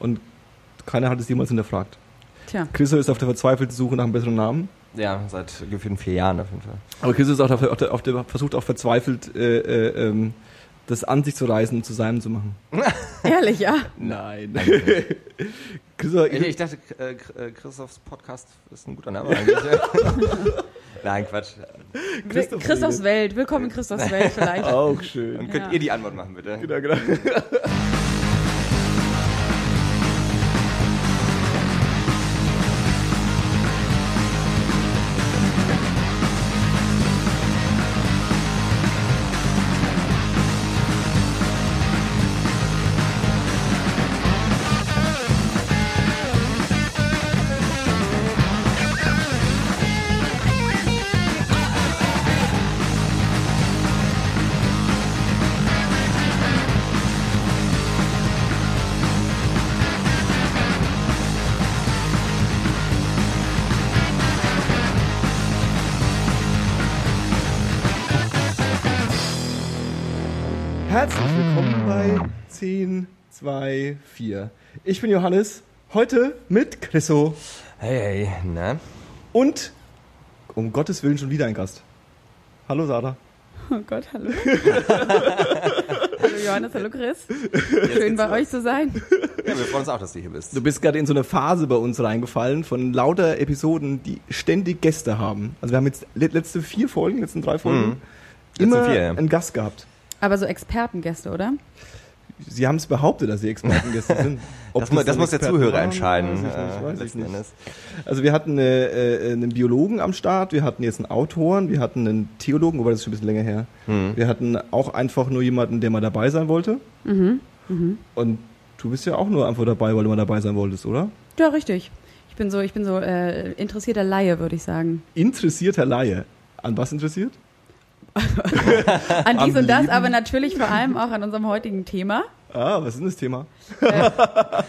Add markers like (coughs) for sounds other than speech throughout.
und keiner hat es jemals hinterfragt. Tja. Chriso ist auf der verzweifelten Suche nach einem besseren Namen. Ja, seit gefühlten vier Jahren auf jeden Fall. Aber Chriso ist auch auf der, auf der, auf der versucht auch verzweifelt, äh, äh, ähm, das an sich zu reißen und zu seinem zu machen. (laughs) Ehrlich, ja. Nein. (laughs) Chriso, Ich, ich dachte, äh, äh, Christophs Podcast ist ein guter Name eigentlich. (laughs) Nein, Quatsch. Christoph Christophs Welt. Willkommen in Christophs Welt vielleicht. auch schön. Und könnt Ja. ihr die Antwort machen, bitte? Genau, genau. 2, 4. Ich bin Johannes, heute mit Chriso Hey, hey, na? und um Gottes Willen schon wieder ein Gast. Hallo Sarah. Oh Gott, hallo. (laughs) hallo Johannes, hallo Chris. Schön bei euch zu sein. Ja, wir freuen uns auch, dass du hier bist. Du bist gerade in so eine Phase bei uns reingefallen von lauter Episoden, die ständig Gäste haben. Also wir haben jetzt le- letzte vier Folgen, letzten drei Folgen, Mhm. Immer vier, ja. einen Gast gehabt. Aber so Expertengäste, oder? Sie haben es behauptet, dass sie Expertengäste sind. (laughs) Ob Das, das dann muss der Zuhörer waren, entscheiden, weiß ich nicht, äh, weiß ich. Also wir hatten äh, einen Biologen am Start, wir hatten jetzt einen Autoren, wir hatten einen Theologen, wobei das ist schon ein bisschen länger her. Hm. Wir hatten auch einfach nur jemanden, der mal dabei sein wollte. Mhm. Mhm. Und du bist ja auch nur einfach dabei, weil du mal dabei sein wolltest, oder? Ja, richtig. Ich bin so, ich bin so äh, interessierter Laie, würde ich sagen. Interessierter Laie. An was interessiert? (laughs) An dies und das, Leben. aber natürlich vor allem auch an unserem heutigen Thema. Ah, was ist denn das Thema?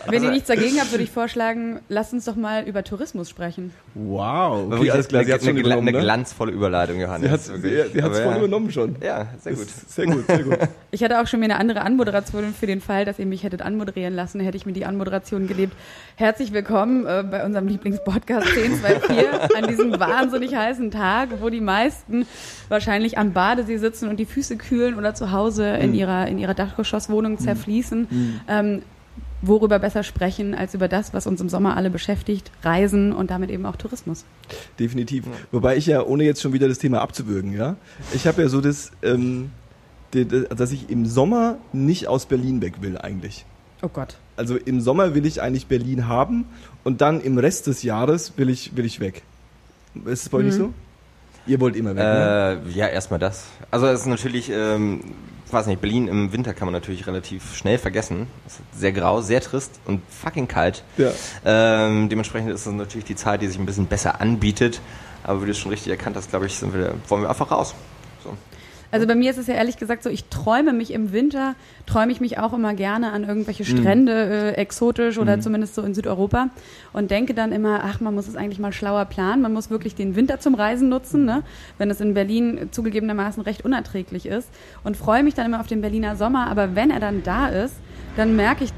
Wenn ihr nichts dagegen habt, würde ich (laughs) vorschlagen, lasst uns doch mal über Tourismus sprechen. Wow. Okay, Wirklich alles klar, sie eine, hat schon eine, eine ne? glanzvolle Überleitung, Johannes. Sie hat es voll ja. übernommen schon. Ja, sehr gut. Ist Sehr gut, sehr gut. (laughs) Ich hatte auch schon mir eine andere Anmoderation für den Fall, dass ihr mich hättet anmoderieren lassen, hätte ich mir die Anmoderation gelebt. Herzlich willkommen äh, bei unserem Lieblingspodcast 1024 an diesem wahnsinnig heißen Tag, wo die meisten wahrscheinlich am Badesee sitzen und die Füße kühlen oder zu Hause in Mhm. ihrer, in ihrer Dachgeschosswohnung zerfließen. Ähm, worüber besser sprechen als über das, was uns im Sommer alle beschäftigt, Reisen und damit eben auch Tourismus. Definitiv. Wobei ich ja, ohne jetzt schon wieder das Thema abzuwürgen, ja, ich habe ja so das, ähm, dass ich im Sommer nicht aus Berlin weg will eigentlich. Oh Gott. Also im Sommer will ich eigentlich Berlin haben und dann im Rest des Jahres will ich, will ich weg. Ist es bei euch nicht Mhm. so? Ihr wollt immer weg, ne? Äh, ja, erstmal das. Also es ist natürlich, ähm, weiß nicht, Berlin im Winter kann man natürlich relativ schnell vergessen. Es ist sehr grau, sehr trist und fucking kalt. Ja. Ähm, dementsprechend ist es natürlich die Zeit, die sich ein bisschen besser anbietet. Aber wie du es schon richtig erkannt hast, glaube ich, sind wir, wollen wir einfach raus. So. Also bei mir ist es ja ehrlich gesagt so, ich träume mich im Winter, träume ich mich auch immer gerne an irgendwelche Mhm. Strände, äh, exotisch oder zumindest so in Südeuropa und denke dann immer, ach, man muss es eigentlich mal schlauer planen, man muss wirklich den Winter zum Reisen nutzen, ne? wenn es in Berlin zugegebenermaßen recht unerträglich ist und freue mich dann immer auf den Berliner Sommer, aber wenn er dann da ist, dann merke ich,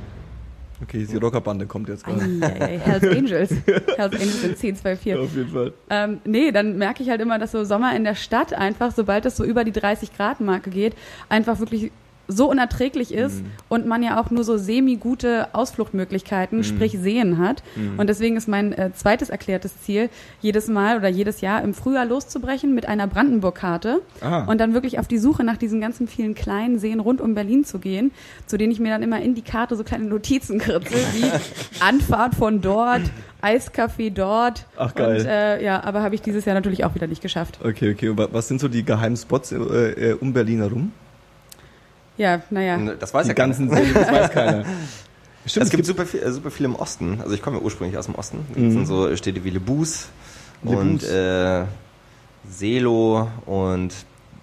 Okay, die Rockerbande kommt jetzt gerade. Hells Angels, (laughs) Hells Angels in 1024. Auf jeden Fall. Ähm, nee, dann merke ich halt immer, dass so Sommer in der Stadt einfach, sobald es so über die 30 Grad Marke geht, einfach wirklich so unerträglich ist Mhm. und man ja auch nur so semi-gute Ausfluchtmöglichkeiten, Mhm. sprich Seen hat. Und deswegen ist mein äh, zweites erklärtes Ziel, jedes Mal oder jedes Jahr im Frühjahr loszubrechen mit einer Brandenburg-Karte Ah. und dann wirklich auf die Suche nach diesen ganzen vielen kleinen Seen rund um Berlin zu gehen, zu denen ich mir dann immer in die Karte so kleine Notizen kritzel, wie (laughs) Anfahrt von dort, Eiscafé dort. Ach, geil. Und, äh, ja, aber habe ich dieses Jahr natürlich auch wieder nicht geschafft. Okay, okay. Und wa- was sind so die geheimen Spots äh, äh, um Berlin herum? Ja, naja. Das weiß die ja keiner. ganzen Seen, das weiß keiner. (laughs) Stimmt, es gibt super viel, äh, super viel im Osten. Also ich komme ja ursprünglich aus dem Osten. Das Mhm. sind so Städte wie Lebus Le und äh, Selo und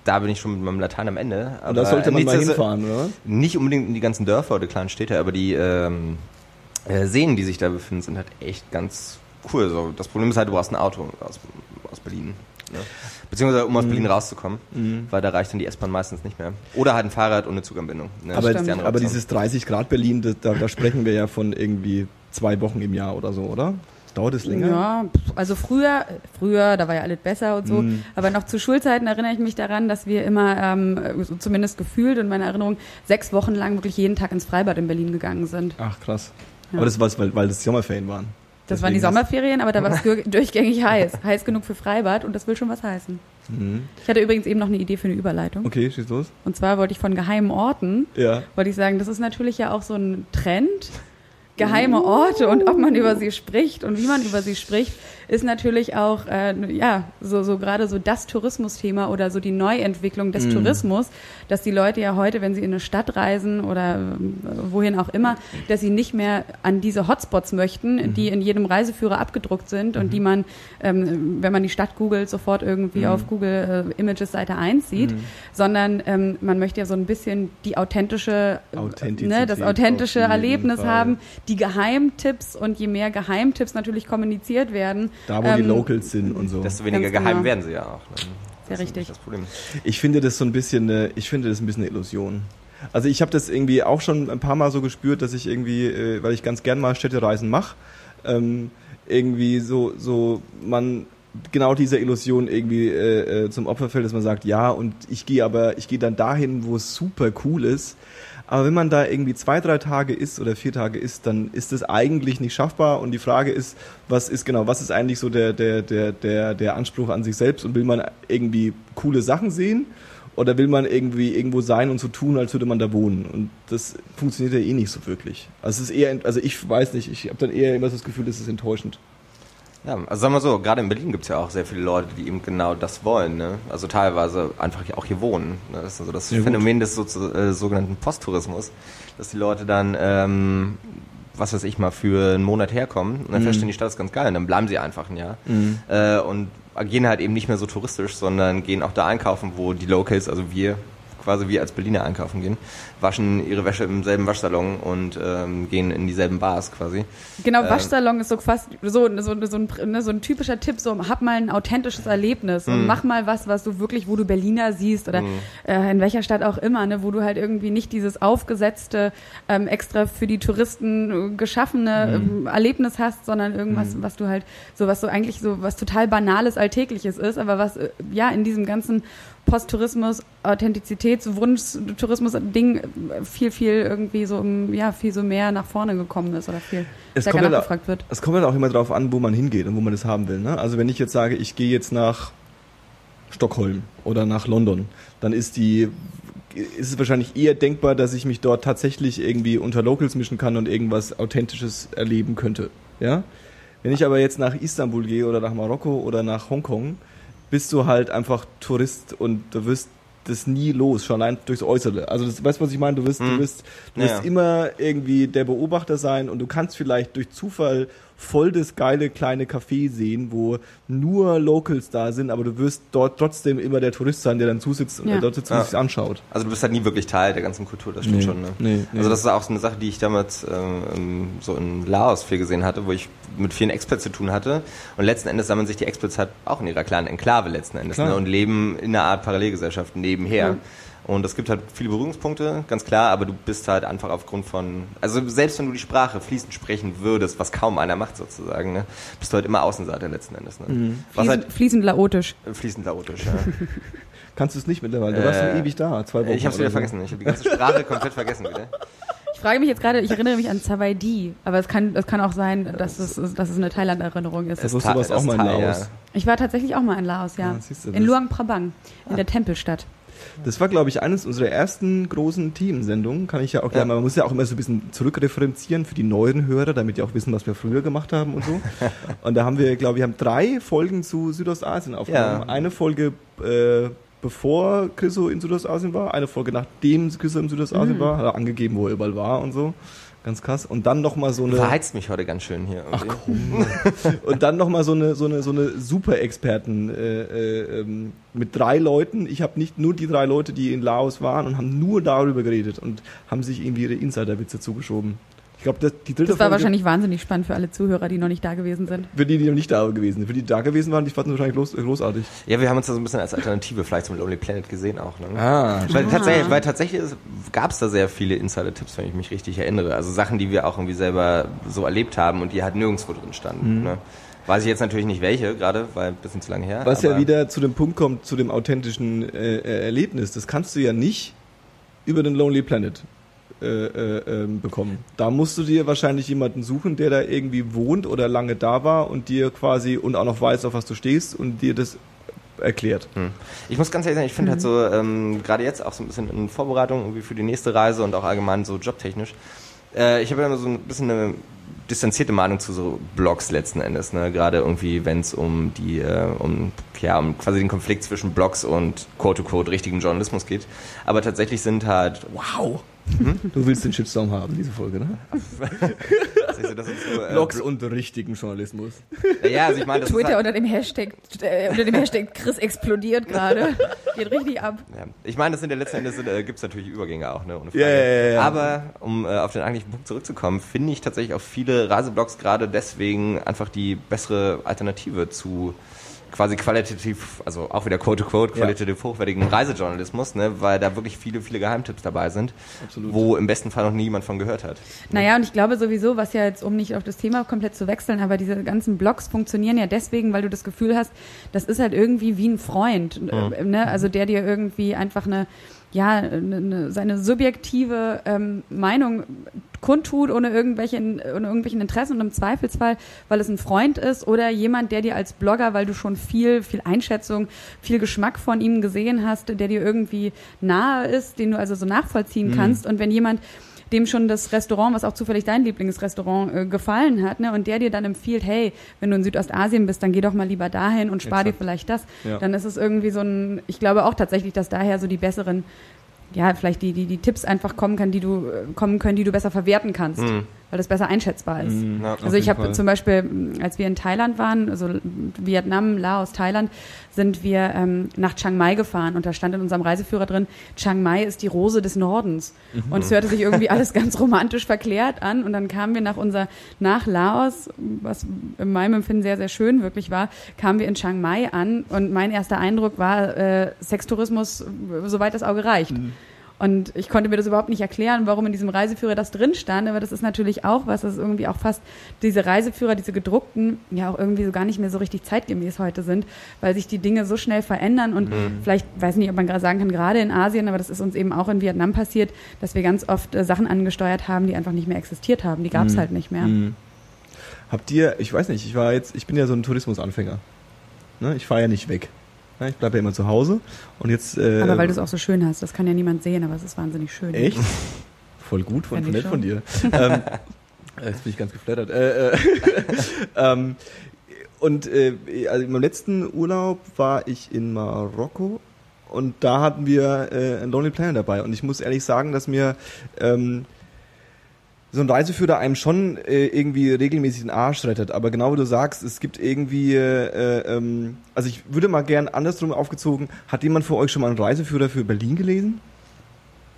da bin ich schon mit meinem Latein am Ende. Und da sollte man mal hinfahren, oder? Nicht unbedingt in die ganzen Dörfer oder kleinen Städte, aber die ähm, äh, Seen, die sich da befinden, sind halt echt ganz cool. So, das Problem ist halt, du brauchst ein Auto aus, aus Berlin. Ne? Beziehungsweise um aus Berlin rauszukommen, weil da reicht dann die S-Bahn meistens nicht mehr. Oder halt ein Fahrrad ohne Zuganbindung. Ne? Aber, die aber dieses 30 Grad Berlin, das, da, da sprechen wir ja von irgendwie zwei Wochen im Jahr oder so, oder? Dauert es länger? Ja, also früher, früher, da war ja alles besser und so, Mhm. aber noch zu Schulzeiten erinnere ich mich daran, dass wir immer, ähm, so zumindest gefühlt in meiner Erinnerung, sechs Wochen lang wirklich jeden Tag ins Freibad in Berlin gegangen sind. Ach krass. Ja. Aber das war weil, weil das Sommerferien waren. Das waren die Sommerferien, aber da war es (laughs) dur- durchgängig heiß. Heiß genug für Freibad und das will schon was heißen. Mhm. Ich hatte übrigens eben noch eine Idee für eine Überleitung. Okay, schieß los. Und zwar wollte ich von geheimen Orten, Ja. wollte ich sagen, das ist natürlich ja auch so ein Trend. Geheime Orte und ob man über sie spricht und wie man über sie spricht, ist natürlich auch, äh, ja, so, so gerade so das Tourismusthema oder so die Neuentwicklung des Mhm. Tourismus, dass die Leute ja heute, wenn sie in eine Stadt reisen oder ähm, wohin auch immer, dass sie nicht mehr an diese Hotspots möchten, die in jedem Reiseführer abgedruckt sind und die man, ähm, wenn man die Stadt googelt, sofort irgendwie auf Google äh, Images Seite 1 sieht, sondern ähm, man möchte ja so ein bisschen die authentische, Authentizität ne, das authentische Erlebnis Fall. haben, die Geheimtipps und je mehr Geheimtipps natürlich kommuniziert werden, Da, wo die ähm, Locals sind und so. Desto weniger Ganz geheim genau. werden sie ja auch. Ne? Sehr richtig. Das Problem. Ich finde das so ein bisschen, eine, ich finde das ein bisschen eine Illusion. Also ich habe das irgendwie auch schon ein paar Mal so gespürt, dass ich irgendwie, äh, weil ich ganz gern mal Städtereisen mache, ähm, irgendwie so, so man genau dieser Illusion irgendwie äh, äh, zum Opfer fällt, dass man sagt, ja, und ich gehe aber, ich gehe dann dahin, wo es super cool ist. Aber wenn man da irgendwie zwei, drei Tage ist oder vier Tage ist, dann ist das eigentlich nicht schaffbar. Und die Frage ist, was ist genau, was ist eigentlich so der, der, der, der, der Anspruch an sich selbst? Und will man irgendwie coole Sachen sehen? Oder will man irgendwie irgendwo sein und so tun, als würde man da wohnen? Und das funktioniert ja eh nicht so wirklich. Also es ist eher, also ich weiß nicht, ich habe dann eher immer so das Gefühl, das ist enttäuschend. Ja, also sagen wir so, gerade in Berlin gibt es ja auch sehr viele Leute, die eben genau das wollen. Ne? Also teilweise einfach auch hier wohnen. Ne? Das ist also das gut. Phänomen des so, äh, sogenannten Posttourismus, dass die Leute dann, ähm, was weiß ich mal, für einen Monat herkommen und dann feststellen, die Stadt ist ganz geil und dann bleiben sie einfach ein Jahr. Äh, und agieren halt eben nicht mehr so touristisch, sondern gehen auch da einkaufen, wo die Locals, also wir, quasi wir als Berliner einkaufen gehen, waschen ihre Wäsche im selben Waschsalon und ähm, gehen in dieselben Bars quasi. Genau, Ähm, Waschsalon ist so fast so, so, so, ein, ne, so ein typischer Tipp, so hab mal ein authentisches Erlebnis Mhm. und mach mal was, was du wirklich, wo du Berliner siehst oder äh, in welcher Stadt auch immer, ne, wo du halt irgendwie nicht dieses aufgesetzte, ähm, extra für die Touristen äh, geschaffene ähm, Erlebnis hast, sondern irgendwas, was du halt, so was so eigentlich so was total banales, alltägliches ist, aber was äh, ja in diesem ganzen Posttourismus, Authentizitätswunsch, Tourismus-Ding viel, viel irgendwie so, ja, viel so mehr nach vorne gekommen ist oder viel Es stärker kommt, halt, nachgefragt wird. es kommt halt auch immer darauf an, wo man hingeht und wo man das haben will. Ne? Also wenn ich jetzt sage, ich gehe jetzt nach Stockholm oder nach London, dann ist die ist es wahrscheinlich eher denkbar, dass ich mich dort tatsächlich irgendwie unter Locals mischen kann und irgendwas Authentisches erleben könnte. Ja? Wenn ich aber jetzt nach Istanbul gehe oder nach Marokko oder nach Hongkong, bist du halt einfach Tourist und du wirst das nie los, schon allein durchs Äußere. Also das, weißt du, was ich meine? Du wirst, du Hm. wirst, du wirst ja. immer irgendwie der Beobachter sein und du kannst vielleicht durch Zufall voll das geile kleine Café sehen, wo nur Locals da sind, aber du wirst dort trotzdem immer der Tourist sein, der dann zusitzt und Ja. dort sitzt und Ja. sich anschaut. Also du bist halt nie wirklich Teil der ganzen Kultur, das stimmt Nee, schon. Ne? nee, nee. Also das ist auch so eine Sache, die ich damals ähm, so in Laos viel gesehen hatte, wo ich mit vielen Experts zu tun hatte. Und letzten Endes sammeln sich die Experts halt auch in ihrer kleinen Enklave letzten Endes ne? und leben in einer Art Parallelgesellschaft nebenher. Und es gibt halt viele Berührungspunkte, ganz klar, aber du bist halt einfach aufgrund von, also selbst wenn du die Sprache fließend sprechen würdest, was kaum einer macht sozusagen, ne, bist du halt immer Außenseiter letzten Endes. Ne? Was Fließend, halt fließend laotisch. äh, fließend laotisch, ja. (laughs) Kannst du es nicht mittlerweile? Du warst Äh, schon ewig da, zwei Wochen. ich hab's wieder so. vergessen, ich habe die ganze Sprache komplett vergessen wieder. Ich frage mich jetzt gerade, ich erinnere mich an Zawaidi, aber es kann, es kann auch sein, dass es, dass es eine Thailand-Erinnerung ist. Also Das sowas Ta- auch mal in Laos. ja. Ich war tatsächlich auch mal in Laos, ja. Ah, siehst du, in Luang Prabang, in der Tempelstadt. Das war, glaube ich, eines unserer ersten großen Teamsendungen. Kann ich ja auch, Ja. ja. man muss ja auch immer so ein bisschen zurückreferenzieren für die neuen Hörer, damit die auch wissen, was wir früher gemacht haben und so. (laughs) und da haben wir, glaube ich, haben drei Folgen zu Südostasien aufgenommen. Ja. Eine Folge äh, bevor Chriso in Südostasien war, eine Folge nachdem Chriso in Südostasien war, hat er angegeben, wo er überall war und so. Ganz krass. Und dann nochmal so Du eine. verheizt mich heute ganz schön hier. Ach komm. (laughs) Und dann nochmal so eine, so eine, so eine Super-Experten äh, äh, ähm, mit drei Leuten. Ich habe nicht nur die drei Leute, die in Laos waren und haben nur darüber geredet und haben sich irgendwie ihre Insider-Witze zugeschoben. Ich glaube, das, die dritte Das war Folge, wahrscheinlich wahnsinnig spannend für alle Zuhörer, die noch nicht da gewesen sind. für die, die noch nicht da gewesen sind. Für die, die da gewesen waren, die fanden es wahrscheinlich groß, großartig. Ja, wir haben uns da so ein bisschen als Alternative vielleicht zum Lonely Planet gesehen auch. Ne? Ah, Weil tatsächlich, weil tatsächlich gab es da sehr viele Insider-Tipps, wenn ich mich richtig erinnere. Also Sachen, die wir auch irgendwie selber so erlebt haben und die halt nirgendwo drin standen. Ne? Weiß ich jetzt natürlich nicht welche, gerade, weil ein bisschen zu lange her. Was ja wieder zu dem Punkt kommt, zu dem authentischen äh, äh, Erlebnis. Das kannst du ja nicht über den Lonely Planet äh, äh, ähm, bekommen. Da musst du dir wahrscheinlich jemanden suchen, der da irgendwie wohnt oder lange da war und dir quasi und auch noch weiß, auf was du stehst und dir das erklärt. Hm. Ich muss ganz ehrlich sagen, ich finde halt so, ähm, gerade jetzt auch so ein bisschen in Vorbereitung irgendwie für die nächste Reise und auch allgemein so jobtechnisch, äh, ich habe ja immer so ein bisschen eine distanzierte Meinung zu so Blogs letzten Endes, ne? Gerade irgendwie, wenn es um die, äh, um, ja, um quasi den Konflikt zwischen Blogs und quote-unquote richtigem Journalismus geht. Aber tatsächlich sind halt, Wow! Du willst den Shitstorm haben, diese Folge, ne? (laughs) also das ist so, äh, Blogs und richtigen Journalismus. ja, also ich meine, Twitter halt, unter dem Hashtag, äh, unter dem Hashtag Chris explodiert gerade. Geht richtig ab. Ja. Ich meine, das sind ja letzten Endes äh, gibt es natürlich Übergänge auch, ne? Ohne Ja, ja, ja, ja. Aber um äh, auf den eigentlichen Punkt zurückzukommen, finde ich tatsächlich auch viele Reiseblogs gerade deswegen einfach die bessere Alternative zu quasi qualitativ, also auch wieder quote-to-quote, Ja. qualitativ hochwertigen Reisejournalismus, ne, weil da wirklich viele, viele Geheimtipps dabei sind, Absolut. wo im besten Fall noch nie jemand von gehört hat. Naja, und ich glaube sowieso, was ja jetzt, um nicht auf das Thema komplett zu wechseln, aber diese ganzen Blogs funktionieren ja deswegen, weil du das Gefühl hast, das ist halt irgendwie wie ein Freund, äh, ne? also der dir irgendwie einfach eine, ja, eine, eine, seine subjektive ähm, Meinung kundtut, ohne, irgendwelche, ohne irgendwelchen Interessen und im Zweifelsfall, weil es ein Freund ist oder jemand, der dir als Blogger, weil du schon viel, viel Einschätzung, viel Geschmack von ihm gesehen hast, der dir irgendwie nahe ist, den du also so nachvollziehen kannst. Und wenn jemand dem schon das Restaurant, was auch zufällig dein Lieblingsrestaurant äh, gefallen hat, ne, und der dir dann empfiehlt, hey, wenn du in Südostasien bist, dann geh doch mal lieber dahin und spar dir Exakt. vielleicht das, Ja. dann ist es irgendwie so ein, ich glaube auch tatsächlich, dass daher so die besseren, ja, vielleicht die, die, die Tipps einfach kommen kann, die du, äh, kommen können, die du besser verwerten kannst, Mhm. Weil das besser einschätzbar ist. Ja. Also ich habe zum Beispiel, als wir in Thailand waren, also Vietnam, Laos, Thailand, sind wir ähm, nach Chiang Mai gefahren und da stand in unserem Reiseführer drin, Chiang Mai ist die Rose des Nordens. Mhm. Und es hörte sich irgendwie alles ganz romantisch verklärt an und dann kamen wir nach unser, nach Laos, was in meinem Empfinden sehr, sehr schön wirklich war, kamen wir in Chiang Mai an und mein erster Eindruck war äh, Sextourismus, soweit das Auge reicht. Und ich konnte mir das überhaupt nicht erklären, warum in diesem Reiseführer das drin stand, aber das ist natürlich auch was, das irgendwie auch fast diese Reiseführer, diese gedruckten, ja auch irgendwie so gar nicht mehr so richtig zeitgemäß heute sind, weil sich die Dinge so schnell verändern und vielleicht, weiß nicht, ob man gerade sagen kann, gerade in Asien, aber das ist uns eben auch in Vietnam passiert, dass wir ganz oft äh, Sachen angesteuert haben, die einfach nicht mehr existiert haben, die gab es halt nicht mehr. Mhm. Habt ihr, ich weiß nicht, ich war jetzt, ich bin ja so ein Tourismusanfänger. Ne? Ich fahre ja nicht weg. Ne? Ich bleibe ja immer zu Hause. Und jetzt. Äh, Aber weil du es auch so schön hast, das kann ja niemand sehen, aber es ist wahnsinnig schön. Echt? (laughs) Voll gut, voll, nett von dir. ähm, (laughs) jetzt bin ich ganz geflattert. Äh, äh, (laughs) ähm, und äh, also in meinem letzten Urlaub war ich in Marokko und da hatten wir äh, einen Lonely Planet dabei. Und ich muss ehrlich sagen, dass mir ähm, so ein Reiseführer einem schon äh, irgendwie regelmäßig den Arsch rettet. Aber genau wie du sagst, es gibt irgendwie, äh, ähm, also ich würde mal gern andersrum aufgezogen, hat jemand von euch schon mal einen Reiseführer für Berlin gelesen?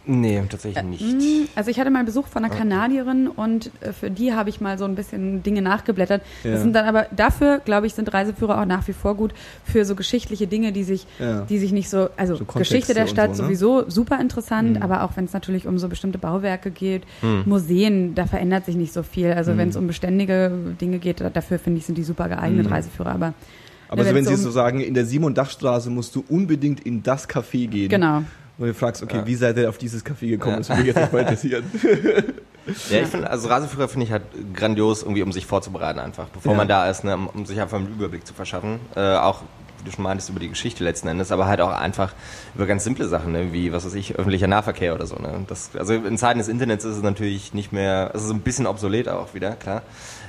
Nee, tatsächlich nicht. Mm, Also ich hatte mal Besuch von einer Kanadierin und äh, für die habe ich mal so ein bisschen Dinge nachgeblättert. Ja. Das sind dann aber dafür, glaube ich, sind Reiseführer auch nach wie vor gut für so geschichtliche Dinge, die sich, Ja. die sich nicht so, also So Geschichte der Stadt so, ne? sowieso super interessant, Mhm. aber auch wenn es natürlich um so bestimmte Bauwerke geht, Hm. Museen, da verändert sich nicht so viel. Also Mhm. wenn es um beständige Dinge geht, da- dafür finde ich sind die super geeignet Mhm. Reiseführer. Aber Aber Ja, so, wenn sie so sagen, in der Simon-Dach-Straße musst du unbedingt in das Café gehen. genau. Und du fragst, okay, Ja. wie seid ihr auf dieses Café gekommen? Ja. Das würde mich jetzt nicht mal interessieren. (laughs) Ja, ich finde, also Reiseführer finde ich halt grandios, irgendwie, um sich vorzubereiten einfach, bevor Ja. man da ist, ne, um, um sich einfach einen Überblick zu verschaffen. Äh, auch, wie du schon meintest, über die Geschichte letzten Endes, aber halt auch einfach über ganz simple Sachen, ne, wie, was weiß ich, öffentlicher Nahverkehr oder so. Ne. Das, also in Zeiten des Internets ist es natürlich nicht mehr, also so ein bisschen obsolet auch wieder, klar.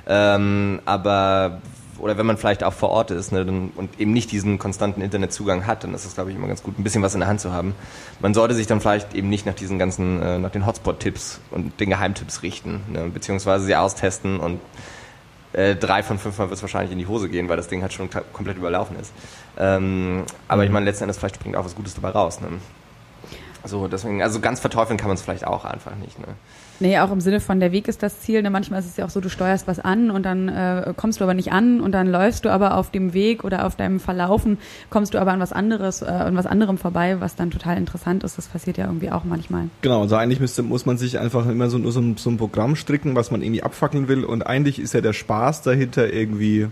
Ähm, aber oder wenn man vielleicht auch vor Ort ist ne, dann, und eben nicht diesen konstanten Internetzugang hat, dann ist es, glaube ich, immer ganz gut, ein bisschen was in der Hand zu haben. Man sollte sich dann vielleicht eben nicht nach diesen ganzen, äh, nach den Hotspot-Tipps und den Geheimtipps richten, ne, beziehungsweise sie austesten und äh, drei von fünf Mal wird es wahrscheinlich in die Hose gehen, weil das Ding halt schon komplett überlaufen ist. Ähm, aber ich meine, letzten Endes vielleicht springt auch was Gutes dabei raus. Ne? So, deswegen, also ganz verteufeln kann man es vielleicht auch einfach nicht. Ne? Nee, auch im Sinne von der Weg ist das Ziel. Ne? Manchmal ist es ja auch so, du steuerst was an und dann äh, kommst du aber nicht an und dann läufst du aber auf dem Weg oder auf deinem Verlaufen, kommst du aber an was anderes, äh, an was anderem vorbei, was dann total interessant ist. Das passiert ja irgendwie auch manchmal. Genau, also eigentlich müsste, muss man sich einfach immer so, so, so ein Programm stricken, was man irgendwie abfackeln will und eigentlich ist ja der Spaß dahinter irgendwie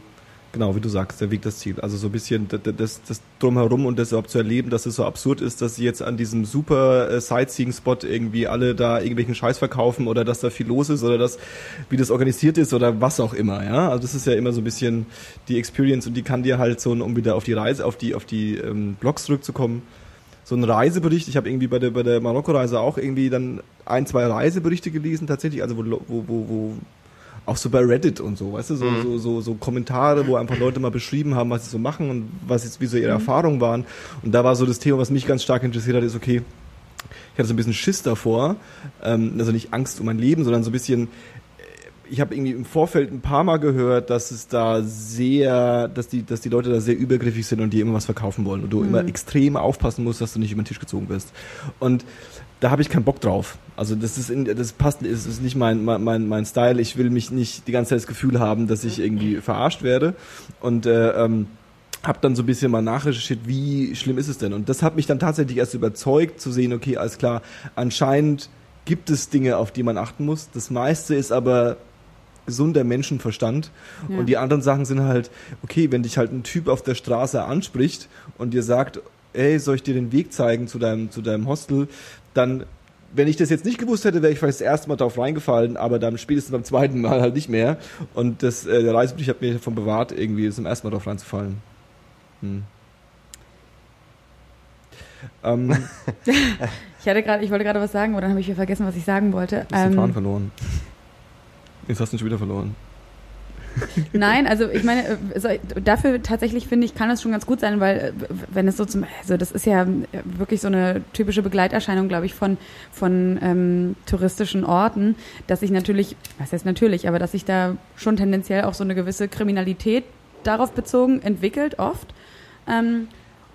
Genau, wie du sagst, der Weg das Ziel. Also so ein bisschen das, das drumherum und das überhaupt zu erleben, dass es so absurd ist, dass sie jetzt an diesem super äh, Sightseeing-Spot irgendwie alle da irgendwelchen Scheiß verkaufen oder dass da viel los ist oder dass, wie das organisiert ist oder was auch immer, ja. Also das ist ja immer so ein bisschen die Experience und die kann dir halt so, um wieder auf die Reise, auf die, auf die ähm, Blogs zurückzukommen, so ein Reisebericht. Ich habe irgendwie bei der, bei der Marokko-Reise auch irgendwie dann ein, zwei Reiseberichte gelesen, tatsächlich, also wo, wo, wo, wo auch so bei Reddit und so, weißt du, so, mhm. so, so, so Kommentare, wo einfach Leute mal beschrieben haben, was sie so machen und was jetzt, wie so ihre mhm. Erfahrungen waren. Und da war so das Thema, was mich ganz stark interessiert hat, ist, okay, ich hatte so ein bisschen Schiss davor, ähm, also nicht Angst um mein Leben, sondern so ein bisschen, ich habe irgendwie im Vorfeld ein paar Mal gehört, dass es da sehr, dass die, dass die Leute da sehr übergriffig sind und die immer was verkaufen wollen und du mhm. immer extrem aufpassen musst, dass du nicht über den Tisch gezogen wirst. Und da habe ich keinen Bock drauf. Also das ist in, das passt, ist, ist nicht mein, mein, mein Style. Ich will mich nicht die ganze Zeit das Gefühl haben, dass ich irgendwie verarscht werde. Und äh, ähm, habe dann so ein bisschen mal nachrecherchiert, wie schlimm ist es denn? Und das hat mich dann tatsächlich erst überzeugt zu sehen, okay, alles klar, anscheinend gibt es Dinge, auf die man achten muss. Das meiste ist aber gesunder Menschenverstand. Ja. Und die anderen Sachen sind halt, okay, wenn dich halt ein Typ auf der Straße anspricht und dir sagt, ey, soll ich dir den Weg zeigen zu deinem, zu deinem Hostel, dann wenn ich das jetzt nicht gewusst hätte, wäre ich vielleicht das erste Mal darauf reingefallen, aber dann spätestens beim zweiten Mal halt nicht mehr. Und das, äh, der Reisebericht hat mich davon bewahrt, irgendwie zum ersten Mal darauf reinzufallen. Hm. Ähm. (laughs) ich hatte gerade, ich wollte gerade was sagen, aber dann habe ich wieder vergessen, was ich sagen wollte. Du hast ähm, den Faden verloren. Jetzt hast du ihn schon wieder verloren. Nein, also ich meine, äh, dafür tatsächlich finde ich, kann es schon ganz gut sein, weil äh, wenn es so zum, also das ist ja wirklich so eine typische Begleiterscheinung, glaube ich, von, von ähm, touristischen Orten, dass sich natürlich, was heißt natürlich, aber dass sich da schon tendenziell auch so eine gewisse Kriminalität darauf bezogen entwickelt, oft. Ähm,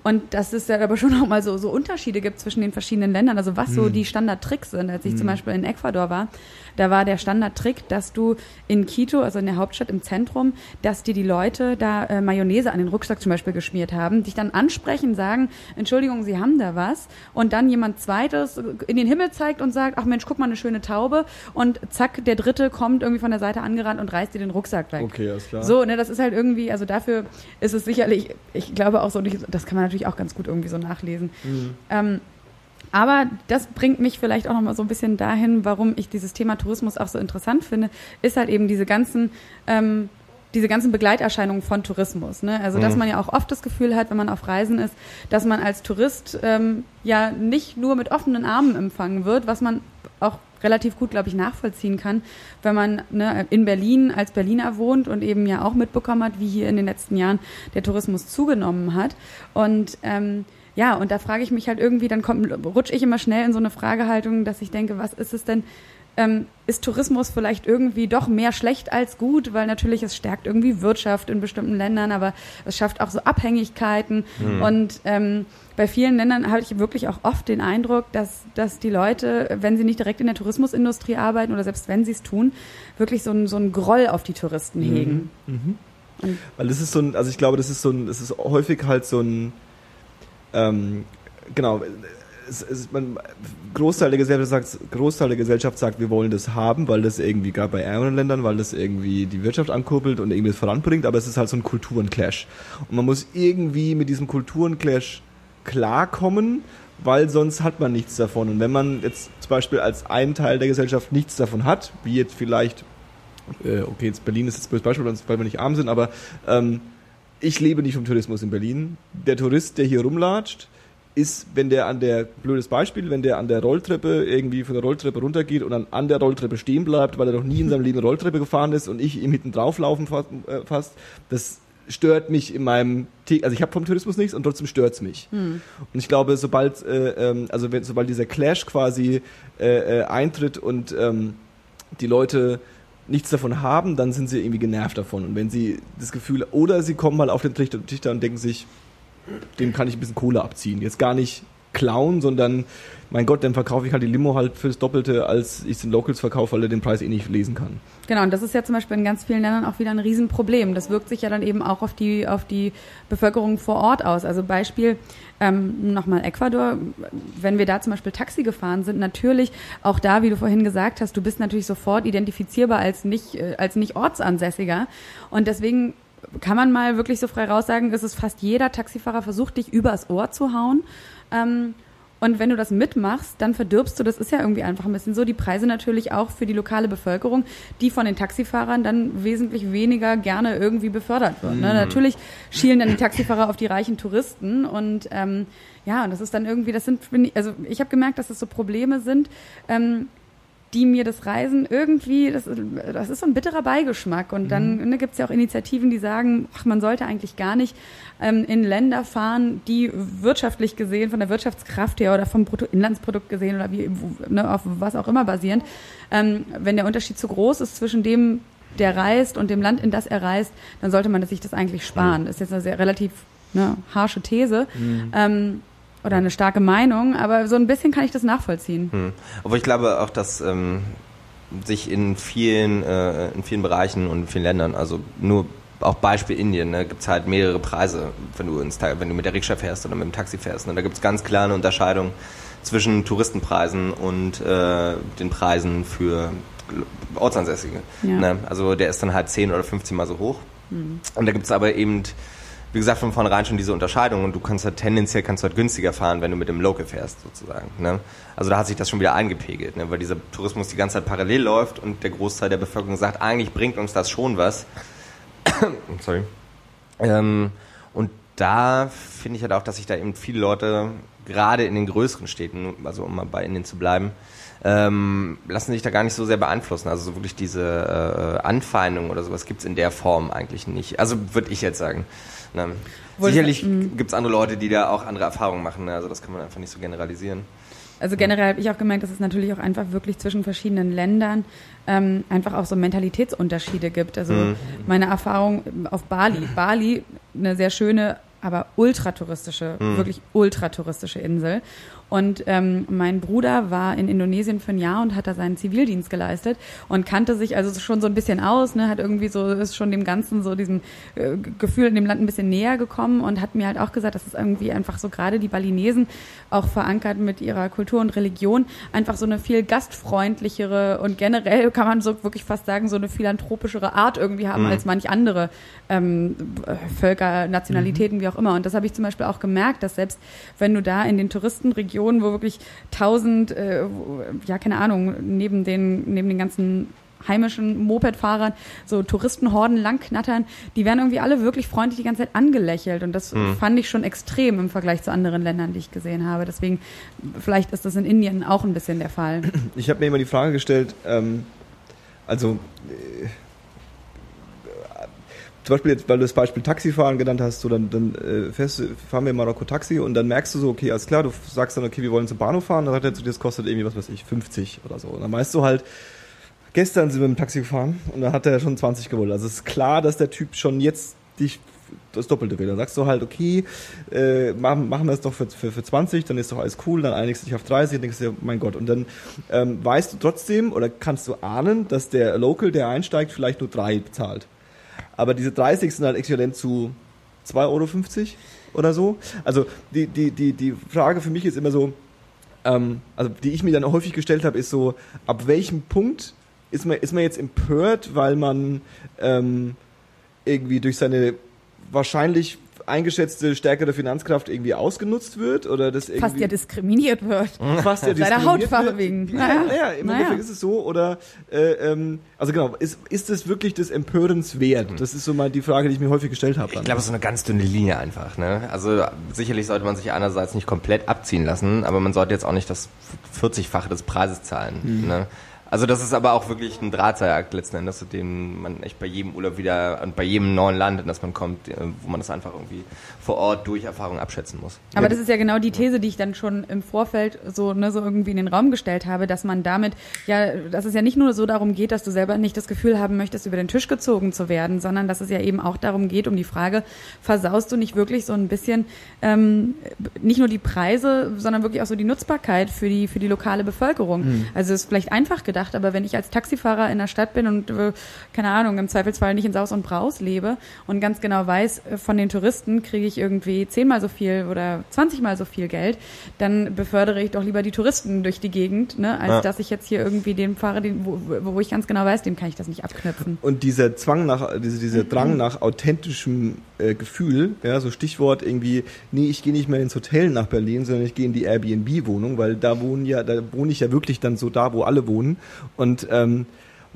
und dass es ja aber schon (laughs) auch mal so, so Unterschiede gibt zwischen den verschiedenen Ländern, also was hm. so die Standardtricks sind. Als ich hm. zum Beispiel in Ecuador war, da war der Standardtrick, dass du in Quito, also in der Hauptstadt im Zentrum, dass dir die Leute da äh, Mayonnaise an den Rucksack zum Beispiel geschmiert haben, dich dann ansprechen, sagen, Entschuldigung, Sie haben da was, und dann jemand zweites in den Himmel zeigt und sagt, ach Mensch, guck mal, eine schöne Taube, und zack, der dritte kommt irgendwie von der Seite angerannt und reißt dir den Rucksack weg. Okay, alles klar. So, ne, das ist halt irgendwie, also dafür ist es sicherlich, ich glaube auch so, das kann man natürlich auch ganz gut irgendwie so nachlesen. Mhm. Ähm, aber das bringt mich vielleicht auch noch mal so ein bisschen dahin, warum ich dieses Thema Tourismus auch so interessant finde, ist halt eben diese ganzen ähm, diese ganzen Begleiterscheinungen von Tourismus. Ne? Also, dass mhm. man ja auch oft das Gefühl hat, wenn man auf Reisen ist, dass man als Tourist ähm, ja nicht nur mit offenen Armen empfangen wird, was man auch relativ gut, glaube ich, nachvollziehen kann, wenn man ne, in Berlin als Berliner wohnt und eben ja auch mitbekommen hat, wie hier in den letzten Jahren der Tourismus zugenommen hat. Und ähm, ja, und da frage ich mich halt irgendwie, dann kommt, rutsche ich immer schnell in so eine Fragehaltung, dass ich denke, was ist es denn? Ähm, ist Tourismus vielleicht irgendwie doch mehr schlecht als gut, weil natürlich es stärkt irgendwie Wirtschaft in bestimmten Ländern, aber es schafft auch so Abhängigkeiten. Mhm. Und ähm, bei vielen Ländern habe ich wirklich auch oft den Eindruck, dass, dass die Leute, wenn sie nicht direkt in der Tourismusindustrie arbeiten oder selbst wenn sie es tun, wirklich so ein, so Groll auf die Touristen mhm. hegen. Mhm. Weil das ist so ein, also ich glaube, das ist so ein, das ist häufig halt so ein ähm, genau, es, es, man, Großteil, der Gesellschaft sagt, Großteil der Gesellschaft sagt, wir wollen das haben, weil das irgendwie, gerade bei ärmeren Ländern, weil das irgendwie die Wirtschaft ankurbelt und irgendwie das voranbringt, aber es ist halt so ein Kulturenclash. Und man muss irgendwie mit diesem Kulturenclash klarkommen, weil sonst hat man nichts davon. Und wenn man jetzt zum Beispiel als ein Teil der Gesellschaft nichts davon hat, wie jetzt vielleicht, äh, okay, jetzt Berlin ist jetzt ein Beispiel, weil wir nicht arm sind, aber ähm, ich lebe nicht vom Tourismus in Berlin. Der Tourist, der hier rumlatscht, ist, wenn der an der, blödes Beispiel, wenn der an der Rolltreppe irgendwie von der Rolltreppe runtergeht und dann an der Rolltreppe stehen bleibt, weil er noch nie in seinem Leben Rolltreppe gefahren ist und ich ihm hinten drauflaufen fast, äh, fast das stört mich in meinem, also ich habe vom Tourismus nichts und trotzdem stört's mich. Hm. Und ich glaube, sobald, äh, ähm, also wenn, sobald dieser Clash quasi äh, äh, eintritt und ähm, die Leute nichts davon haben, dann sind sie irgendwie genervt davon. Und wenn sie das Gefühl, oder sie kommen mal auf den Trichter und denken sich, dem kann ich ein bisschen Kohle abziehen. Jetzt gar nicht klauen, sondern mein Gott, dann verkaufe ich halt die Limo halt fürs Doppelte, als ich es den Locals verkaufe, weil er den Preis eh nicht lesen kann. Genau, und das ist ja zum Beispiel in ganz vielen Ländern auch wieder ein Riesenproblem. Das wirkt sich ja dann eben auch auf die, auf die Bevölkerung vor Ort aus. Also Beispiel ähm, nochmal Ecuador, wenn wir da zum Beispiel Taxi gefahren sind, natürlich auch da, wie du vorhin gesagt hast, du bist natürlich sofort identifizierbar als nicht, äh, als nicht Ortsansässiger. Und deswegen kann man mal wirklich so frei raus sagen, ist es fast jeder Taxifahrer versucht, dich übers Ohr zu hauen. Ähm, und wenn du das mitmachst, dann verdirbst du, das ist ja irgendwie einfach ein bisschen so, die Preise natürlich auch für die lokale Bevölkerung, die von den Taxifahrern dann wesentlich weniger gerne irgendwie befördert wird. Ne? Mhm. Natürlich schielen dann die Taxifahrer auf die reichen Touristen und ähm, ja, und das ist dann irgendwie, das sind, also ich habe gemerkt, dass das so Probleme sind, ähm, die mir das Reisen irgendwie, das, das ist so ein bitterer Beigeschmack. Und dann mhm. ne, gibt es ja auch Initiativen, die sagen, ach, man sollte eigentlich gar nicht ähm, in Länder fahren, die wirtschaftlich gesehen, von der Wirtschaftskraft her oder vom Bruttoinlandsprodukt gesehen oder wie, ne, auf was auch immer basierend, ähm, wenn der Unterschied zu groß ist zwischen dem, der reist und dem Land, in das er reist, dann sollte man sich das eigentlich sparen. Mhm. Das ist jetzt eine sehr relativ ne, harsche These. Mhm. Ähm, oder eine starke Meinung, aber so ein bisschen kann ich das nachvollziehen. Hm. Aber ich glaube auch, dass ähm, sich in vielen, äh, in vielen Bereichen und in vielen Ländern, also nur auch Beispiel Indien, ne, gibt es halt mehrere Preise, wenn du, ins, wenn du mit der Rikscha fährst oder mit dem Taxi fährst. Ne, da gibt es ganz klar eine Unterscheidung zwischen Touristenpreisen und äh, den Preisen für Ortsansässige. Ja. Ne? Also der ist dann halt 10 oder 15 Mal so hoch. Mhm. Und da gibt es aber eben wie gesagt, von vornherein schon diese Unterscheidung und du kannst halt tendenziell kannst halt günstiger fahren, wenn du mit dem Local fährst, sozusagen. Ne? Also da hat sich das schon wieder eingepegelt, ne? weil dieser Tourismus die ganze Zeit parallel läuft und der Großteil der Bevölkerung sagt, eigentlich bringt uns das schon was. (coughs) Sorry. Ähm, und da finde ich halt auch, dass sich da eben viele Leute, gerade in den größeren Städten, also um mal bei Indien zu bleiben, ähm, lassen sich da gar nicht so sehr beeinflussen. Also so wirklich diese äh, Anfeindung oder sowas gibt es in der Form eigentlich nicht. Also würde ich jetzt sagen. Ne? Sicherlich mhm. gibt es andere Leute, die da auch andere Erfahrungen machen. Ne? Also das kann man einfach nicht so generalisieren. Also generell habe ich auch gemerkt, dass es natürlich auch einfach wirklich zwischen verschiedenen Ländern ähm, einfach auch so Mentalitätsunterschiede gibt. Also mhm. meine Erfahrung auf Bali. Bali, eine sehr schöne, aber ultratouristische, mhm. wirklich ultratouristische Insel. Und ähm, mein Bruder war in Indonesien für ein Jahr und hat da seinen Zivildienst geleistet und kannte sich also schon so ein bisschen aus, ne, hat irgendwie so, ist schon dem Ganzen so diesem äh, Gefühl in dem Land ein bisschen näher gekommen und hat mir halt auch gesagt, dass es irgendwie einfach so gerade die Balinesen auch verankert mit ihrer Kultur und Religion einfach so eine viel gastfreundlichere und generell (laughs) kann man so wirklich fast sagen, so eine philanthropischere Art irgendwie haben mhm. als manch andere ähm, Völker, Nationalitäten, mhm. wie auch immer. Und das habe ich zum Beispiel auch gemerkt, dass selbst wenn du da in den Touristenregionen Regionen, wo wirklich tausend, äh, ja keine Ahnung, neben den, neben den ganzen heimischen Mopedfahrern so Touristenhorden langknattern, die werden irgendwie alle wirklich freundlich die ganze Zeit angelächelt und das mhm. fand ich schon extrem im Vergleich zu anderen Ländern, die ich gesehen habe. Deswegen, vielleicht ist das in Indien auch ein bisschen der Fall. Ich habe mir immer die Frage gestellt, ähm, also äh, zum Beispiel jetzt, weil du das Beispiel Taxifahren genannt hast, so dann, dann äh, fährst, fahren wir in Marokko Taxi und dann merkst du so, okay, alles klar, du sagst dann, okay, wir wollen zum Bahnhof fahren, dann sagt er zu dir, das kostet irgendwie, was weiß ich, 50 oder so. Und dann weißt du halt, gestern sind wir mit dem Taxi gefahren und dann hat er schon 20 gewollt. Also es ist klar, dass der Typ schon jetzt dich das Doppelte will. Dann sagst du halt, okay, äh, machen, machen wir es doch für, für, für 20, dann ist doch alles cool, dann einigst du dich auf 30, dann denkst du, mein Gott. Und dann ähm, weißt du trotzdem oder kannst du ahnen, dass der Local, der einsteigt, vielleicht nur drei bezahlt. Aber diese 30 sind halt äquivalent zu 2,50 Euro oder so. Also die, die, die, die Frage für mich ist immer so, ähm, also die ich mir dann häufig gestellt habe, ist so, ab welchem Punkt ist man, ist man jetzt empört, weil man ähm, irgendwie durch seine wahrscheinlich eingeschätzte stärkere Finanzkraft irgendwie ausgenutzt wird oder das irgendwie fast ja diskriminiert wird. (laughs) Fast ja diskriminiert Seiner Hautfarbe wegen. Naja, naja im naja. Endeffekt ist es so oder äh, ähm, also genau, ist, ist es wirklich des Empörens wert? Das ist so mal die Frage, die ich mir häufig gestellt habe. Ich glaube, es ist so eine ganz dünne Linie einfach. Ne? Also sicherlich sollte man sich einerseits nicht komplett abziehen lassen, aber man sollte jetzt auch nicht das 40-fache des Preises zahlen. Mhm. Ne? Also das ist aber auch wirklich ein Drahtseilakt letzten Endes, den man echt bei jedem Urlaub wieder und bei jedem neuen Land, in das man kommt, äh, wo man das einfach irgendwie vor Ort durch Erfahrung abschätzen muss. Aber das ist ja genau die These, die ich dann schon im Vorfeld so, ne, so irgendwie in den Raum gestellt habe, dass man damit ja, dass es ja nicht nur so darum geht, dass du selber nicht das Gefühl haben möchtest, über den Tisch gezogen zu werden, sondern dass es ja eben auch darum geht, um die Frage, versaust du nicht wirklich so ein bisschen ähm, nicht nur die Preise, sondern wirklich auch so die Nutzbarkeit für die für die lokale Bevölkerung. Mhm. Also es ist vielleicht einfach gedacht gedacht, aber wenn ich als Taxifahrer in der Stadt bin und, äh, keine Ahnung, im Zweifelsfall nicht in Saus und Braus lebe und ganz genau weiß, äh, von den Touristen kriege ich irgendwie zehnmal so viel oder zwanzigmal so viel Geld, dann befördere ich doch lieber die Touristen durch die Gegend, ne, als ja. dass ich jetzt hier irgendwie den fahre, den, wo, wo ich ganz genau weiß, dem kann ich das nicht abknüpfen. Und dieser Zwang nach, diese, dieser Drang nach authentischem äh, Gefühl, ja, so Stichwort irgendwie, nee, ich gehe nicht mehr ins Hotel nach Berlin, sondern ich gehe in die Airbnb-Wohnung, weil da wohnen ja, da wohne ich ja wirklich dann so da, wo alle wohnen. Und ähm,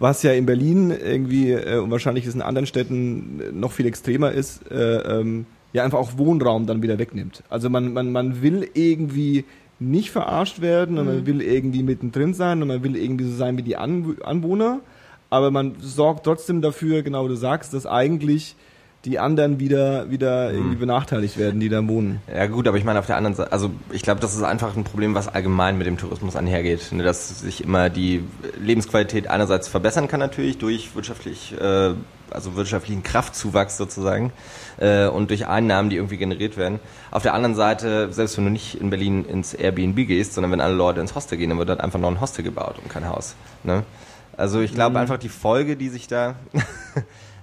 was ja in Berlin irgendwie äh, und wahrscheinlich ist in anderen Städten noch viel extremer ist, äh, ähm, ja einfach auch Wohnraum dann wieder wegnimmt. Also man, man, man will irgendwie nicht verarscht werden und mhm. man will irgendwie mittendrin sein und man will irgendwie so sein wie die Anwohner, aber man sorgt trotzdem dafür, genau wie du sagst, dass eigentlich die anderen wieder, wieder irgendwie hm. benachteiligt werden, die da wohnen. Ja gut, aber ich meine auf der anderen Seite, also ich glaube, das ist einfach ein Problem, was allgemein mit dem Tourismus einhergeht, ne, dass sich immer die Lebensqualität einerseits verbessern kann natürlich durch wirtschaftlich, äh, also wirtschaftlichen Kraftzuwachs sozusagen äh, und durch Einnahmen, die irgendwie generiert werden. Auf der anderen Seite, selbst wenn du nicht in Berlin ins Airbnb gehst, sondern wenn alle Leute ins Hostel gehen, dann wird dort einfach noch ein Hostel gebaut und kein Haus. Ne? Also ich glaube mhm. einfach die Folge, die sich da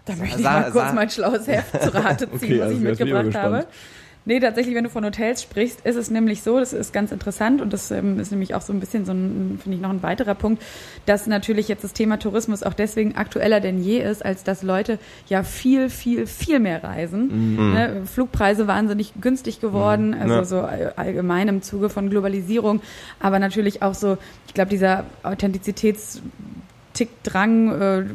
Da (laughs) möchte ich mal kurz mein schlaues Heft zu Rate (laughs) ziehen, okay, was also ich mitgebracht habe. Nee, tatsächlich, wenn du von Hotels sprichst, ist es nämlich so, das ist ganz interessant und das ähm, ist nämlich auch so ein bisschen so ein, finde ich, noch ein weiterer Punkt, dass natürlich jetzt das Thema Tourismus auch deswegen aktueller denn je ist, als dass Leute ja viel, viel, viel mehr reisen. Mhm. Ne? Flugpreise wahnsinnig günstig geworden, mhm. also ja. so allgemein im Zuge von Globalisierung, aber natürlich auch so, ich glaube, dieser Authentizitäts Tick, Drang, äh,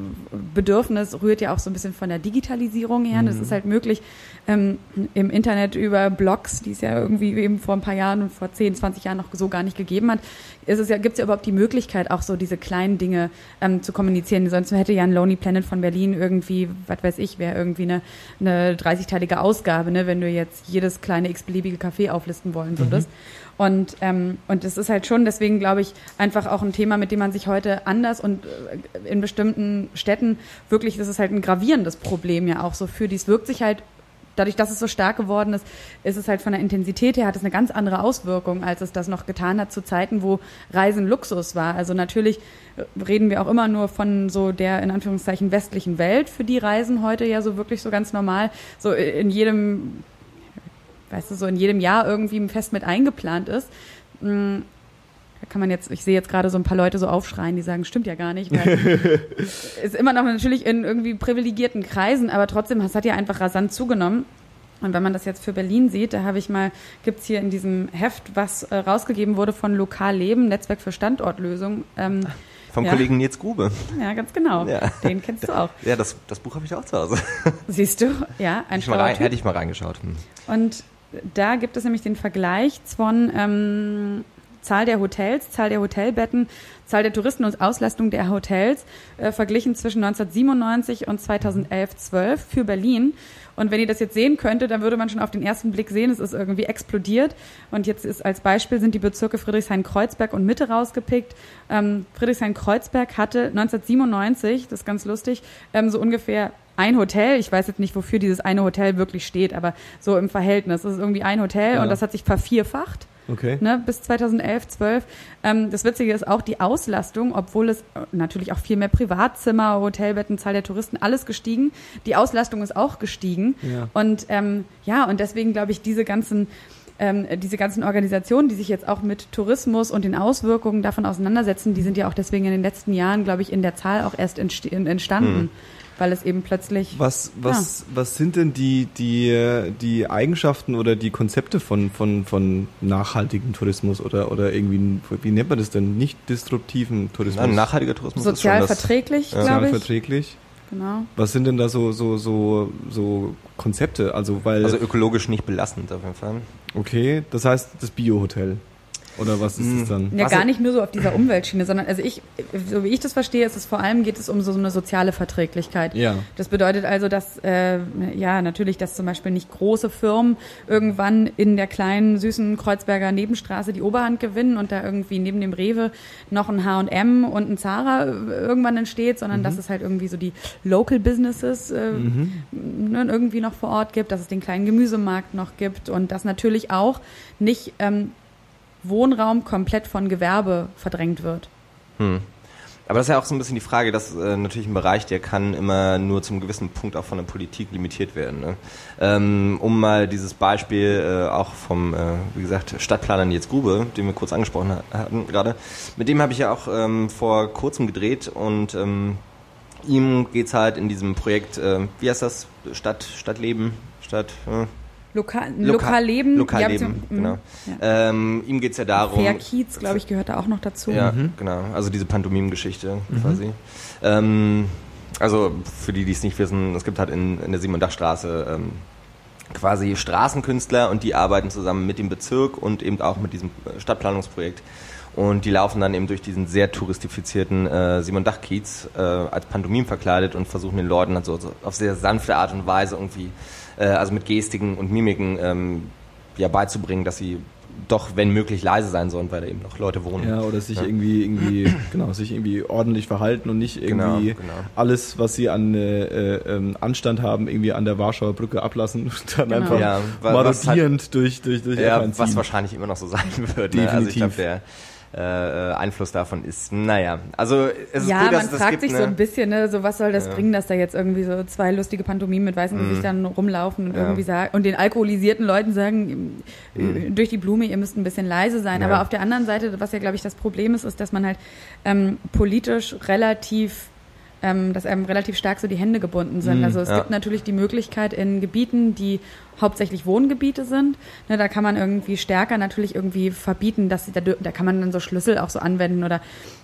Bedürfnis rührt ja auch so ein bisschen von der Digitalisierung her. Mhm. Das ist halt möglich ähm, im Internet über Blogs, die es ja irgendwie eben vor ein paar Jahren und vor 10, 20 Jahren noch so gar nicht gegeben hat. Ist es ja, gibt es ja überhaupt die Möglichkeit, auch so diese kleinen Dinge ähm, zu kommunizieren. Sonst hätte ja ein Lonely Planet von Berlin irgendwie, was weiß ich, wäre irgendwie eine, eine 30-teilige Ausgabe, ne, wenn du jetzt jedes kleine x-beliebige Café auflisten wollen würdest. Mhm. Und, ähm, und es ist halt schon, deswegen glaube ich, einfach auch ein Thema, mit dem man sich heute anders und äh, in bestimmten Städten wirklich, das ist halt ein gravierendes Problem ja auch so für die. Es wirkt sich halt dadurch, dass es so stark geworden ist, ist es halt von der Intensität her, hat es eine ganz andere Auswirkung, als es das noch getan hat zu Zeiten, wo Reisen Luxus war. Also natürlich reden wir auch immer nur von so der in Anführungszeichen westlichen Welt, für die Reisen heute ja so wirklich so ganz normal, so in jedem weißt du, so in jedem Jahr irgendwie fest mit eingeplant ist. Mm, da kann man jetzt, ich sehe jetzt gerade so ein paar Leute so aufschreien, die sagen, stimmt ja gar nicht, weil (laughs) ist immer noch natürlich in irgendwie privilegierten Kreisen, aber trotzdem, es hat ja einfach rasant zugenommen. Und wenn man das jetzt für Berlin sieht, da habe ich mal, gibt's hier in diesem Heft, was äh, rausgegeben wurde von Lokal Leben, Netzwerk für Standortlösung. Ähm, vom ja. Kollegen Nils Grube. Ja, ganz genau. Ja. Den kennst du auch. Ja, das, das Buch habe ich auch zu Hause. Siehst du? Ja, ein rein, Hätte ich mal reingeschaut. Hm. Und da gibt es nämlich den Vergleich von ähm, Zahl der Hotels, Zahl der Hotelbetten, Zahl der Touristen und Auslastung der Hotels äh, verglichen zwischen 1997 und 2011-12 für Berlin. Und wenn ihr das jetzt sehen könntet, dann würde man schon auf den ersten Blick sehen, es ist irgendwie explodiert. Und jetzt ist als Beispiel sind die Bezirke Friedrichshain-Kreuzberg und Mitte rausgepickt. Ähm, Friedrichshain-Kreuzberg hatte 1997, das ist ganz lustig, ähm, so ungefähr ein Hotel, ich weiß jetzt nicht, wofür dieses eine Hotel wirklich steht, aber so im Verhältnis. Das ist irgendwie ein Hotel ja. und das hat sich vervierfacht. Okay. Ne, bis 2011, 12. Ähm, das Witzige ist auch die Auslastung, obwohl es äh, natürlich auch viel mehr Privatzimmer, Hotelbetten, Zahl der Touristen, alles gestiegen. Die Auslastung ist auch gestiegen. Ja. Und ähm, ja, und deswegen glaube ich, diese ganzen ähm, diese ganzen Organisationen, die sich jetzt auch mit Tourismus und den Auswirkungen davon auseinandersetzen, die sind ja auch deswegen in den letzten Jahren, glaube ich, in der Zahl auch erst entstanden. Hm weil es eben plötzlich. Was, was, ja. was sind denn die, die, die Eigenschaften oder die Konzepte von, von, von nachhaltigem Tourismus oder, oder irgendwie, wie nennt man das denn? Nicht disruptiven Tourismus? Nein, nachhaltiger Tourismus Sozial ist schon verträglich, das, Sozial verträglich. Genau. Was sind denn da so, so, so, so Konzepte? Also, weil also ökologisch nicht belastend auf jeden Fall. Okay, das heißt das Bio-Hotel. Oder was ist es dann? Ja, gar nicht nur so auf dieser Umweltschiene, sondern also ich, so wie ich das verstehe, ist es vor allem geht es um so eine soziale Verträglichkeit. Ja. Das bedeutet also, dass äh, ja natürlich, dass zum Beispiel nicht große Firmen irgendwann in der kleinen süßen Kreuzberger Nebenstraße die Oberhand gewinnen und da irgendwie neben dem Rewe noch ein H&M und ein Zara äh, irgendwann entsteht, sondern dass es halt irgendwie so die Local Businesses äh, ne, irgendwie noch vor Ort gibt, dass es den kleinen Gemüsemarkt noch gibt und dass natürlich auch nicht ähm, Wohnraum komplett von Gewerbe verdrängt wird. Hm. Aber das ist ja auch so ein bisschen die Frage, dass äh, natürlich ein Bereich, der kann immer nur zum gewissen Punkt auch von der Politik limitiert werden. Ne? Ähm, um mal dieses Beispiel äh, auch vom, äh, wie gesagt, Stadtplaner Nils Grube, den wir kurz angesprochen ha- hatten gerade, mit dem habe ich ja auch ähm, vor kurzem gedreht und ähm, ihm geht's halt in diesem Projekt, äh, wie heißt das, Stadt, Stadtleben, Stadt, äh, Loka- Lokalleben. Lokalleben, ja, beziehungsweise- genau. Ja. Ähm, ihm geht's ja darum, Fair Kiez, glaube ich, gehört da auch noch dazu. ja, genau. Also diese Pantomim-Geschichte quasi. Ähm, also für die, die es nicht wissen, es gibt halt in, in der Simon-Dach-Straße ähm, quasi Straßenkünstler und die arbeiten zusammen mit dem Bezirk und eben auch mit diesem Stadtplanungsprojekt. Und die laufen dann eben durch diesen sehr touristifizierten äh, Simon-Dach-Kiez äh, als Pantomim verkleidet und versuchen den Leuten halt so, so auf sehr sanfte Art und Weise irgendwie, äh, also mit Gestiken und Mimiken, ähm, ja, beizubringen, dass sie doch, wenn möglich, leise sein sollen, weil da eben noch Leute wohnen. Ja, oder sich Ja. irgendwie, irgendwie, (clears throat) genau, sich irgendwie ordentlich verhalten und nicht Genau, irgendwie genau. alles, was sie an äh, äh, ähm, Anstand haben, irgendwie an der Warschauer Brücke ablassen und dann Genau. einfach Ja, was marodierend durch, durch, durch Ja, was wahrscheinlich immer noch so (laughs) sein wird. Ne? Also ich Definitiv. glaube, der äh, Einfluss davon ist, naja, also es ist Ja, cool, dass man das fragt gibt, sich ne? so ein bisschen, ne, so was soll das Ja. Mhm. bringen, dass da jetzt irgendwie so zwei lustige Pantomimen mit weißen Gesichtern rumlaufen und Ja. irgendwie sagen und den alkoholisierten Leuten sagen äh, durch die Blume, ihr müsst ein bisschen leise sein. Mhm. Ja. Aber auf der anderen Seite, was ja glaube ich das Problem ist, ist, dass man halt ähm, politisch relativ ähm, dass einem relativ stark so die Hände gebunden sind. Mhm, also es gibt natürlich die Möglichkeit in Gebieten, die hauptsächlich Wohngebiete sind, ne, da kann man irgendwie stärker natürlich irgendwie verbieten, dass sie, da, da kann man dann so Schlüssel auch so anwenden oder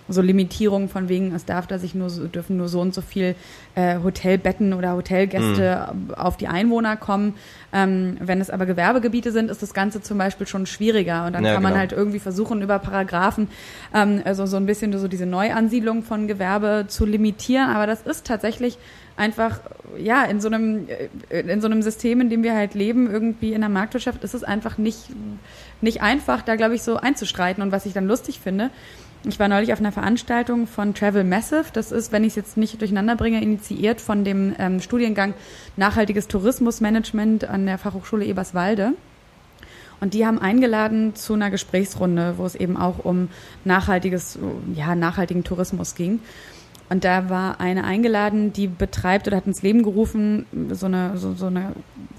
so Limitierungen von wegen, es darf da sich nur so, dürfen nur so und so viel äh, Hotelbetten oder Hotelgäste Mhm. auf die Einwohner kommen. Ähm, wenn es aber Gewerbegebiete sind, ist das Ganze zum Beispiel schon schwieriger und dann Ja, kann man genau. halt irgendwie versuchen über Paragraphen ähm, also so ein bisschen so diese Neuansiedlung von Gewerbe zu limitieren, aber das ist tatsächlich einfach ja in so einem äh, in so einem System, in dem wir halt leben, irgendwie in der Marktwirtschaft ist es einfach nicht nicht einfach, da glaube ich so einzustreiten und was ich dann lustig finde. Ich war neulich auf einer Veranstaltung von Travel Massive. Das ist, wenn ich es jetzt nicht durcheinander bringe, initiiert von dem ähm, Studiengang Nachhaltiges Tourismusmanagement an der Fachhochschule Eberswalde. Und die haben eingeladen zu einer Gesprächsrunde, wo es eben auch um nachhaltiges, ja, nachhaltigen Tourismus ging. Und da war eine eingeladen, die betreibt oder hat ins Leben gerufen, so eine, so, so eine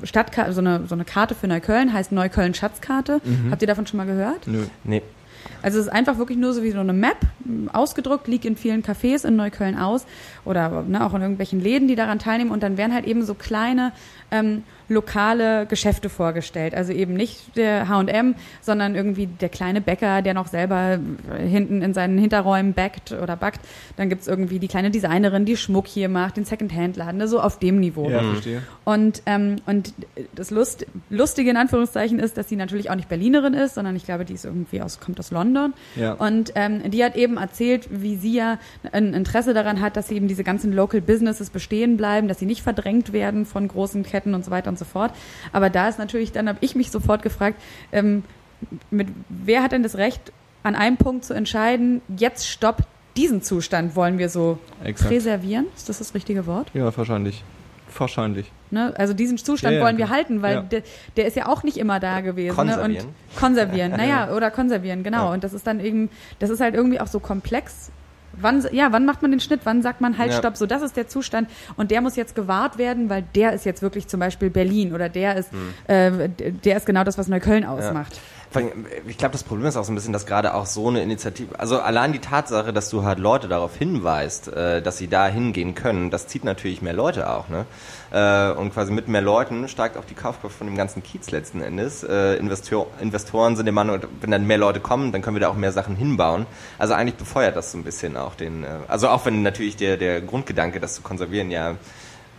Stadtkarte, so eine, so eine Karte für Neukölln, heißt Neukölln Schatzkarte. Habt ihr davon schon mal gehört? Nö. Nee. Also es ist einfach wirklich nur so wie so eine Map, ausgedruckt, liegt in vielen Cafés in Neukölln aus oder ne, auch in irgendwelchen Läden, die daran teilnehmen und dann werden halt eben so kleine ähm, lokale Geschäfte vorgestellt. Also eben nicht der H&M, sondern irgendwie der kleine Bäcker, der noch selber äh, hinten in seinen Hinterräumen backt oder backt. Dann gibt's irgendwie die kleine Designerin, die Schmuck hier macht, den Secondhand-Laden, ne, so auf dem Niveau. Ja, verstehe. Und, ähm, und das Lust, Lustige in Anführungszeichen ist, dass sie natürlich auch nicht Berlinerin ist, sondern ich glaube, die ist irgendwie aus, kommt aus London. Ja. Und ähm, die hat eben erzählt, wie sie ja ein Interesse daran hat, dass sie eben diese ganzen Local Businesses bestehen bleiben, dass sie nicht verdrängt werden von großen Ketten und so weiter und so fort. Aber da ist natürlich, dann habe ich mich sofort gefragt, ähm, mit wer hat denn das Recht, an einem Punkt zu entscheiden, jetzt stopp, diesen Zustand wollen wir so Exakt. präservieren? Ist das das richtige Wort? Ja, wahrscheinlich. Wahrscheinlich. Ne? Also diesen Zustand Ja, ja, wollen wir klar. halten, weil Ja. der, der ist ja auch nicht immer da gewesen. Konservieren. Ne? Und konservieren, naja, (laughs) oder konservieren, genau. Ja. Und das ist dann eben, das ist halt irgendwie auch so komplex. Wann, ja, wann macht man den Schnitt? Wann sagt man halt, Ja. stopp, so das ist der Zustand und der muss jetzt gewahrt werden, weil der ist jetzt wirklich zum Beispiel Berlin oder der ist, äh, der ist genau das, was Neukölln ausmacht. Allem, Ich glaube, das Problem ist auch so ein bisschen, dass gerade auch so eine Initiative, also allein die Tatsache, dass du halt Leute darauf hinweist, äh, dass sie da hingehen können, das zieht natürlich mehr Leute auch, ne? Äh, Und quasi mit mehr Leuten steigt auch die Kaufkraft von dem ganzen Kiez letzten Endes. Äh, Investor, Investoren sind immer nur, wenn dann mehr Leute kommen, dann können wir da auch mehr Sachen hinbauen. Also eigentlich befeuert das so ein bisschen auch den, also auch wenn natürlich der, der Grundgedanke, das zu konservieren, ja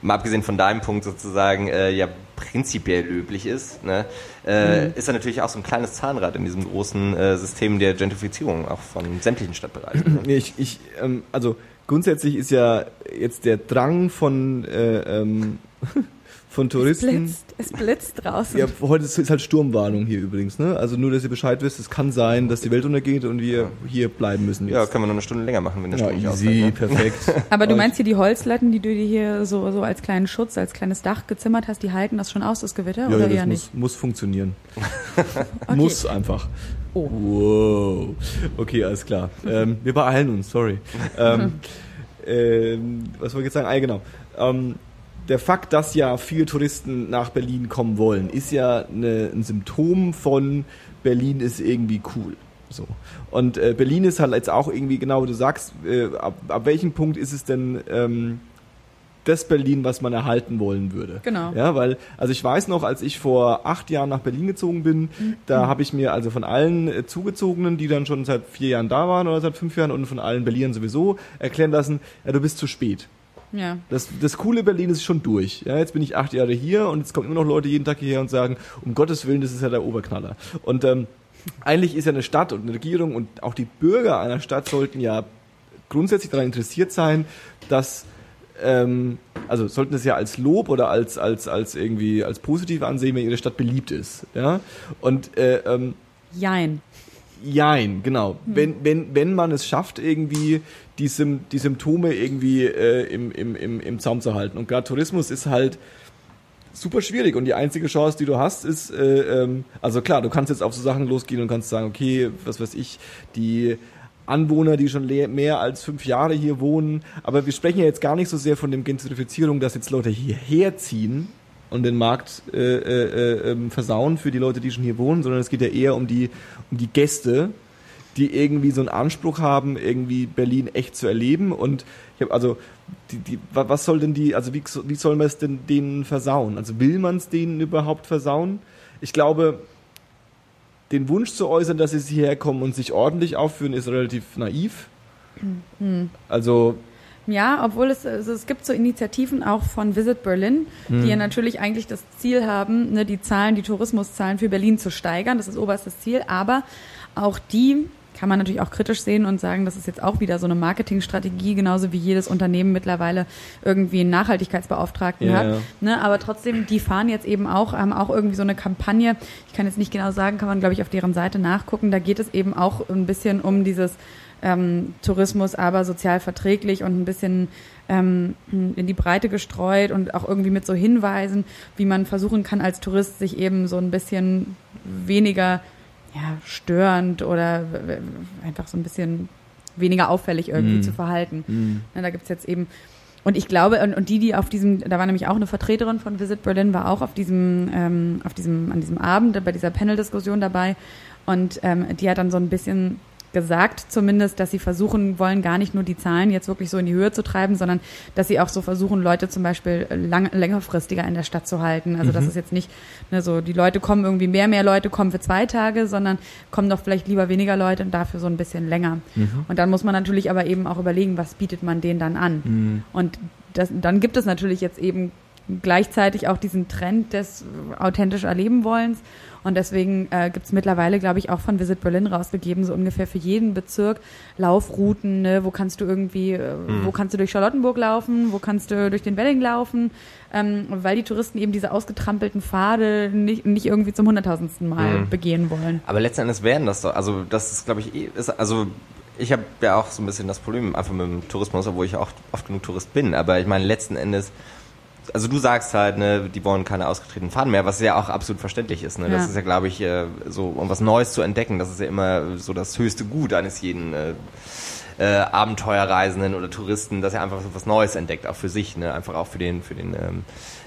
mal abgesehen von deinem Punkt sozusagen, äh, ja prinzipiell löblich ist, ne, äh, mhm. ist er natürlich auch so ein kleines Zahnrad in diesem großen äh, System der Gentrifizierung, auch von sämtlichen Stadtbereichen. Ne? Ich, ich, ähm, also grundsätzlich ist ja jetzt der Drang von äh, ähm, (laughs) von Touristen. Es blitzt, es blitzt draußen. Ja, heute ist, halt Sturmwarnung hier übrigens, ne? Also nur, dass ihr Bescheid wisst, es kann sein, dass die Welt untergeht und wir hier bleiben müssen. Jetzt. Ja, können wir noch eine Stunde länger machen, wenn der ja, Stunde nicht easy, ne? perfekt. (laughs) Aber du meinst hier die Holzlatten, die du dir hier so, so als kleinen Schutz, als kleines Dach gezimmert hast, die halten das schon aus, das Gewitter, ja, oder ja, eher nicht? Muss, muss funktionieren. (laughs) okay. Muss einfach. Oh. Wow. Okay, alles klar. ähm, wir beeilen uns, sorry. ähm, (laughs) ähm, was wollte ich jetzt sagen? Ah, genau. Ähm, der Fakt, dass ja viele Touristen nach Berlin kommen wollen, ist ja eine, ein Symptom von Berlin ist irgendwie cool. So. Und äh, Berlin ist halt jetzt auch irgendwie, genau wie du sagst, äh, ab, ab welchem Punkt ist es denn ähm, das Berlin, was man erhalten wollen würde. Genau. Ja, weil, also ich weiß noch, als ich vor acht Jahren nach Berlin gezogen bin, mhm. da habe ich mir also von allen äh, Zugezogenen, die dann schon seit vier Jahren da waren oder seit fünf Jahren und von allen Berlinern sowieso erklären lassen, ja, du bist zu spät. Ja. Das, das coole Berlin ist schon durch. Ja, jetzt bin ich acht Jahre hier und jetzt kommen immer noch Leute jeden Tag hierher und sagen, um Gottes Willen, das ist ja der Oberknaller. Und ähm, eigentlich ist ja eine Stadt und eine Regierung und auch die Bürger einer Stadt sollten ja grundsätzlich daran interessiert sein, dass ähm, also sollten es ja als Lob oder als als als irgendwie als positiv ansehen, wenn ihre Stadt beliebt ist, ja. Und äh, ähm, Jein. Jein, genau. Hm. Wenn, wenn, wenn man es schafft, irgendwie die, Sim die Symptome irgendwie äh, im, im, im, im Zaum zu halten. Und gerade Tourismus ist halt super schwierig und die einzige Chance, die du hast, ist, äh, ähm, also klar, du kannst jetzt auf so Sachen losgehen und kannst sagen, okay, was weiß ich, die Anwohner, die schon mehr als fünf Jahre hier wohnen. Aber wir sprechen ja jetzt gar nicht so sehr von dem Gentrifizierung, dass jetzt Leute hierher ziehen und den Markt äh, äh, äh, versauen für die Leute, die schon hier wohnen, sondern es geht ja eher um die, um die Gäste, die irgendwie so einen Anspruch haben, irgendwie Berlin echt zu erleben. Und ich habe also, die, die, was soll denn die, also wie, wie soll man es denn denen versauen? Also will man es denen überhaupt versauen? Ich glaube, den Wunsch zu äußern, dass sie hierher kommen und sich ordentlich aufführen, ist relativ naiv. Mhm. Also ja, obwohl es, also es gibt so Initiativen auch von Visit Berlin, mhm. die ja natürlich eigentlich das Ziel haben, ne, die Zahlen, die Tourismuszahlen für Berlin zu steigern. Das ist oberstes Ziel. Aber auch die kann man natürlich auch kritisch sehen und sagen, das ist jetzt auch wieder so eine Marketingstrategie, genauso wie jedes Unternehmen mittlerweile irgendwie einen Nachhaltigkeitsbeauftragten yeah, hat. Ne, aber trotzdem, die fahren jetzt eben auch, haben auch irgendwie so eine Kampagne. Ich kann jetzt nicht genau sagen, kann man, glaube ich, auf deren Seite nachgucken. Da geht es eben auch ein bisschen um dieses ähm, Tourismus, aber sozial verträglich und ein bisschen ähm, in die Breite gestreut und auch irgendwie mit so Hinweisen, wie man versuchen kann, als Tourist sich eben so ein bisschen weniger ja, störend oder einfach so ein bisschen weniger auffällig irgendwie mm. zu verhalten. Mm. Na, da gibt's jetzt eben und ich glaube, und, und die, die auf diesem, da war nämlich auch eine Vertreterin von Visit Berlin, war auch auf diesem, ähm, auf diesem, an diesem Abend bei dieser Panel-Diskussion dabei. Und ähm, die hat dann so ein bisschen gesagt zumindest, dass sie versuchen wollen, gar nicht nur die Zahlen jetzt wirklich so in die Höhe zu treiben, sondern dass sie auch so versuchen, Leute zum Beispiel lang, längerfristiger in der Stadt zu halten. Also mhm. das ist jetzt nicht ne, so, die Leute kommen irgendwie, mehr, mehr Leute kommen für zwei Tage, sondern kommen doch vielleicht lieber weniger Leute und dafür so ein bisschen länger. Mhm. Und dann muss man natürlich aber eben auch überlegen, was bietet man denen dann an. Mhm. Und das, dann gibt es natürlich jetzt eben gleichzeitig auch diesen Trend des authentisch erleben wollens und deswegen äh, gibt es mittlerweile, glaube ich, auch von Visit Berlin rausgegeben, so ungefähr für jeden Bezirk Laufrouten, ne? wo kannst du irgendwie, äh, mhm. wo kannst du durch Charlottenburg laufen, wo kannst du durch den Wedding laufen, ähm, weil die Touristen eben diese ausgetrampelten Pfade nicht, nicht irgendwie zum hunderttausendsten Mal mhm. begehen wollen. Aber letzten Endes werden das doch, also das ist, glaube ich, eh, ist, also ich habe ja auch so ein bisschen das Problem einfach mit dem Tourismus, obwohl ich auch oft genug Tourist bin. Aber ich meine, letzten Endes also du sagst halt, ne, die wollen keine ausgetretenen Fahnen mehr, was ja auch absolut verständlich ist. Ne? Das ist ja, glaube ich, äh, so, um was Neues zu entdecken, das ist ja immer so das höchste Gut eines jeden äh, äh, Abenteuerreisenden oder Touristen, dass er einfach so was Neues entdeckt, auch für sich, ne? einfach auch für den, für den ähm,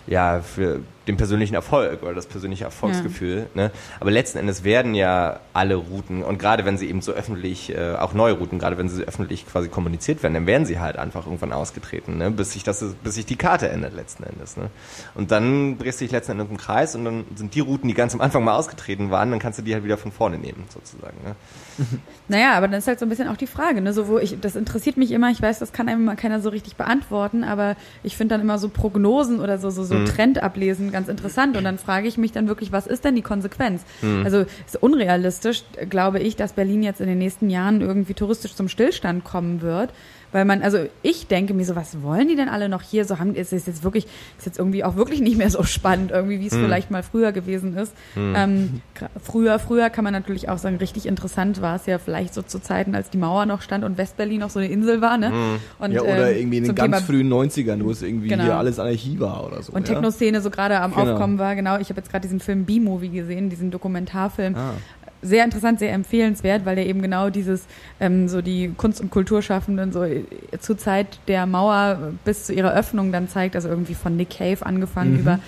ja, für den persönlichen Erfolg oder das persönliche Erfolgsgefühl. Ja. Ne? Aber letzten Endes werden ja alle Routen und gerade wenn sie eben so öffentlich, äh, auch neue Routen, gerade wenn sie öffentlich quasi kommuniziert werden, dann werden sie halt einfach irgendwann ausgetreten, ne? bis sich das, bis sich die Karte ändert letzten Endes. Ne? Und dann drehst du dich letzten Endes im Kreis und dann sind die Routen, die ganz am Anfang mal ausgetreten waren, dann kannst du die halt wieder von vorne nehmen, sozusagen. Ne? (laughs) Naja, aber dann ist halt so ein bisschen auch die Frage, ne? so wo ich, das interessiert mich immer, ich weiß, das kann einem immer keiner so richtig beantworten, aber ich finde dann immer so Prognosen oder so, so, so Mhm. Trendablesen ganz interessant und dann frage ich mich dann wirklich, was ist denn die Konsequenz? Mhm. Also ist unrealistisch, glaube ich, dass Berlin jetzt in den nächsten Jahren irgendwie touristisch zum Stillstand kommen wird. Weil man, also ich denke mir so, was wollen die denn alle noch hier? So haben, ist es jetzt wirklich, ist jetzt irgendwie auch wirklich nicht mehr so spannend, irgendwie, wie es vielleicht mal früher gewesen ist. Ähm, gra- früher, früher kann man natürlich auch sagen, richtig interessant war es ja vielleicht so zu Zeiten, als die Mauer noch stand und Westberlin noch so eine Insel war, ne? Und, ja, oder ähm, irgendwie in den ganz Thema frühen 90ern, wo es irgendwie Genau. hier alles Anarchie war oder so. und ja? Techno-Szene so gerade am Genau. Aufkommen war, genau. Ich habe jetzt gerade diesen Film B-Movie gesehen, diesen Dokumentarfilm. Ah. Sehr interessant, sehr empfehlenswert, weil der eben genau dieses, ähm, so die Kunst- und Kulturschaffenden so äh, zur Zeit der Mauer bis zu ihrer Öffnung dann zeigt, also irgendwie von Nick Cave angefangen Mhm. über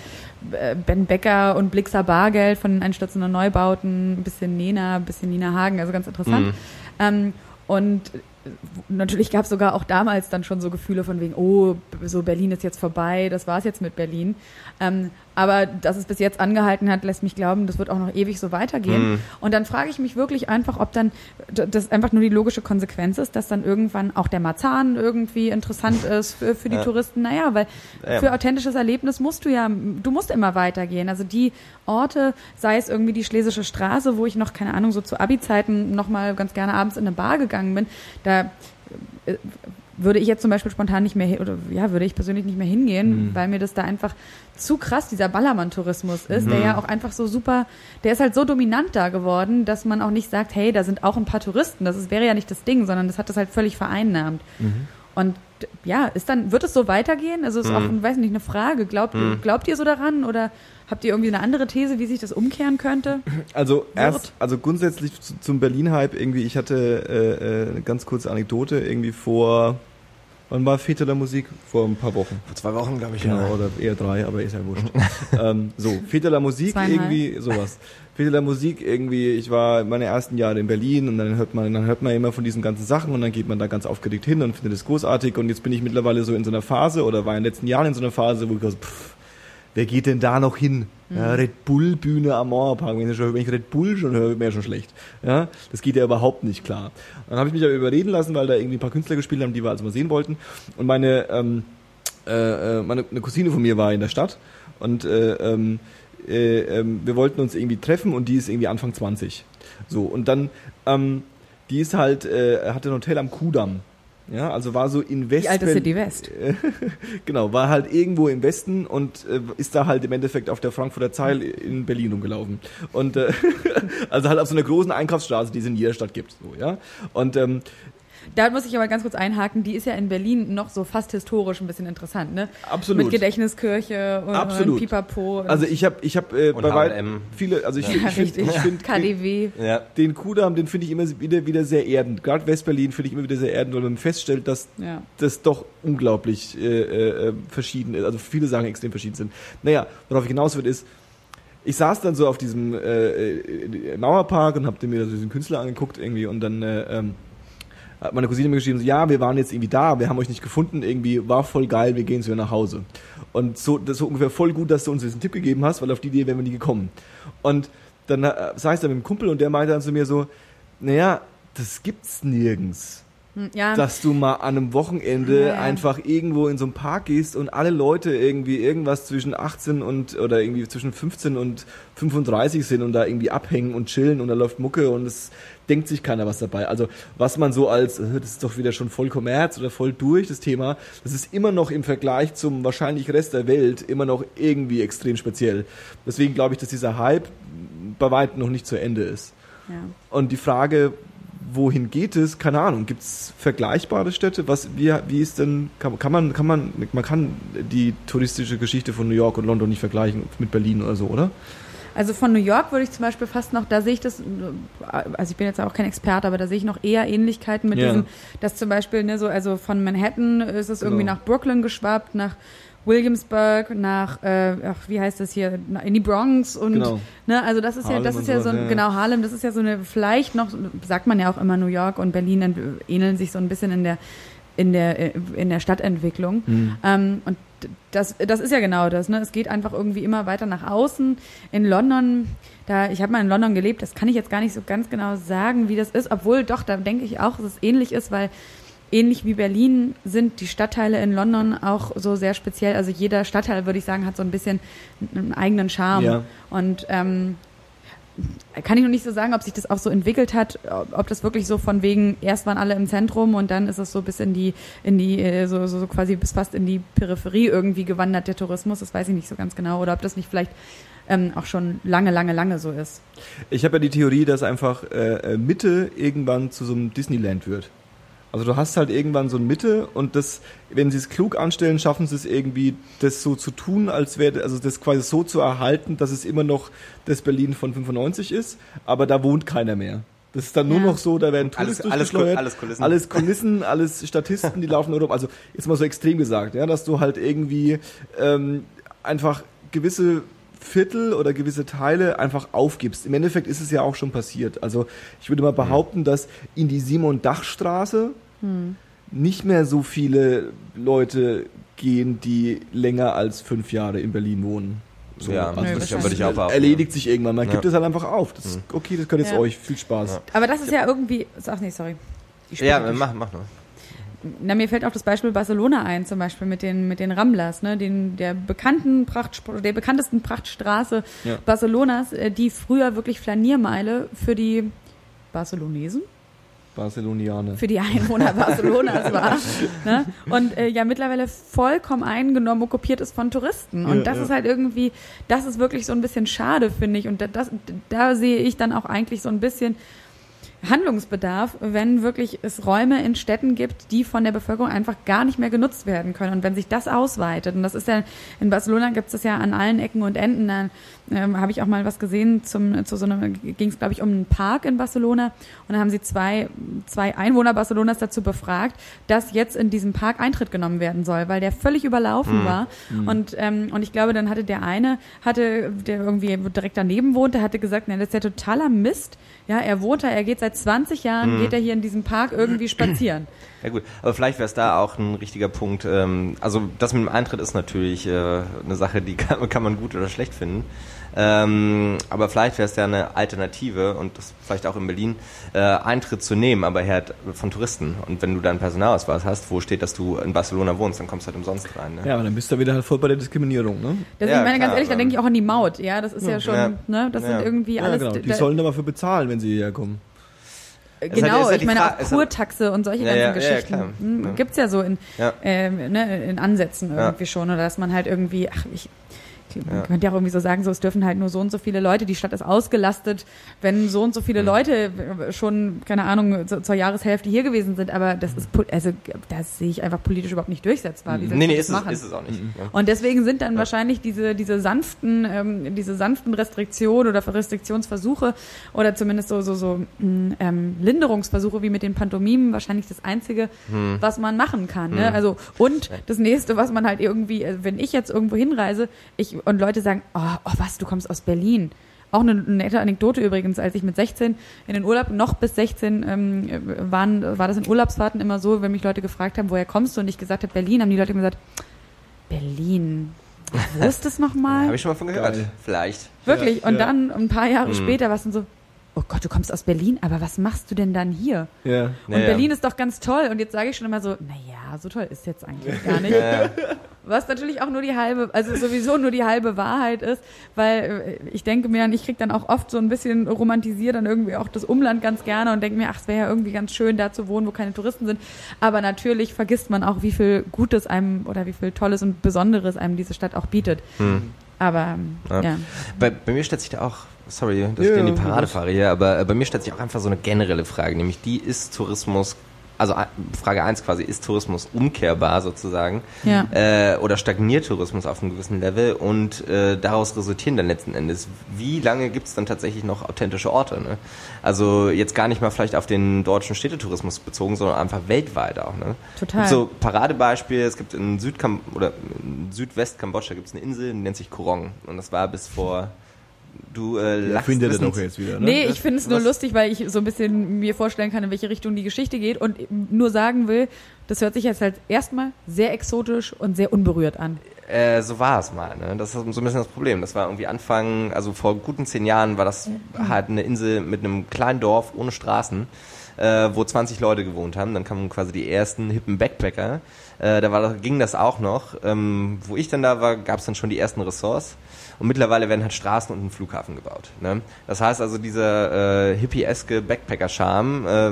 äh, Ben Becker und Blixer Bargeld von den einstürzenden Neubauten, ein bisschen Nena, ein bisschen Nina Hagen, also ganz interessant. Mhm. Ähm, und äh, natürlich gab es sogar auch damals dann schon so Gefühle von wegen, oh, so Berlin ist jetzt vorbei, das war's jetzt mit Berlin. Ähm, aber dass es bis jetzt angehalten hat, lässt mich glauben, das wird auch noch ewig so weitergehen. Mhm. Und dann frage ich mich wirklich einfach, ob dann das einfach nur die logische Konsequenz ist, dass dann irgendwann auch der Marzahn irgendwie interessant (laughs) ist für, für die Ja. Touristen. Naja, weil Ja. für authentisches Erlebnis musst du ja, du musst immer weitergehen. Also die Orte, sei es irgendwie die Schlesische Straße, wo ich noch, keine Ahnung, so zu Abi-Zeiten noch mal ganz gerne abends in eine Bar gegangen bin, da äh, würde ich jetzt zum Beispiel spontan nicht mehr, oder ja, würde ich persönlich nicht mehr hingehen, Mhm. weil mir das da einfach zu krass dieser Ballermann-Tourismus ist, der ja auch einfach so super, der ist halt so dominant da geworden, dass man auch nicht sagt, hey, da sind auch ein paar Touristen, das ist, wäre ja nicht das Ding, sondern das hat das halt völlig vereinnahmt. Und d- ja, ist dann, wird es so weitergehen? Also ist auch, weiß nicht, eine Frage. Glaubt, glaubt ihr so daran oder habt ihr irgendwie eine andere These, wie sich das umkehren könnte? Also erst, Wird. also grundsätzlich zu, zum Berlin-Hype irgendwie, ich hatte äh, äh, eine ganz kurze Anekdote irgendwie vor, wann war Fete der Musik? Vor ein paar Wochen. Vor zwei Wochen, glaube ich, Genau, oder eher drei, aber ist ja wurscht. (laughs) ähm, so, Fete der Musik Zweieinhalb. irgendwie, sowas. Fete der Musik irgendwie, ich war meine ersten Jahre in Berlin und dann hört man, dann hört man immer von diesen ganzen Sachen und dann geht man da ganz aufgeregt hin und findet es großartig und jetzt bin ich mittlerweile so in so einer Phase oder war in den letzten Jahren in so einer Phase, wo ich so, pff, wer geht denn da noch hin? Ja, Red Bull Bühne am Mauerpark. Wenn ich, schon, wenn ich Red Bull schon höre, wäre schon schlecht. Ja, das geht ja überhaupt nicht klar. Dann habe ich mich aber überreden lassen, weil da irgendwie ein paar Künstler gespielt haben, die wir also mal sehen wollten. Und meine, ähm, äh, äh, meine eine Cousine von mir war in der Stadt und äh, ähm, äh, ähm, wir wollten uns irgendwie treffen und die ist irgendwie Anfang 20. So und dann ähm, die ist halt äh, hatte ein Hotel am Kudamm. Ja, also war so in West Die alte City West. Genau, war halt irgendwo im Westen und äh, ist da halt im Endeffekt auf der Frankfurter Zeil in Berlin rumgelaufen. Und äh, (laughs) also halt auf so einer großen Einkaufsstraße, die es in jeder Stadt gibt. So, ja. Und ähm, Da muss ich aber ganz kurz einhaken, die ist ja in Berlin noch so fast historisch ein bisschen interessant, ne? Absolut. Mit Gedächtniskirche und, Absolut. und Pipapo. also ich habe ich hab, äh, Und bei weit H&M. viele, also ich, ja, ich finde find, den, (laughs) KDW. Ja. den Kudamm, den finde ich immer wieder, wieder sehr erdend. Gerade Westberlin finde ich immer wieder sehr erdend, weil man feststellt, dass Ja. das doch unglaublich äh, äh, verschieden ist. Also viele Sachen extrem verschieden sind. Naja, worauf ich hinaus will, ist, ich saß dann so auf diesem äh, äh, Mauerpark und hab mir so diesen Künstler angeguckt irgendwie und dann äh, ähm, hat meine Cousine mir geschrieben, so, ja, wir waren jetzt irgendwie da, wir haben euch nicht gefunden, irgendwie war voll geil, wir gehen zu ihr nach Hause. Und so, das ist so ungefähr voll gut, dass du uns diesen Tipp gegeben hast, weil auf die Idee wären wir nie gekommen. Und dann äh, saß ich da mit dem Kumpel und der meinte dann zu mir so, naja, das gibt's nirgends Ja, dass du mal an einem Wochenende Ja, ja. einfach irgendwo in so einen Park gehst und alle Leute irgendwie irgendwas zwischen 18 und oder irgendwie zwischen 15 und 35 sind und da irgendwie abhängen und chillen und da läuft Mucke und es denkt sich keiner was dabei. Also was man so als, äh, das ist doch wieder schon voll Kommerz oder voll durch das Thema, das ist immer noch im Vergleich zum wahrscheinlich Rest der Welt immer noch irgendwie extrem speziell. Deswegen glaube ich, dass dieser Hype bei weitem noch nicht zu Ende ist. ja. Und die Frage, wohin geht es? Keine Ahnung. Gibt es vergleichbare Städte? Was, wie, wie ist denn, kann, kann man, kann man, man kann die touristische Geschichte von New York und London nicht vergleichen mit Berlin oder so, oder? Also von New York würde ich zum Beispiel fast noch, da sehe ich das, also ich bin jetzt auch kein Experte, aber da sehe ich noch eher Ähnlichkeiten mit Ja. diesem, dass zum Beispiel, ne, so, also von Manhattan ist es irgendwie Genau. nach Brooklyn geschwappt, nach Williamsburg, nach, äh, ach, wie heißt das hier, in die Bronx und, Genau. ne, also das ist ja, Harlem das und ist ja so, ein, ja. genau, Harlem, das ist ja so eine, vielleicht noch, sagt man ja auch immer, New York und Berlin ähneln sich so ein bisschen in der, in der, in der Stadtentwicklung. Hm. Ähm, und das, das ist ja genau das. Ne? Es geht einfach irgendwie immer weiter nach außen. In London, da ich habe mal in London gelebt, das kann ich jetzt gar nicht so ganz genau sagen, wie das ist. Obwohl doch, da denke ich auch, dass es ähnlich ist, weil ähnlich wie Berlin sind die Stadtteile in London auch so sehr speziell. Also jeder Stadtteil, würde ich sagen, hat so ein bisschen einen eigenen Charme. Ja. Und ähm, kann ich noch nicht so sagen, ob sich das auch so entwickelt hat, ob das wirklich so von wegen, erst waren alle im Zentrum und dann ist es so bis in die, in die, äh, so, so quasi bis fast in die Peripherie irgendwie gewandert, der Tourismus, das weiß ich nicht so ganz genau. Oder ob das nicht vielleicht ähm, auch schon lange, lange, lange so ist. Ich habe ja die Theorie, dass einfach äh, äh, Mitte irgendwann zu so einem Disneyland wird. Also du hast halt irgendwann so eine Mitte und das, wenn sie es klug anstellen, schaffen sie es irgendwie, das so zu tun, als wäre, also das quasi so zu erhalten, dass es immer noch das Berlin von 95 ist, aber da wohnt keiner mehr. Das ist dann nur Ja. noch so, da werden Alles- Tools alles Kul- alles Kulissen. alles Kulissen, (laughs) alles Statisten, die laufen nur rum. Also jetzt mal so extrem gesagt, ja, dass du halt irgendwie ähm, einfach gewisse Viertel oder gewisse Teile einfach aufgibst. Im Endeffekt ist es ja auch schon passiert. Also ich würde mal behaupten, dass in die Simon-Dach-Straße nicht mehr so viele Leute gehen, die länger als fünf Jahre in Berlin wohnen. So, Ja, also wahrscheinlich. würde ich auch erledigt sich irgendwann. Man Ja. gibt es halt einfach auf. Das ist, okay, das gehört jetzt Ja. euch. Viel Spaß. Ja. Aber das ist ja irgendwie, ach nee, sorry. Ich Ja, mach, mach nur. Na, mir fällt auch das Beispiel Barcelona ein, zum Beispiel mit den, mit den Ramblers, ne, den, der bekannten Pracht, der bekanntesten Prachtstraße Ja. Barcelonas, äh, die früher wirklich Flaniermeile für die Barcelonesen, Barcelonianer. für die Einwohner Barcelonas war. (laughs) Ne? Und äh, ja mittlerweile vollkommen eingenommen, okkupiert ist von Touristen. Und Ja, das ja. ist halt irgendwie, das ist wirklich so ein bisschen schade, finde ich. Und da- das, da sehe ich dann auch eigentlich so ein bisschen Handlungsbedarf, wenn wirklich es Räume in Städten gibt, die von der Bevölkerung einfach gar nicht mehr genutzt werden können. Und wenn sich das ausweitet, und das ist ja, in Barcelona gibt es das ja an allen Ecken und Enden, dann ähm, habe ich auch mal was gesehen zum, zu so einem, ging es glaube ich um einen Park in Barcelona und da haben sie zwei, zwei Einwohner Barcelonas dazu befragt, dass jetzt in diesem Park Eintritt genommen werden soll, weil der völlig überlaufen war. Und, ähm, und ich glaube, dann hatte der eine, hatte, der irgendwie direkt daneben wohnte, hatte gesagt, na, das ist ja totaler Mist. Ja, er wohnt da, er geht seit 20 Jahren, geht er hier in diesem Park irgendwie spazieren. (clears throat) Ja gut, aber vielleicht wäre es da auch ein richtiger Punkt. Ähm, also das mit dem Eintritt ist natürlich äh, eine Sache, die (laughs) kann, kann man gut oder schlecht finden. Ähm, aber vielleicht wäre es ja eine Alternative und das vielleicht auch in Berlin, äh, Eintritt zu nehmen, aber halt von Touristen. Und wenn du dann Personalausweis hast, wo steht, dass du in Barcelona wohnst, dann kommst du halt umsonst rein. Ne? Ja, aber dann bist du wieder halt voll bei der Diskriminierung, ne? Das, Ja, ich meine, ganz klar, ehrlich, da aber- denke ich auch an die Maut. Ja, das ist ja, schon, Ja. ne, das Ja. sind irgendwie Ja, alles. genau. Die da- sollen dafür bezahlen, wenn sie hierher kommen. Halt- Genau, ist halt ich meine Fra- auch halt- Kurtaxe und solche Ja, ganzen ja, Geschichten. Hm, Ja. Gibt's ja so in, ähm, ne, in Ansätzen irgendwie schon. Oder dass man halt irgendwie, ach, ich, man Ja. könnte ja auch irgendwie so sagen, so es dürfen halt nur so und so viele Leute, die Stadt ist ausgelastet, wenn so und so Mhm. viele Leute schon, keine Ahnung, zu, zur Jahreshälfte hier gewesen sind. Aber das ist, also das sehe ich einfach politisch überhaupt nicht durchsetzbar. Wie Mhm. Nee, nee, das ist es, ist es auch nicht. Mhm. Und deswegen sind dann Ja. wahrscheinlich diese, diese sanften, ähm, diese sanften Restriktionen oder Restriktionsversuche oder zumindest so, so, so mh, ähm, Linderungsversuche wie mit den Pantomimen wahrscheinlich das Einzige, Hm. was man machen kann. Ne? Also, und das nächste, was man halt irgendwie, äh, wenn ich jetzt irgendwo hinreise, ich, und Leute sagen, oh, oh was, du kommst aus Berlin. Auch eine nette Anekdote übrigens, als ich mit 16 in den Urlaub, noch bis 16 ähm, äh, waren, war das in Urlaubsfahrten immer so, wenn mich Leute gefragt haben, woher kommst du und ich gesagt habe, Berlin, haben die Leute immer gesagt, Berlin. Wo ist das nochmal? (laughs) Habe ich schon mal von gehört. Geil. Vielleicht. Wirklich. Ja, und ja. dann ein paar Jahre Mhm. später war es dann so, oh Gott, du kommst aus Berlin, aber was machst du denn dann hier? Ja. Und Ja, ja. Berlin ist doch ganz toll. Und jetzt sage ich schon immer so, naja, so toll ist jetzt eigentlich gar nicht. Ja, (laughs) ja. Was natürlich auch nur die halbe, also sowieso nur die halbe Wahrheit ist, weil äh, ich denke mir, ich krieg dann auch oft so ein bisschen romantisiert dann irgendwie auch das Umland ganz gerne und denke mir, ach, es wäre ja irgendwie ganz schön, da zu wohnen, wo keine Touristen sind. Aber natürlich vergisst man auch, wie viel Gutes einem oder wie viel Tolles und Besonderes einem diese Stadt auch bietet. Hm. Aber Ja. ja. Bei, bei mir stellt sich da auch, sorry, dass Ja, ich in die Parade fahre hier, aber bei mir stellt sich auch einfach so eine generelle Frage, nämlich die ist Tourismus, also äh, Frage eins quasi, ist Tourismus umkehrbar sozusagen? Ja. Äh, oder stagniert Tourismus auf einem gewissen Level und äh, daraus resultieren dann letzten Endes, wie lange gibt es dann tatsächlich noch authentische Orte? Ne? Also jetzt gar nicht mal vielleicht auf den deutschen Städtetourismus bezogen, sondern einfach weltweit auch. Ne? Total. So Paradebeispiel, es gibt in Südkam oder in Südwest-Kambodscha gibt es eine Insel, die nennt sich Korong. Und das war bis vor Du äh, Ja, lachst findet er wissend. doch jetzt wieder, ne? Nee, Das- ich finde es nur was- lustig, weil ich so ein bisschen mir vorstellen kann, in welche Richtung die Geschichte geht und nur sagen will, das hört sich jetzt halt erstmal sehr exotisch und sehr unberührt an. Äh, so war es mal. Ne? Das ist so ein bisschen das Problem. Das war irgendwie Anfang, also vor guten zehn Jahren war das halt eine Insel mit einem kleinen Dorf ohne Straßen, äh, wo 20 Leute gewohnt haben. Dann kamen quasi die ersten hippen Backpacker. Äh, da war, das- ging das auch noch. Ähm, wo ich dann da war, gab es dann schon die ersten Ressorts. Und mittlerweile werden halt Straßen und ein Flughafen gebaut. Ne? Das heißt also, dieser äh, hippieske Backpacker-Charme, äh,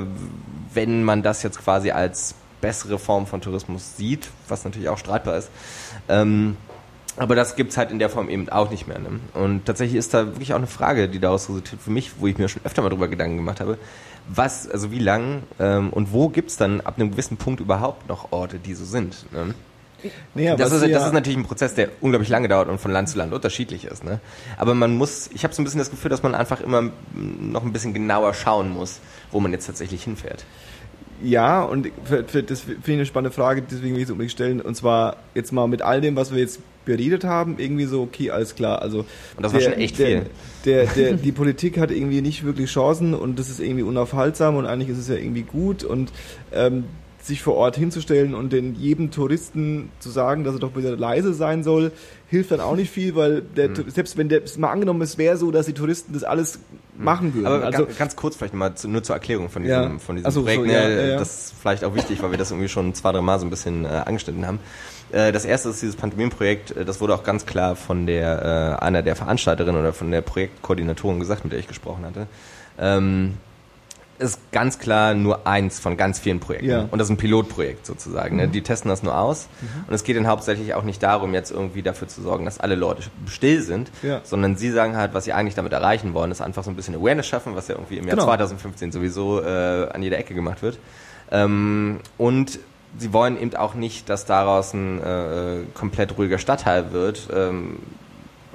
wenn man das jetzt quasi als bessere Form von Tourismus sieht, was natürlich auch streitbar ist, ähm, aber das gibt's halt in der Form eben auch nicht mehr. Ne? Und tatsächlich ist da wirklich auch eine Frage, die daraus resultiert für mich, wo ich mir schon öfter mal drüber Gedanken gemacht habe. Was, also wie lang ähm, und wo gibt's dann ab einem gewissen Punkt überhaupt noch Orte, die so sind? Ne? Naja, das, ist, das ist natürlich ein Prozess, der unglaublich lange dauert und von Land zu Land unterschiedlich ist. Ne? Aber man muss, ich habe so ein bisschen das Gefühl, dass man einfach immer noch ein bisschen genauer schauen muss, wo man jetzt tatsächlich hinfährt. Ja, und für, für, das finde ich eine spannende Frage, deswegen will ich es unbedingt stellen. Und zwar jetzt mal mit all dem, was wir jetzt beredet haben, irgendwie so, okay, alles klar. Also Und das war schon echt der, viel. Der, (laughs) der, die Politik hat irgendwie nicht wirklich Chancen und das ist irgendwie unaufhaltsam und eigentlich ist es ja irgendwie gut und ähm, sich vor Ort hinzustellen und den jedem Touristen zu sagen, dass er doch bitte leise sein soll, hilft dann auch nicht viel, weil der, Mhm. selbst wenn der, mal angenommen, es wäre so, dass die Touristen das alles machen würden. Aber also, ganz, ganz kurz vielleicht mal zu, nur zur Erklärung von diesem, Ja. von diesem so, Projekt. so, ne, ja, ja, ja. Das ist vielleicht auch wichtig, weil wir das irgendwie schon zwei, drei Mal so ein bisschen äh, angeschnitten haben. Äh, das erste ist dieses Pantomim-Projekt, äh, das wurde auch ganz klar von der äh, einer der Veranstalterinnen oder von der Projektkoordinatorin gesagt, mit der ich gesprochen hatte. Ähm, ist ganz klar nur eins von ganz vielen Projekten. Ja. Und das ist ein Pilotprojekt sozusagen. Ne? Die testen das nur aus. Und es geht dann hauptsächlich auch nicht darum, jetzt irgendwie dafür zu sorgen, dass alle Leute still sind, Ja. sondern sie sagen halt, was sie eigentlich damit erreichen wollen, ist einfach so ein bisschen Awareness schaffen, was ja irgendwie im Jahr Genau. 2015 sowieso äh, an jeder Ecke gemacht wird. Ähm, und sie wollen eben auch nicht, dass daraus ein äh, komplett ruhiger Stadtteil wird. Ähm,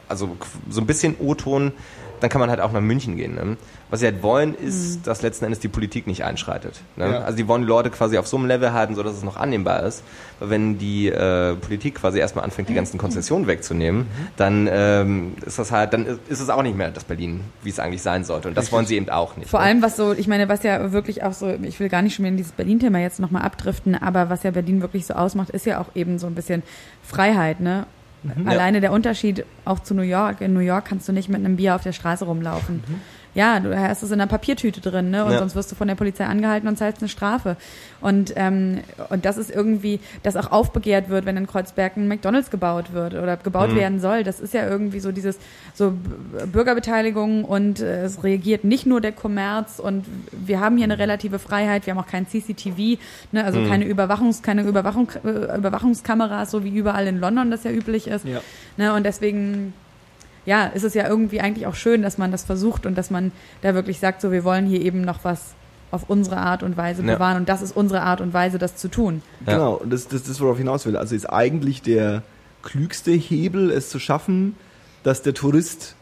also so ein bisschen O-Ton, dann kann man halt auch nach München gehen. Ne? Was sie halt wollen, ist, dass letzten Endes die Politik nicht einschreitet. Ne? Ja. Also die wollen die Leute quasi auf so einem Level halten, sodass es noch annehmbar ist. Weil wenn die äh, Politik quasi erstmal anfängt, die ganzen Konzessionen wegzunehmen, dann ähm, ist das halt, dann ist- es auch nicht mehr das Berlin, wie es eigentlich sein sollte. Und das wollen sie eben auch nicht. Vor ne? allem, was so, ich meine, was ja wirklich auch so, ich will gar nicht schon mehr in dieses Berlin-Thema jetzt nochmal abdriften, aber was ja Berlin wirklich so ausmacht, ist ja auch eben so ein bisschen Freiheit, ne? Alleine der Unterschied auch zu New York. In New York kannst du nicht mit einem Bier auf der Straße rumlaufen. Ja, du hast es in einer Papiertüte drin, ne? Und Ja. sonst wirst du von der Polizei angehalten und zahlst eine Strafe. Und, ähm, und das ist irgendwie, dass auch aufbegehrt wird, wenn in Kreuzberg ein McDonalds gebaut wird oder gebaut werden soll. Das ist ja irgendwie so dieses so Bürgerbeteiligung und äh, es reagiert nicht nur der Kommerz und wir haben hier eine relative Freiheit. Wir haben auch kein CCTV, ne? also keine Überwachungs, keine Überwachung, äh, Überwachungskameras, so wie überall in London das ja üblich ist. Ja. Ne? Und deswegen ja, ist es ja irgendwie eigentlich auch schön, dass man das versucht und dass man da wirklich sagt, so wir wollen hier eben noch was auf unsere Art und Weise Ja. bewahren und das ist unsere Art und Weise, das zu tun. Ja. Genau, und das, das, das worauf ich hinaus will. Also ist eigentlich der klügste Hebel, es zu schaffen, dass der Tourist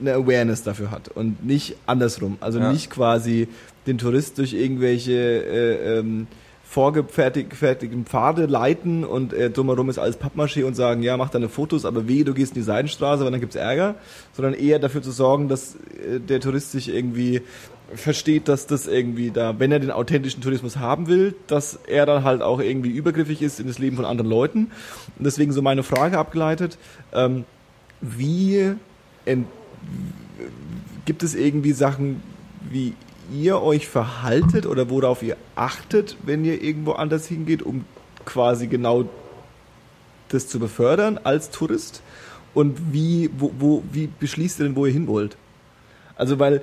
eine Awareness dafür hat und nicht andersrum. Also Ja. nicht quasi den Tourist durch irgendwelche äh, ähm, vorgefertigten Pfade leiten und äh, drumherum ist alles Pappmaché und sagen, ja, mach deine Fotos, aber weh, du gehst in die Seidenstraße, weil dann gibt's Ärger, sondern eher dafür zu sorgen, dass äh, der Tourist sich irgendwie versteht, dass das irgendwie da, wenn er den authentischen Tourismus haben will, dass er dann halt auch irgendwie übergriffig ist in das Leben von anderen Leuten. Und deswegen so meine Frage abgeleitet, ähm, wie ent, gibt es irgendwie Sachen, wie ihr euch verhaltet oder worauf ihr achtet, wenn ihr irgendwo anders hingeht, um quasi genau das zu befördern als Tourist? Und wie, wo, wo, wie beschließt ihr denn, wo ihr hin wollt? Also, weil,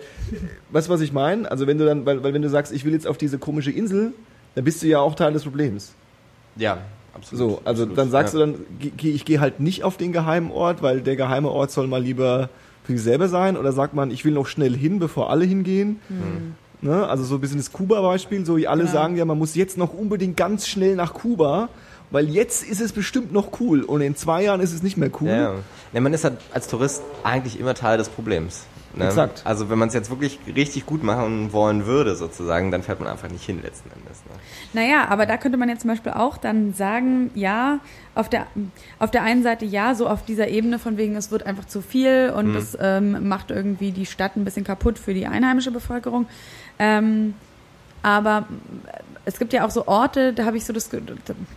weißt du, was ich meine? Also, wenn du dann, weil, weil wenn du sagst, ich will jetzt auf diese komische Insel, dann bist du ja auch Teil des Problems. Ja, absolut. So, also absolut. dann sagst ja. du dann, ich gehe halt nicht auf den geheimen Ort, weil der geheime Ort soll mal lieber für sich selber sein. Oder sagt man, ich will noch schnell hin, bevor alle hingehen. Ne? Also so ein bisschen das Kuba-Beispiel. So, alle Genau. sagen ja, man muss jetzt noch unbedingt ganz schnell nach Kuba. Weil jetzt ist es bestimmt noch cool und in zwei Jahren ist es nicht mehr cool. Ja, ja. man ist halt als Tourist eigentlich immer Teil des Problems. Ne? Exakt. Also wenn man es jetzt wirklich richtig gut machen wollen würde, sozusagen, dann fährt man einfach nicht hin letzten Endes. Ne? Naja, aber da könnte man jetzt zum Beispiel auch dann sagen, ja, auf der, auf der einen Seite ja, so auf dieser Ebene von wegen, es wird einfach zu viel und Mhm. es ähm, macht irgendwie die Stadt ein bisschen kaputt für die einheimische Bevölkerung. Ähm, aber es gibt ja auch so Orte, da habe ich so das,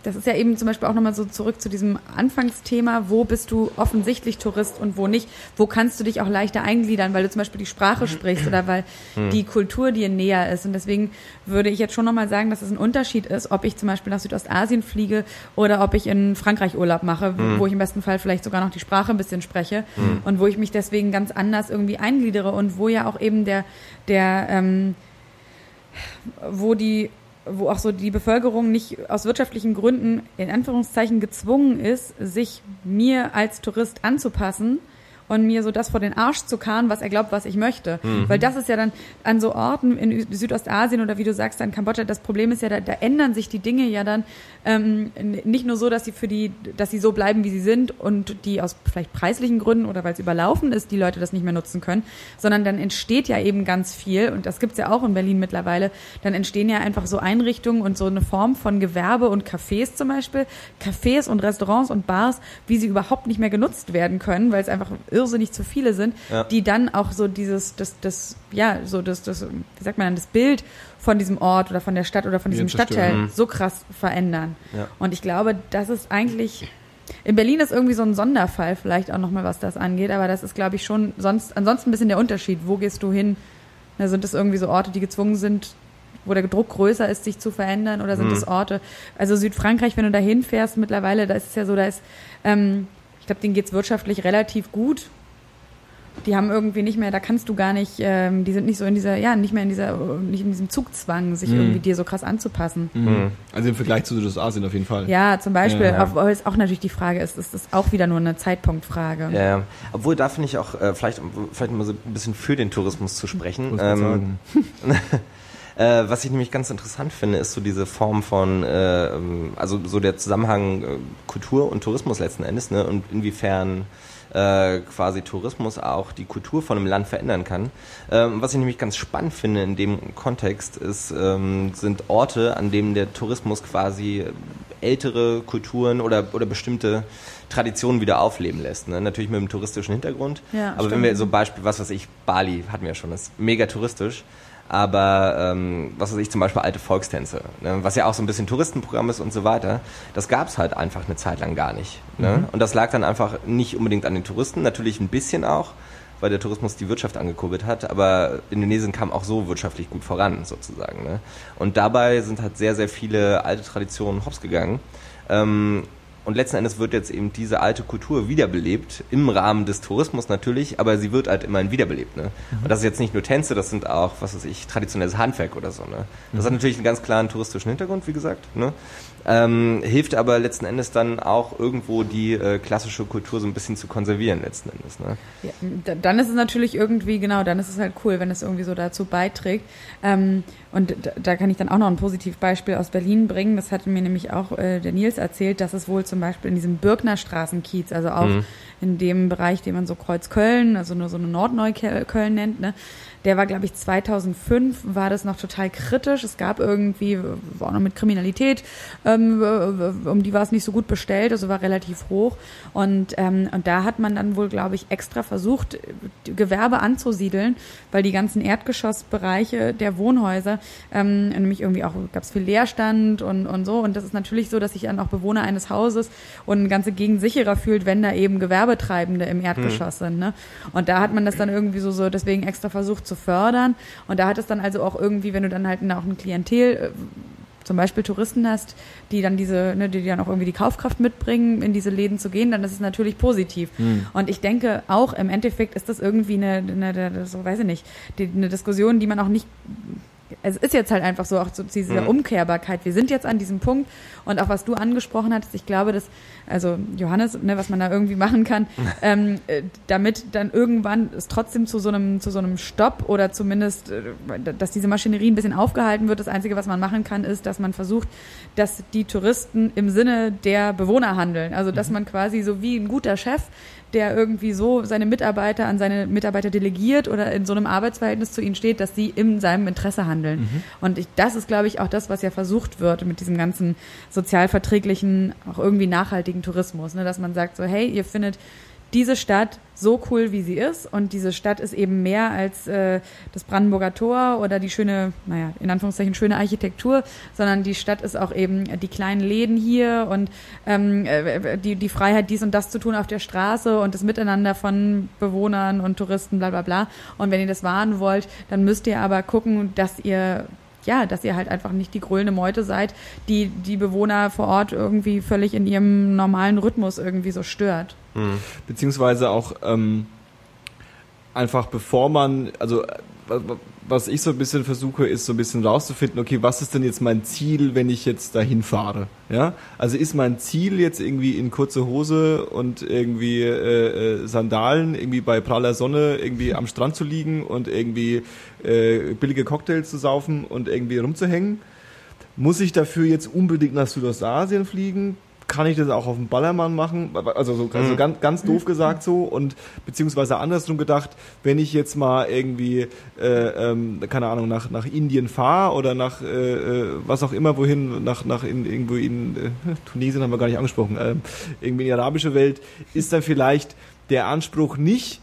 das ist ja eben zum Beispiel auch nochmal so zurück zu diesem Anfangsthema, wo bist du offensichtlich Tourist und wo nicht, wo kannst du dich auch leichter eingliedern, weil du zum Beispiel die Sprache sprichst oder weil die Kultur dir näher ist. Und deswegen würde ich jetzt schon nochmal sagen, dass es ein Unterschied ist, ob ich zum Beispiel nach Südostasien fliege oder ob ich in Frankreich Urlaub mache, wo ich im besten Fall vielleicht sogar noch die Sprache ein bisschen spreche und wo ich mich deswegen ganz anders irgendwie eingliedere und wo ja auch eben der, der, ähm, wo die wo auch so die Bevölkerung nicht aus wirtschaftlichen Gründen in Anführungszeichen gezwungen ist, sich mir als Tourist anzupassen und mir so das vor den Arsch zu karren, was er glaubt, was ich möchte. Weil das ist ja dann an so Orten in Südostasien oder wie du sagst, in Kambodscha, das Problem ist ja, da, da ändern sich die Dinge ja dann ähm, nicht nur so, dass sie für die, dass sie so bleiben, wie sie sind und die aus vielleicht preislichen Gründen oder weil es überlaufen ist, die Leute das nicht mehr nutzen können, sondern dann entsteht ja eben ganz viel und das gibt's ja auch in Berlin mittlerweile, dann entstehen ja einfach so Einrichtungen und so eine Form von Gewerbe und Cafés zum Beispiel, Cafés und Restaurants und Bars, wie sie überhaupt nicht mehr genutzt werden können, weil es einfach irrsinnig zu viele sind, Ja. die dann auch so dieses, das, das, ja, so das, das, wie sagt man dann, das Bild von diesem Ort oder von der Stadt oder von diesem. Stadtteil so krass verändern. Ja. Und ich glaube, das ist eigentlich in Berlin ist irgendwie so ein Sonderfall vielleicht auch nochmal, was das angeht, aber das ist, glaube ich, schon sonst ansonsten ein bisschen der Unterschied. Wo gehst du hin? Na, sind das irgendwie so Orte, die gezwungen sind, wo der Druck größer ist, sich zu verändern, oder sind Mhm. das Orte? Also Südfrankreich, wenn du da hinfährst mittlerweile, da ist es ja so, da ist, ähm, glaube, denen geht's wirtschaftlich relativ gut. Die haben irgendwie nicht mehr, da kannst du gar nicht, ähm, die sind nicht so in dieser, ja, nicht mehr in dieser, nicht in diesem Zugzwang, sich Mhm. irgendwie dir so krass anzupassen. Mhm. Also im Vergleich zu Südostasien auf jeden Fall. Ja, zum Beispiel, Ja. obwohl es auch natürlich die Frage ist, ist das auch wieder nur eine Zeitpunktfrage. Ja, ja. Obwohl, da finde ich auch, äh, vielleicht, vielleicht mal so ein bisschen für den Tourismus zu sprechen. Ähm, sagen. (laughs) Äh, was ich nämlich ganz interessant finde, ist so diese Form von, äh, ähm, also so der Zusammenhang äh, Kultur und Tourismus letzten Endes, ne? Und inwiefern äh, quasi Tourismus auch die Kultur von einem Land verändern kann. Ähm, was ich nämlich ganz spannend finde in dem Kontext ist, ähm, sind Orte, an denen der Tourismus quasi ältere Kulturen oder, oder bestimmte Traditionen wieder aufleben lässt. Ne? Natürlich mit einem touristischen Hintergrund. Ja, Aber wenn stimmt. wir so Beispiel, was weiß ich, Bali hatten wir ja schon, das ist mega touristisch. Aber ähm, was weiß ich, zum Beispiel alte Volkstänze, ne? was ja auch so ein bisschen Touristenprogramm ist und so weiter, das gab's halt einfach eine Zeit lang gar nicht. Ne? Und das lag dann einfach nicht unbedingt an den Touristen, natürlich ein bisschen auch, weil der Tourismus die Wirtschaft angekurbelt hat, aber Indonesien kam auch so wirtschaftlich gut voran, sozusagen. Ne? Und dabei sind halt sehr, sehr viele alte Traditionen hops gegangen. Ähm, und letzten Endes wird jetzt eben diese alte Kultur wiederbelebt, im Rahmen des Tourismus natürlich, aber sie wird halt immerhin wiederbelebt. Ne? Und das ist jetzt nicht nur Tänze, das sind auch, was weiß ich, traditionelles Handwerk oder so. Ne? Das hat natürlich einen ganz klaren touristischen Hintergrund, wie gesagt. Ne? Ähm, hilft aber letzten Endes dann auch irgendwo die äh, klassische Kultur so ein bisschen zu konservieren, letzten Endes. Ne? Ja, da- dann ist es natürlich irgendwie, genau, dann ist es halt cool, wenn es irgendwie so dazu beiträgt. Ähm, und da, kann ich dann auch noch ein Positivbeispiel aus Berlin bringen. Das hatte mir nämlich auch äh, der Nils erzählt, dass es wohl zum Beispiel in diesem Birknerstraßenkiez, also auch Mhm. in dem Bereich, den man so Kreuzköln, also nur so eine Nordneukölln nennt, ne, der war, glaube ich, 2005 war das noch total kritisch. Es gab irgendwie, war auch noch mit Kriminalität, ähm, um die war es nicht so gut bestellt, also war relativ hoch. Und, ähm, und da hat man dann wohl, glaube ich, extra versucht, Gewerbe anzusiedeln, weil die ganzen Erdgeschossbereiche der Wohnhäuser, ähm, nämlich irgendwie auch gab es viel Leerstand und, und so. Und das ist natürlich so, dass sich dann auch Bewohner eines Hauses und eine ganze Gegend sicherer fühlt, wenn da eben Gewerbetreibende im Erdgeschoss sind. Ne? Und da hat man das dann irgendwie so, so deswegen extra versucht zu fördern. Und da hat es dann also auch irgendwie, wenn du dann halt auch ein Klientel äh, zum Beispiel Touristen hast, die dann diese, ne, die dann auch irgendwie die Kaufkraft mitbringen, in diese Läden zu gehen, dann ist es natürlich positiv. Und ich denke auch im Endeffekt ist das irgendwie eine, eine, eine so weiß ich nicht, die, eine Diskussion, die man auch nicht es ist jetzt halt einfach so, auch zu dieser mhm. Umkehrbarkeit. Wir sind jetzt an diesem Punkt und auch was du angesprochen hattest, ich glaube, dass, also Johannes, ne, was man da irgendwie machen kann, (laughs) ähm, äh, damit dann irgendwann es trotzdem zu so einem, zu so einem Stopp oder zumindest, äh, dass diese Maschinerie ein bisschen aufgehalten wird. Das Einzige, was man machen kann, ist, dass man versucht, dass die Touristen im Sinne der Bewohner handeln. Also, dass mhm. man quasi so wie ein guter Chef der irgendwie so seine Mitarbeiter an seine Mitarbeiter delegiert oder in so einem Arbeitsverhältnis zu ihnen steht, dass sie in seinem Interesse handeln. Mhm. Und ich, das ist, glaube ich, auch das, was ja versucht wird mit diesem ganzen sozialverträglichen, auch irgendwie nachhaltigen Tourismus, ne? dass man sagt so, hey, ihr findet diese Stadt so cool, wie sie ist. Und diese Stadt ist eben mehr als äh, das Brandenburger Tor oder die schöne, naja, in Anführungszeichen schöne Architektur, sondern die Stadt ist auch eben die kleinen Läden hier und ähm, äh, die, die Freiheit, dies und das zu tun auf der Straße und das Miteinander von Bewohnern und Touristen, bla bla bla. Und wenn ihr das wahren wollt, dann müsst ihr aber gucken, dass ihr ja, dass ihr halt einfach nicht die grölende Meute seid, die die Bewohner vor Ort irgendwie völlig in ihrem normalen Rhythmus irgendwie so stört. Mhm. Beziehungsweise auch ähm, einfach bevor man, also was ich so ein bisschen versuche, ist so ein bisschen rauszufinden, okay, was ist denn jetzt mein Ziel, wenn ich jetzt dahin fahre? Ja, also ist mein Ziel jetzt irgendwie in kurze Hose und irgendwie äh, äh, Sandalen irgendwie bei praller Sonne irgendwie am Strand zu liegen und irgendwie äh, billige Cocktails zu saufen und irgendwie rumzuhängen? Muss ich dafür jetzt unbedingt nach Südostasien fliegen? Kann ich das auch auf dem Ballermann machen? Also, so, also mhm. ganz, ganz doof gesagt so und beziehungsweise andersrum gedacht, wenn ich jetzt mal irgendwie, äh, ähm, keine Ahnung, nach, nach Indien fahre oder nach äh, äh, was auch immer wohin, nach, nach in, irgendwo in äh, (laughs) Tunesien haben wir gar nicht angesprochen, äh, irgendwie in die arabische Welt, ist dann vielleicht der Anspruch nicht,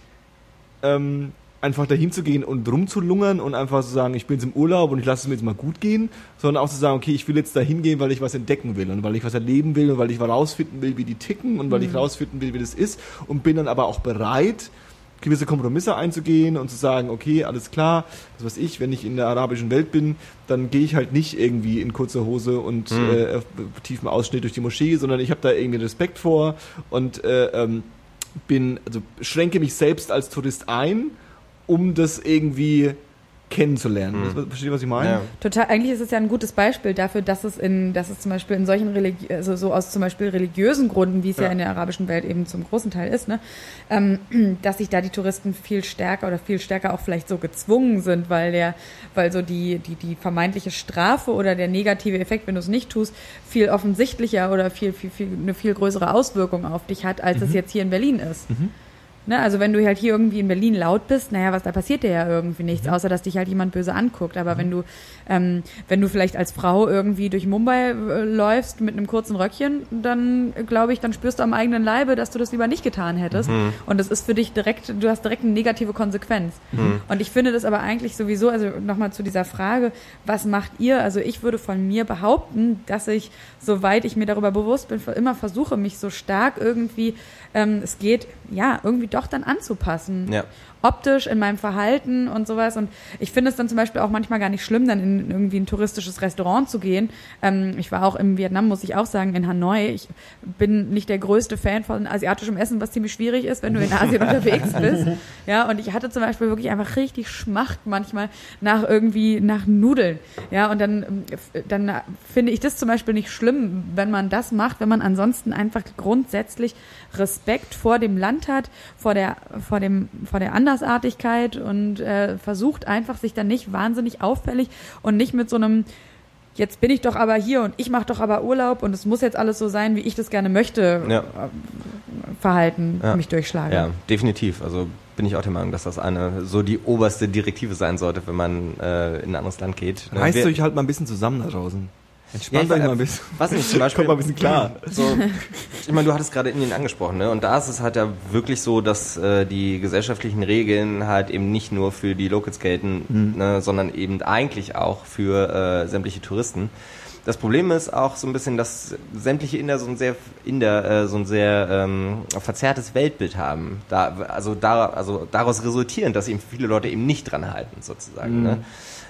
ähm, einfach dahin zu gehen und rumzulungern und einfach zu sagen, ich bin jetzt im Urlaub und ich lasse es mir jetzt mal gut gehen, sondern auch zu sagen, okay, ich will jetzt dahin gehen, weil ich was entdecken will und weil ich was erleben will und weil ich rausfinden will, wie die ticken und weil mhm. ich rausfinden will, wie das ist und bin dann aber auch bereit, gewisse Kompromisse einzugehen und zu sagen, okay, alles klar, was weiß ich, wenn ich in der arabischen Welt bin, dann gehe ich halt nicht irgendwie in kurzer Hose und mhm. äh, tiefem Ausschnitt durch die Moschee, sondern ich habe da irgendwie Respekt vor und äh, ähm, bin, also schränke mich selbst als Tourist ein um das irgendwie kennenzulernen. Mhm. Versteht ihr, was ich meine? Ja. Total. Eigentlich ist es ja ein gutes Beispiel dafür, dass es in, dass es zum Beispiel in solchen Religi also so aus zum Beispiel religiösen Gründen, wie es ja. ja in der arabischen Welt eben zum großen Teil ist, ne, ähm, (clears throat) dass sich da die Touristen viel stärker oder viel stärker auch vielleicht so gezwungen sind, weil der, weil so die, die, die vermeintliche Strafe oder der negative Effekt, wenn du es nicht tust, viel offensichtlicher oder viel, viel, viel, eine viel größere Auswirkung auf dich hat, als mhm. es jetzt hier in Berlin ist. Mhm. Ne, also wenn du halt hier irgendwie in Berlin laut bist, naja, was da passiert dir ja irgendwie nichts, mhm. außer dass dich halt jemand böse anguckt. Aber mhm. wenn du, ähm, wenn du vielleicht als Frau irgendwie durch Mumbai äh, läufst mit einem kurzen Röckchen, dann glaube ich, dann spürst du am eigenen Leibe, dass du das lieber nicht getan hättest. Mhm. Und das ist für dich direkt, du hast direkt eine negative Konsequenz. Mhm. Und ich finde das aber eigentlich sowieso, also nochmal zu dieser Frage, was macht ihr? Also ich würde von mir behaupten, dass ich, soweit ich mir darüber bewusst bin, immer versuche, mich so stark irgendwie, ähm, es geht, ja, irgendwie doch dann anzupassen. Ja optisch, in meinem Verhalten und sowas. Und ich finde es dann zum Beispiel auch manchmal gar nicht schlimm, dann in irgendwie ein touristisches Restaurant zu gehen. Ähm, ich war auch im Vietnam, muss ich auch sagen, in Hanoi. Ich bin nicht der größte Fan von asiatischem Essen, was ziemlich schwierig ist, wenn du in (laughs) Asien unterwegs bist. Ja, und ich hatte zum Beispiel wirklich einfach richtig Schmacht manchmal nach irgendwie, nach Nudeln. Ja, und dann, dann finde ich das zum Beispiel nicht schlimm, wenn man das macht, wenn man ansonsten einfach grundsätzlich Respekt vor dem Land hat, vor der, vor dem, vor der anderen Andersartigkeit und äh, versucht einfach sich dann nicht wahnsinnig auffällig und nicht mit so einem jetzt bin ich doch aber hier und ich mache doch aber Urlaub und es muss jetzt alles so sein, wie ich das gerne möchte, ja. Äh, Verhalten ja. mich durchschlagen. Ja, definitiv. Also bin ich auch der Meinung, dass das eine so die oberste Direktive sein sollte, wenn man äh, in ein anderes Land geht. Reißt euch halt mal ein bisschen zusammen da draußen. Entspannt ja, euch mal ein bisschen. Was nicht, zum (laughs) Beispiel. Kommt mal ein bisschen klar. So, ich meine, du hattest gerade Indien angesprochen, ne? Und da ist es halt ja wirklich so, dass äh, die gesellschaftlichen Regeln halt eben nicht nur für die Locals gelten, mhm. ne? sondern eben eigentlich auch für äh, sämtliche Touristen. Das Problem ist auch so ein bisschen, dass sämtliche Inder so ein sehr Inder äh, so ein sehr ähm, verzerrtes Weltbild haben. Da, also, da, also daraus resultierend, dass eben viele Leute eben nicht dran halten, sozusagen. Mhm. Ne?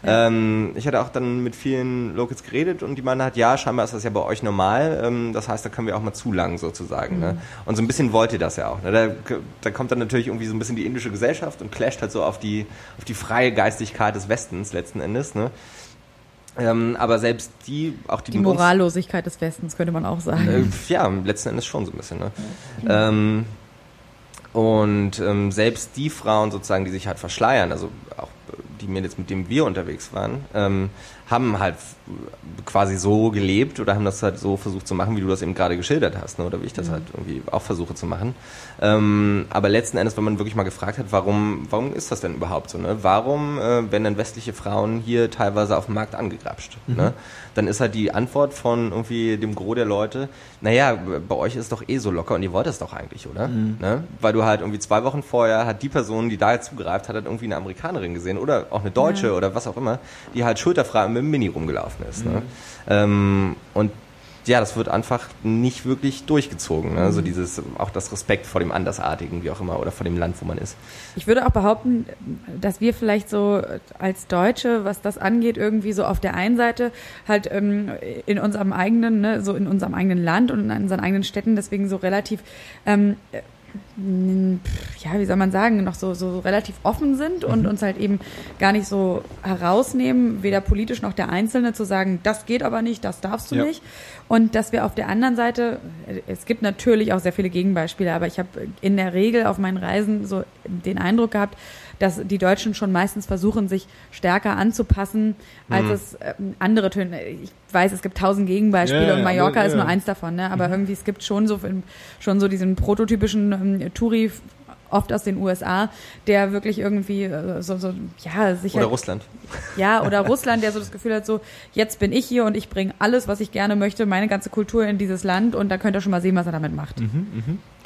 Ähm, ich hatte auch dann mit vielen Locals geredet und die meinen halt, ja, scheinbar ist das ja bei euch normal. Ähm, das heißt, da können wir auch mal zulangen sozusagen. Ne? Mhm. Ne? Und so ein bisschen wollt ihr das ja auch. Ne? Da, da kommt dann natürlich irgendwie so ein bisschen die indische Gesellschaft und clasht halt so auf die, auf die freie Geistigkeit des Westens letzten Endes. Ne? Ähm, aber selbst die, auch die Die Morallosigkeit des Westens, könnte man auch sagen. Äh, ja, letzten Endes schon so ein bisschen. Ne? Ähm, und ähm, selbst die Frauen sozusagen, die sich halt verschleiern, also auch die Mädels, mit denen wir unterwegs waren, ähm, haben halt quasi so gelebt oder haben das halt so versucht zu machen, wie du das eben gerade geschildert hast, ne? oder wie ich das halt irgendwie auch versuche zu machen. Ähm, aber letzten Endes, wenn man wirklich mal gefragt hat, warum, warum ist das denn überhaupt so? Ne? Warum äh, werden denn westliche Frauen hier teilweise auf dem Markt angegrapscht? Ne? Dann ist halt die Antwort von irgendwie dem Gros der Leute, naja, bei euch ist doch eh so locker und ihr wollt es doch eigentlich, oder? Ne? Weil du halt irgendwie zwei Wochen vorher hat die Person, die da zugreift, hat halt irgendwie eine Amerikanerin gesehen oder auch eine Deutsche oder was auch immer, die halt schulterfrei mit dem Mini rumgelaufen ist. Ne? Ähm, und ja, das wird einfach nicht wirklich durchgezogen. Ne? Also dieses, auch das Respekt vor dem Andersartigen, wie auch immer, oder vor dem Land, wo man ist. Ich würde auch behaupten, dass wir vielleicht so als Deutsche, was das angeht, irgendwie so auf der einen Seite halt ähm, in unserem eigenen, ne, so in unserem eigenen Land und in unseren eigenen Städten deswegen so relativ ähm, äh, ja, wie soll man sagen, noch so, so relativ offen sind und uns halt eben gar nicht so herausnehmen, weder politisch noch der Einzelne zu sagen, das geht aber nicht, das darfst du Ja. nicht. Und dass wir auf der anderen Seite, es gibt natürlich auch sehr viele Gegenbeispiele, aber ich habe in der Regel auf meinen Reisen so den Eindruck gehabt, dass die Deutschen schon meistens versuchen, sich stärker anzupassen, als es ähm, andere Töne. Ich weiß, es gibt tausend Gegenbeispiele Ja, und Mallorca aber, ist nur ja. eins davon, ne? aber irgendwie es gibt schon so schon so diesen prototypischen ähm, Touri oft aus den USA, der wirklich irgendwie äh, so, so ja sich Oder Russland. ja, (laughs) oder Russland, der so das Gefühl hat, so, jetzt bin ich hier und ich bringe alles, was ich gerne möchte, meine ganze Kultur in dieses Land und da könnt ihr schon mal sehen, was er damit macht.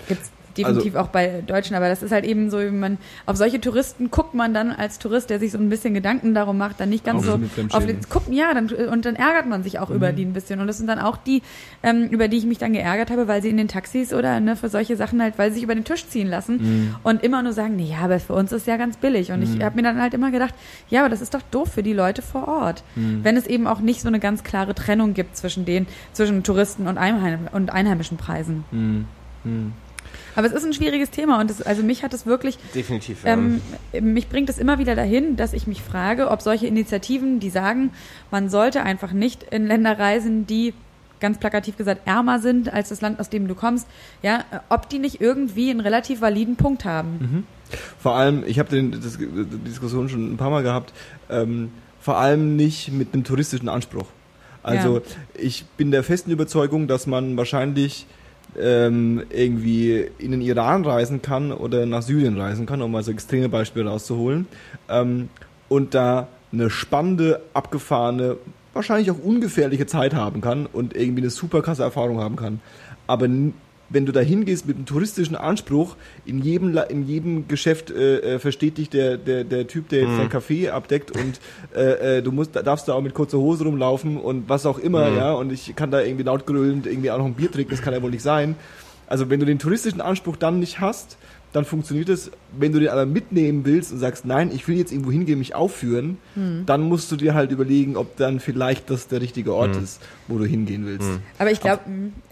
Gibt's definitiv auch bei Deutschen, aber das ist halt eben so, wie man, auf solche Touristen guckt man dann als Tourist, der sich so ein bisschen Gedanken darum macht, dann nicht ganz so auf den, gucken, ja, dann, und dann ärgert man sich auch über die ein bisschen. Und das sind dann auch die, ähm, über die ich mich dann geärgert habe, weil sie in den Taxis oder ne, für solche Sachen halt, weil sie sich über den Tisch ziehen lassen und immer nur sagen, nee, ja, aber für uns ist ja ganz billig. Und ich habe mir dann halt immer gedacht, ja, aber das ist doch doof für die Leute vor Ort, wenn es eben auch nicht so eine ganz klare Trennung gibt zwischen den, zwischen Touristen und, Einheim und einheimischen Preisen. Aber es ist ein schwieriges Thema und es, also mich hat es wirklich Definitiv. ja. ähm, mich bringt es immer wieder dahin, dass ich mich frage, ob solche Initiativen, die sagen, man sollte einfach nicht in Länder reisen, die ganz plakativ gesagt ärmer sind als das Land, aus dem du kommst, ja, ob die nicht irgendwie einen relativ validen Punkt haben. Vor allem, ich habe das- die Diskussion schon ein paar Mal gehabt, ähm, vor allem nicht mit einem touristischen Anspruch. Also Ja. ich bin der festen Überzeugung, dass man wahrscheinlich ähm, irgendwie in den Iran reisen kann oder nach Syrien reisen kann, um mal so extreme Beispiele rauszuholen. Ähm, und da eine spannende, abgefahrene, wahrscheinlich auch ungefährliche Zeit haben kann und irgendwie eine super krasse Erfahrung haben kann. Aber wenn du da hingehst mit einem touristischen Anspruch, in jedem, in jedem Geschäft äh, äh, versteht dich der, der, der Typ, der jetzt dein Café abdeckt und äh, äh, du musst, da darfst da auch mit kurzer Hose rumlaufen und was auch immer, ja, und ich kann da irgendwie laut grölend irgendwie auch noch ein Bier trinken, das kann ja wohl nicht sein. Also wenn du den touristischen Anspruch dann nicht hast, dann funktioniert es, wenn du den aber mitnehmen willst und sagst, nein, ich will jetzt irgendwo hingehen, mich aufführen, dann musst du dir halt überlegen, ob dann vielleicht das der richtige Ort ist, wo du hingehen willst. Aber ich glaube,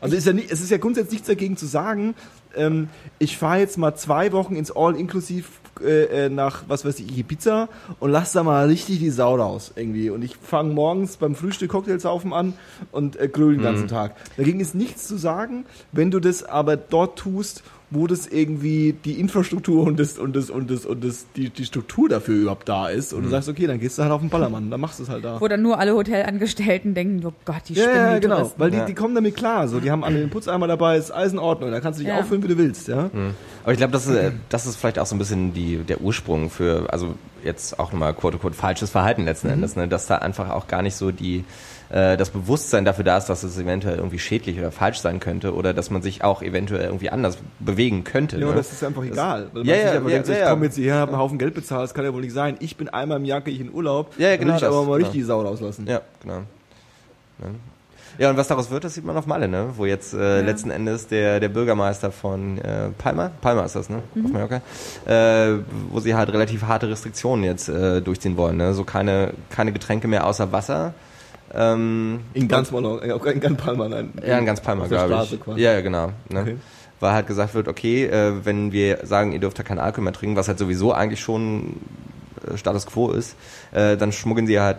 Also ist ja nicht, es ist ja grundsätzlich nichts dagegen zu sagen, ähm, ich fahre jetzt mal zwei Wochen ins All-Inklusiv äh, äh, nach, was weiß ich, Ibiza und lass da mal richtig die Sau raus irgendwie. Und ich fange morgens beim Frühstück Cocktailsaufen an und äh, gröl den ganzen Tag. Dagegen ist nichts zu sagen, wenn du das aber dort tust, wo das irgendwie die Infrastruktur und das und das und das und das die, die Struktur dafür überhaupt da ist und du sagst, okay, dann gehst du halt auf den Ballermann, dann machst du es halt da. wo dann nur alle Hotelangestellten denken, oh Gott, die Ja, spinnen ja, die genau, Touristen. weil die, Ja. die kommen damit klar, so, die haben alle den Putzeimer dabei, ist alles in Ordnung, da kannst du dich Ja. auffüllen, wie du willst, ja. Aber ich glaube, das ist, äh, das ist vielleicht auch so ein bisschen die, der Ursprung für, also jetzt auch nochmal quote unquote falsches Verhalten letzten Endes, ne? dass da einfach auch gar nicht so die, äh, das Bewusstsein dafür da ist, dass es eventuell irgendwie schädlich oder falsch sein könnte oder dass man sich auch eventuell irgendwie anders bewegen könnte. Ja, ne? das ist einfach egal. Weil man Ja, sich ja, einfach ja, denkt, so, ich ja, ja. komme jetzt hierher, habe einen Haufen Geld bezahlt, das kann ja wohl nicht sein. Ich bin einmal im Jahr, gehe ich in Urlaub, Ja, ja, genau will ich das, aber mal genau. richtig die Sau rauslassen. Ja, genau. Ja. Ja, und was daraus wird, das sieht man auf Malle, ne? Wo jetzt äh, letzten Endes der, der Bürgermeister von äh, Palma, Palma ist das, ne? Auf Mallorca, äh, wo sie halt relativ harte Restriktionen jetzt äh, durchziehen wollen, ne? So keine, keine Getränke mehr außer Wasser. Ähm, In ganz Malon, äh, auch in ganz Palma, nein. ja, in ganz Palma, glaube ich. quasi. Ja, ja, genau. Ne? Okay. Weil halt gesagt wird, okay, äh, wenn wir sagen, ihr dürft ja keinen Alkohol mehr trinken, was halt sowieso eigentlich schon äh, Status Quo ist, äh, dann schmuggeln sie halt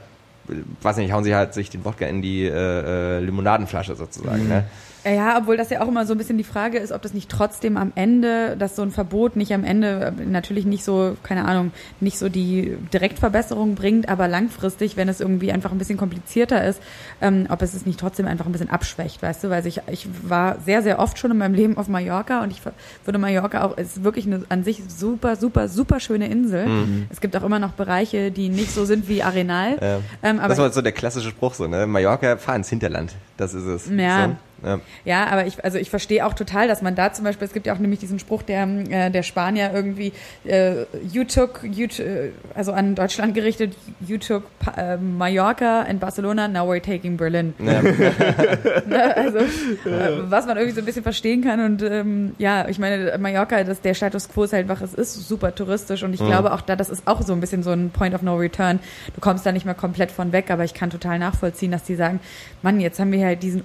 weiß nicht, hauen sie halt sich den Wodka in die äh, äh, Limonadenflasche sozusagen. Mhm. Ne? Ja, obwohl das ja auch immer so ein bisschen die Frage ist, ob das nicht trotzdem am Ende, dass so ein Verbot nicht am Ende äh, natürlich nicht so, keine Ahnung, nicht so die Direktverbesserung bringt, aber langfristig, wenn es irgendwie einfach ein bisschen komplizierter ist, ähm, ob es es nicht trotzdem einfach ein bisschen abschwächt, weißt du, weil ich, ich war sehr, sehr oft schon in meinem Leben auf Mallorca und ich würde Mallorca auch, ist wirklich eine an sich super, super, super schöne Insel. Mhm. Es gibt auch immer noch Bereiche, die nicht so sind wie Arenal. Ja. Ähm, aber das war so der klassische Spruch so, ne? Mallorca, fahr ins Hinterland. Das ist es. Ja. So. Ja. ja, aber ich, also ich verstehe auch total, dass man da zum Beispiel, es gibt ja auch nämlich diesen Spruch der, äh, der Spanier irgendwie, äh, you took, you äh, also an Deutschland gerichtet, you took äh, Mallorca and Barcelona, now we're taking Berlin. Ja. (laughs) ne, also, äh, was man irgendwie so ein bisschen verstehen kann und ähm, ja, ich meine, Mallorca, das, der Status quo ist halt einfach, es ist super touristisch und ich mhm. glaube auch da, das ist auch so ein bisschen so ein Point of no return. Du kommst da nicht mehr komplett von weg, aber ich kann total nachvollziehen, dass die sagen, Mann, jetzt haben wir halt diesen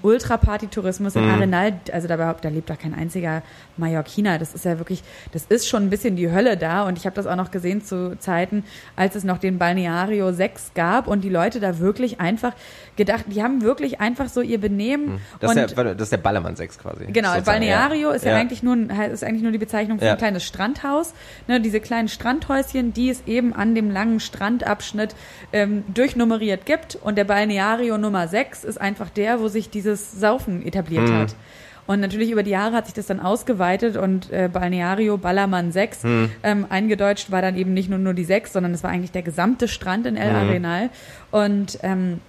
Ultra-Party-Tourismus in mhm. Arenal, also da, da lebt da kein einziger Mallorquiner. Das ist ja wirklich, das ist schon ein bisschen die Hölle da und ich habe das auch noch gesehen zu Zeiten, als es noch den Balneario 6 gab und die Leute da wirklich einfach gedacht, die haben wirklich einfach so ihr Benehmen. Mhm. Das, ist, der, das ist der Ballermann 6 quasi. Genau. Balneario ja. ist ja, ja, eigentlich nur ist eigentlich nur die Bezeichnung für ja. ein kleines Strandhaus. Ne, diese kleinen Strandhäuschen, die es eben an dem langen Strandabschnitt ähm, durchnummeriert gibt und der Balneario Nummer 6 ist einfach der, wo sich dieses Saufen etabliert mhm. hat. Und natürlich über die Jahre hat sich das dann ausgeweitet und äh, Balneario Ballermann 6 mhm. ähm, eingedeutscht war dann eben nicht nur, nur die 6, sondern es war eigentlich der gesamte Strand in El mhm. Arenal. Und ähm,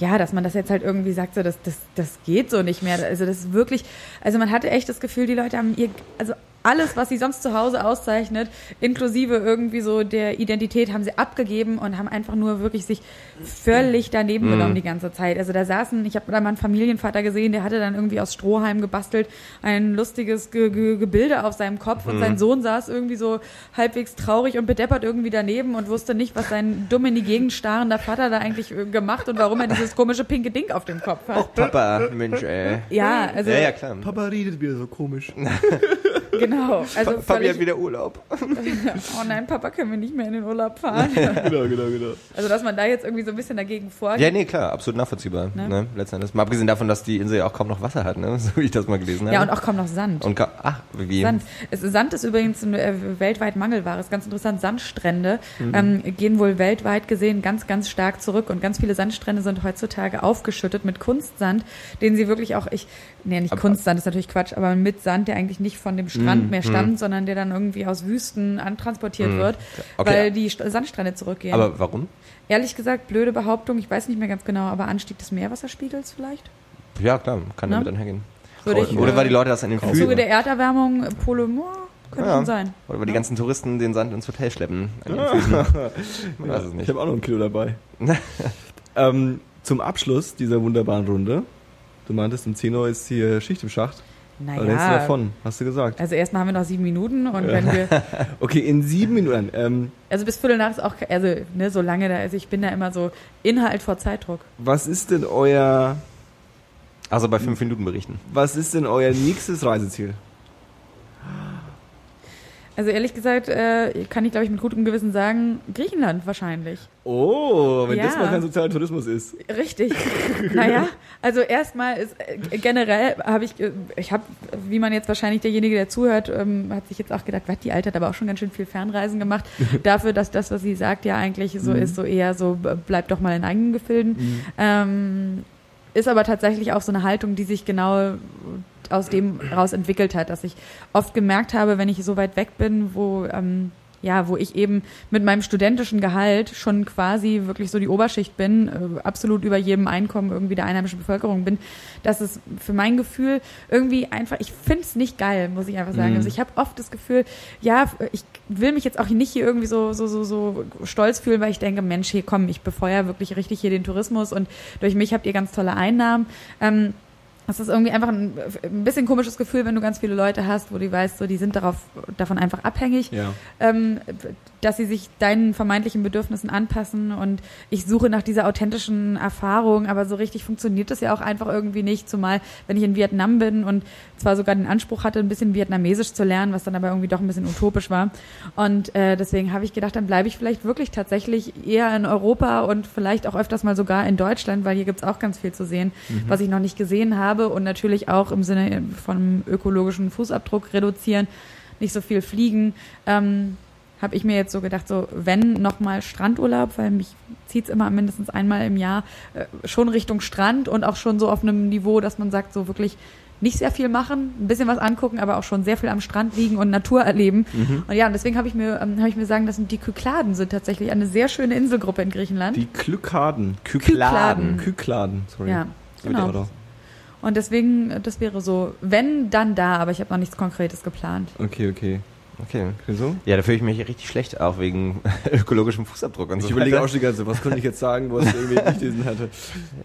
ja, dass man das jetzt halt irgendwie sagt, so, das, das, das geht so nicht mehr. Also das ist wirklich, also man hatte echt das Gefühl, die Leute haben ihr, also alles, was sie sonst zu Hause auszeichnet, inklusive irgendwie so der Identität, haben sie abgegeben und haben einfach nur wirklich sich völlig daneben mhm. genommen die ganze Zeit. Also da saßen, ich habe da mal einen Familienvater gesehen, der hatte dann irgendwie aus Strohhalm gebastelt ein lustiges Ge Ge Gebilde auf seinem Kopf mhm. und sein Sohn saß irgendwie so halbwegs traurig und bedeppert irgendwie daneben und wusste nicht, was sein dumm in die Gegend starrender Vater da eigentlich äh, gemacht und warum er dieses komische pinke Ding auf dem Kopf hat. Och, Papa, Mensch, ey. Ja, also. Ja, ja, klar. Papa redet wieder so komisch. (laughs) Genau. Also Papi hat wieder Urlaub. (laughs) oh nein, Papa, können wir nicht mehr in den Urlaub (laughs) fahren. genau, genau, genau. Also, dass man da jetzt irgendwie so ein bisschen dagegen vorgeht. Ja, nee, klar, absolut nachvollziehbar. Ne? Ne? Letztendlich. Mal abgesehen davon, dass die Insel ja auch kaum noch Wasser hat, ne? (laughs) so wie ich das mal gelesen habe. Ja, und auch kaum noch Sand. Und ach, wie? Sand. Es, Sand ist übrigens ein, äh, weltweit Mangelware. Ist ganz interessant. Sandstrände mhm. ähm, gehen wohl weltweit gesehen ganz, ganz stark zurück. Und ganz viele Sandstrände sind heutzutage aufgeschüttet mit Kunstsand, den sie wirklich auch, ich, nee, nicht aber, Kunstsand, ist natürlich Quatsch, aber mit Sand, der eigentlich nicht von dem Strand mhm. mehr stammt, mhm. sondern der dann irgendwie aus Wüsten antransportiert mhm. wird, okay. weil die Sandstrände zurückgehen. Aber warum? Ehrlich gesagt, blöde Behauptung, ich weiß nicht mehr ganz genau, aber Anstieg des Meerwasserspiegels vielleicht? Ja, klar, kann damit einhergehen. Oder weil die Leute das an den Im Zuge der Erderwärmung Polymor könnte ja. schon sein. Oder weil die ganzen Touristen den Sand ins Hotel schleppen. Ja. Man (laughs) weiß es nicht. Ich habe auch noch ein Kilo dabei. (laughs) ähm, zum Abschluss dieser wunderbaren Runde, du meintest, um 10 Uhr ist hier Schicht im Schacht. Naja. Du davon? Hast du gesagt? Also erstmal haben wir noch sieben Minuten und ja. wenn wir. (laughs) okay, in sieben Minuten. Ähm, also bis Viertel nach ist auch, also ne, so lange da, also ich bin da immer so Inhalt vor Zeitdruck. Was ist denn euer. Also bei fünf Minuten berichten. Was ist denn euer nächstes Reiseziel? Also ehrlich gesagt, äh, kann ich glaube ich mit gutem Gewissen sagen, Griechenland wahrscheinlich. Oh, wenn ja. das mal kein sozialer Tourismus ist. Richtig. (laughs) naja, also erstmal ist äh, generell habe ich, äh, ich habe, wie man jetzt wahrscheinlich derjenige, der zuhört, ähm, hat sich jetzt auch gedacht, was die Alte hat aber auch schon ganz schön viel Fernreisen gemacht. (laughs) Dafür, dass das, was sie sagt, ja eigentlich so mhm. ist, so eher so, bleibt doch mal in eigenen Gefilden. Mhm. Ähm, ist aber tatsächlich auch so eine Haltung, die sich genau aus dem raus entwickelt hat, dass ich oft gemerkt habe, wenn ich so weit weg bin, wo ähm, ja, wo ich eben mit meinem studentischen Gehalt schon quasi wirklich so die Oberschicht bin, äh, absolut über jedem Einkommen irgendwie der einheimischen Bevölkerung bin, dass es für mein Gefühl irgendwie einfach, ich finde es nicht geil, muss ich einfach sagen. Mhm. Also ich habe oft das Gefühl, ja, ich will mich jetzt auch nicht hier irgendwie so, so, so, so stolz fühlen, weil ich denke, Mensch, hier komm, ich befeuere wirklich richtig hier den Tourismus und durch mich habt ihr ganz tolle Einnahmen. Ähm, das ist irgendwie einfach ein, ein bisschen komisches Gefühl, wenn du ganz viele Leute hast, wo du weißt, so, die sind darauf, davon einfach abhängig, Ja. ähm, dass sie sich deinen vermeintlichen Bedürfnissen anpassen und ich suche nach dieser authentischen Erfahrung, aber so richtig funktioniert das ja auch einfach irgendwie nicht, zumal wenn ich in Vietnam bin und zwar sogar den Anspruch hatte, ein bisschen Vietnamesisch zu lernen, was dann aber irgendwie doch ein bisschen utopisch war und äh, deswegen habe ich gedacht, dann bleibe ich vielleicht wirklich tatsächlich eher in Europa und vielleicht auch öfters mal sogar in Deutschland, weil hier gibt's auch ganz viel zu sehen, was ich noch nicht gesehen habe und natürlich auch im Sinne von ökologischen Fußabdruck reduzieren, nicht so viel fliegen. Ähm, habe ich mir jetzt so gedacht, so wenn nochmal Strandurlaub, weil mich zieht's immer mindestens einmal im Jahr äh, schon Richtung Strand und auch schon so auf einem Niveau, dass man sagt, so wirklich nicht sehr viel machen, ein bisschen was angucken, aber auch schon sehr viel am Strand liegen und Natur erleben. Und ja, und deswegen habe ich mir ähm, habe ich mir sagen lassen, die Kykladen sind tatsächlich eine sehr schöne Inselgruppe in Griechenland. Die Kykladen. Kykladen. Kykladen, sorry. Ja, genau. Und deswegen, das wäre so, wenn, dann da, aber ich habe noch nichts Konkretes geplant. Okay, okay. Okay. Wieso? Ja, da fühle ich mich richtig schlecht, auch wegen (laughs) ökologischem Fußabdruck und Ich so überlege weiter. auch schon die ganze Zeit, was könnte ich jetzt sagen, was ich irgendwie nicht lesen hatte.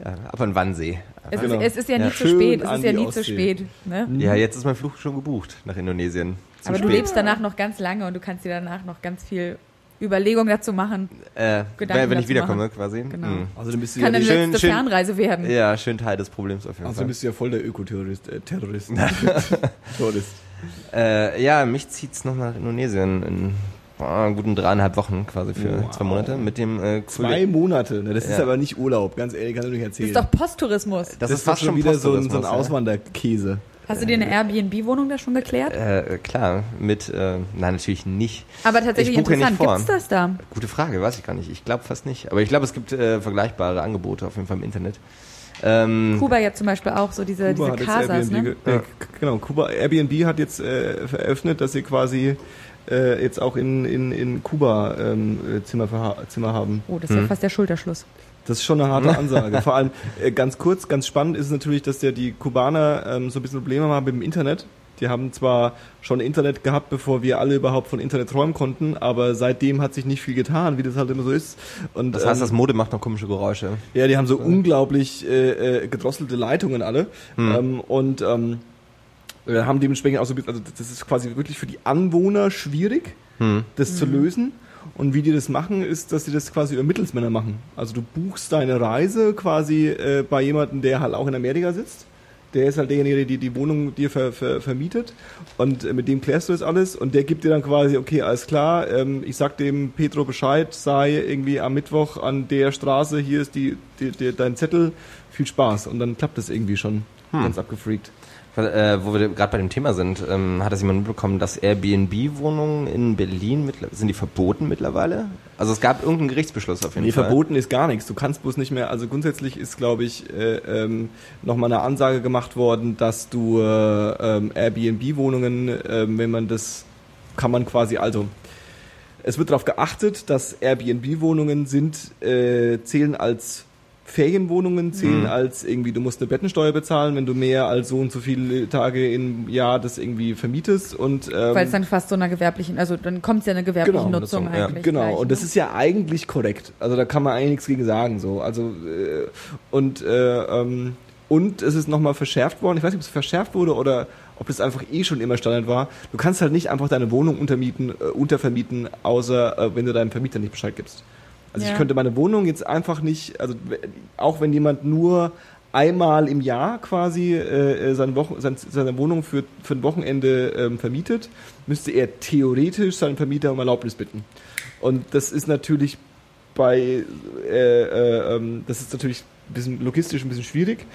Ja, ab an Wannsee. Es, Genau. ist, es ist ja nie Ja. zu spät, es ist ja nie zu Ostsee. spät. Ne? Ja, jetzt ist mein Flug schon gebucht nach Indonesien. Zu Aber du spät. lebst danach noch ganz lange und du kannst dir danach noch ganz viel Überlegung dazu machen. Äh, Gedanken wenn, ich dazu wiederkomme, machen. quasi. Genau. Mhm. Also dann bist du Kann ja, eine schön- letzte schön- Fernreise werden. Ja, schön Teil des Problems auf jeden also Fall. bist du ja voll der Ökoterrorist. Äh, Terrorist. (laughs) Terrorist. Äh, ja, mich zieht's noch nach Indonesien in boah, guten dreieinhalb Wochen quasi für Wow. zwei Monate mit dem äh, Zwei Monate, ne? das ist Ja. aber nicht Urlaub, ganz ehrlich, kannst du nicht Das erzählen. ist doch Posttourismus. Das, ist doch fast schon wieder so ein, so ein. Auswanderkäse. Hast du dir eine Airbnb-Wohnung da schon geklärt? Äh, klar, mit, äh, nein, natürlich nicht. Aber tatsächlich ich interessant, nicht vor. gibt's das da? Gute Frage, weiß ich gar nicht. Ich glaube fast nicht. Aber ich glaube, es gibt äh, vergleichbare Angebote auf jeden Fall im Internet. Ähm, Kuba ja zum Beispiel auch, so diese, Kuba diese jetzt Casas, Airbnb, ne? ge- äh, k- genau, Kuba, Airbnb hat jetzt äh, eröffnet, dass sie quasi äh, jetzt auch in, in, in Kuba ähm, äh, Zimmer, Zimmer haben. Oh, das ist ja Hm. fast der Schulterschluss. Das ist schon eine harte (laughs) Ansage. Vor allem äh, ganz kurz, ganz spannend ist es natürlich, dass ja die Kubaner ähm, so ein bisschen Probleme haben mit dem Internet. Die haben zwar schon Internet gehabt, bevor wir alle überhaupt von Internet träumen konnten, aber seitdem hat sich nicht viel getan, wie das halt immer so ist. Und, das heißt, ähm, das Modem macht noch komische Geräusche. Ja, die haben so unglaublich äh, äh, gedrosselte Leitungen alle Hm. ähm, und ähm, äh, haben dementsprechend auch so, ein bisschen- also das ist quasi wirklich für die Anwohner schwierig, Hm. das zu lösen. Und wie die das machen, ist, dass sie das quasi über Mittelsmänner machen. Also du buchst deine Reise quasi äh, bei jemandem, der halt auch in Amerika sitzt. Der ist halt derjenige, der die, die Wohnung dir ver, ver, vermietet und äh, mit dem klärst du das alles und der gibt dir dann quasi, okay, alles klar, ähm, ich sag dem Petro Bescheid, sei irgendwie am Mittwoch an der Straße, hier ist die, die, die dein Zettel, viel Spaß und dann klappt das irgendwie schon ganz abgefreakt. Äh, wo wir gerade bei dem Thema sind, ähm, hat das jemand mitbekommen, dass Airbnb-Wohnungen in Berlin, sind die verboten mittlerweile? Also es gab irgendeinen Gerichtsbeschluss auf jeden Nee, Fall. verboten ist gar nichts. Du kannst bloß nicht mehr, also grundsätzlich ist, glaube ich, äh, ähm, nochmal eine Ansage gemacht worden, dass du äh, ähm, Airbnb-Wohnungen, ähm, wenn man das, kann man quasi, also es wird darauf geachtet, dass Airbnb-Wohnungen sind, äh, zählen als Ferienwohnungen, zählen Mhm. als irgendwie, du musst eine Bettensteuer bezahlen, wenn du mehr als so und so viele Tage im Jahr das irgendwie vermietest und ähm, Weil es dann fast so einer gewerblichen, also dann kommt es ja eine gewerbliche Genau, Nutzung Nutzung, ja. eigentlich. Genau, gleich, und das ne? ist ja eigentlich korrekt. Also da kann man eigentlich nichts gegen sagen. So. Also, äh, und, äh, ähm, und es ist nochmal verschärft worden. Ich weiß nicht, ob es verschärft wurde oder ob das einfach eh schon immer Standard war. Du kannst halt nicht einfach deine Wohnung untermieten, äh, untervermieten, außer äh, wenn du deinem Vermieter nicht Bescheid gibst. Also Ja. ich könnte meine Wohnung jetzt einfach nicht, also auch wenn jemand nur einmal im Jahr quasi äh, äh, seine, Wochen, sein, seine Wohnung für, für ein Wochenende ähm, vermietet, müsste er theoretisch seinen Vermieter um Erlaubnis bitten. Und das ist natürlich bei, äh, äh, ähm, das ist natürlich ein bisschen logistisch ein bisschen schwierig.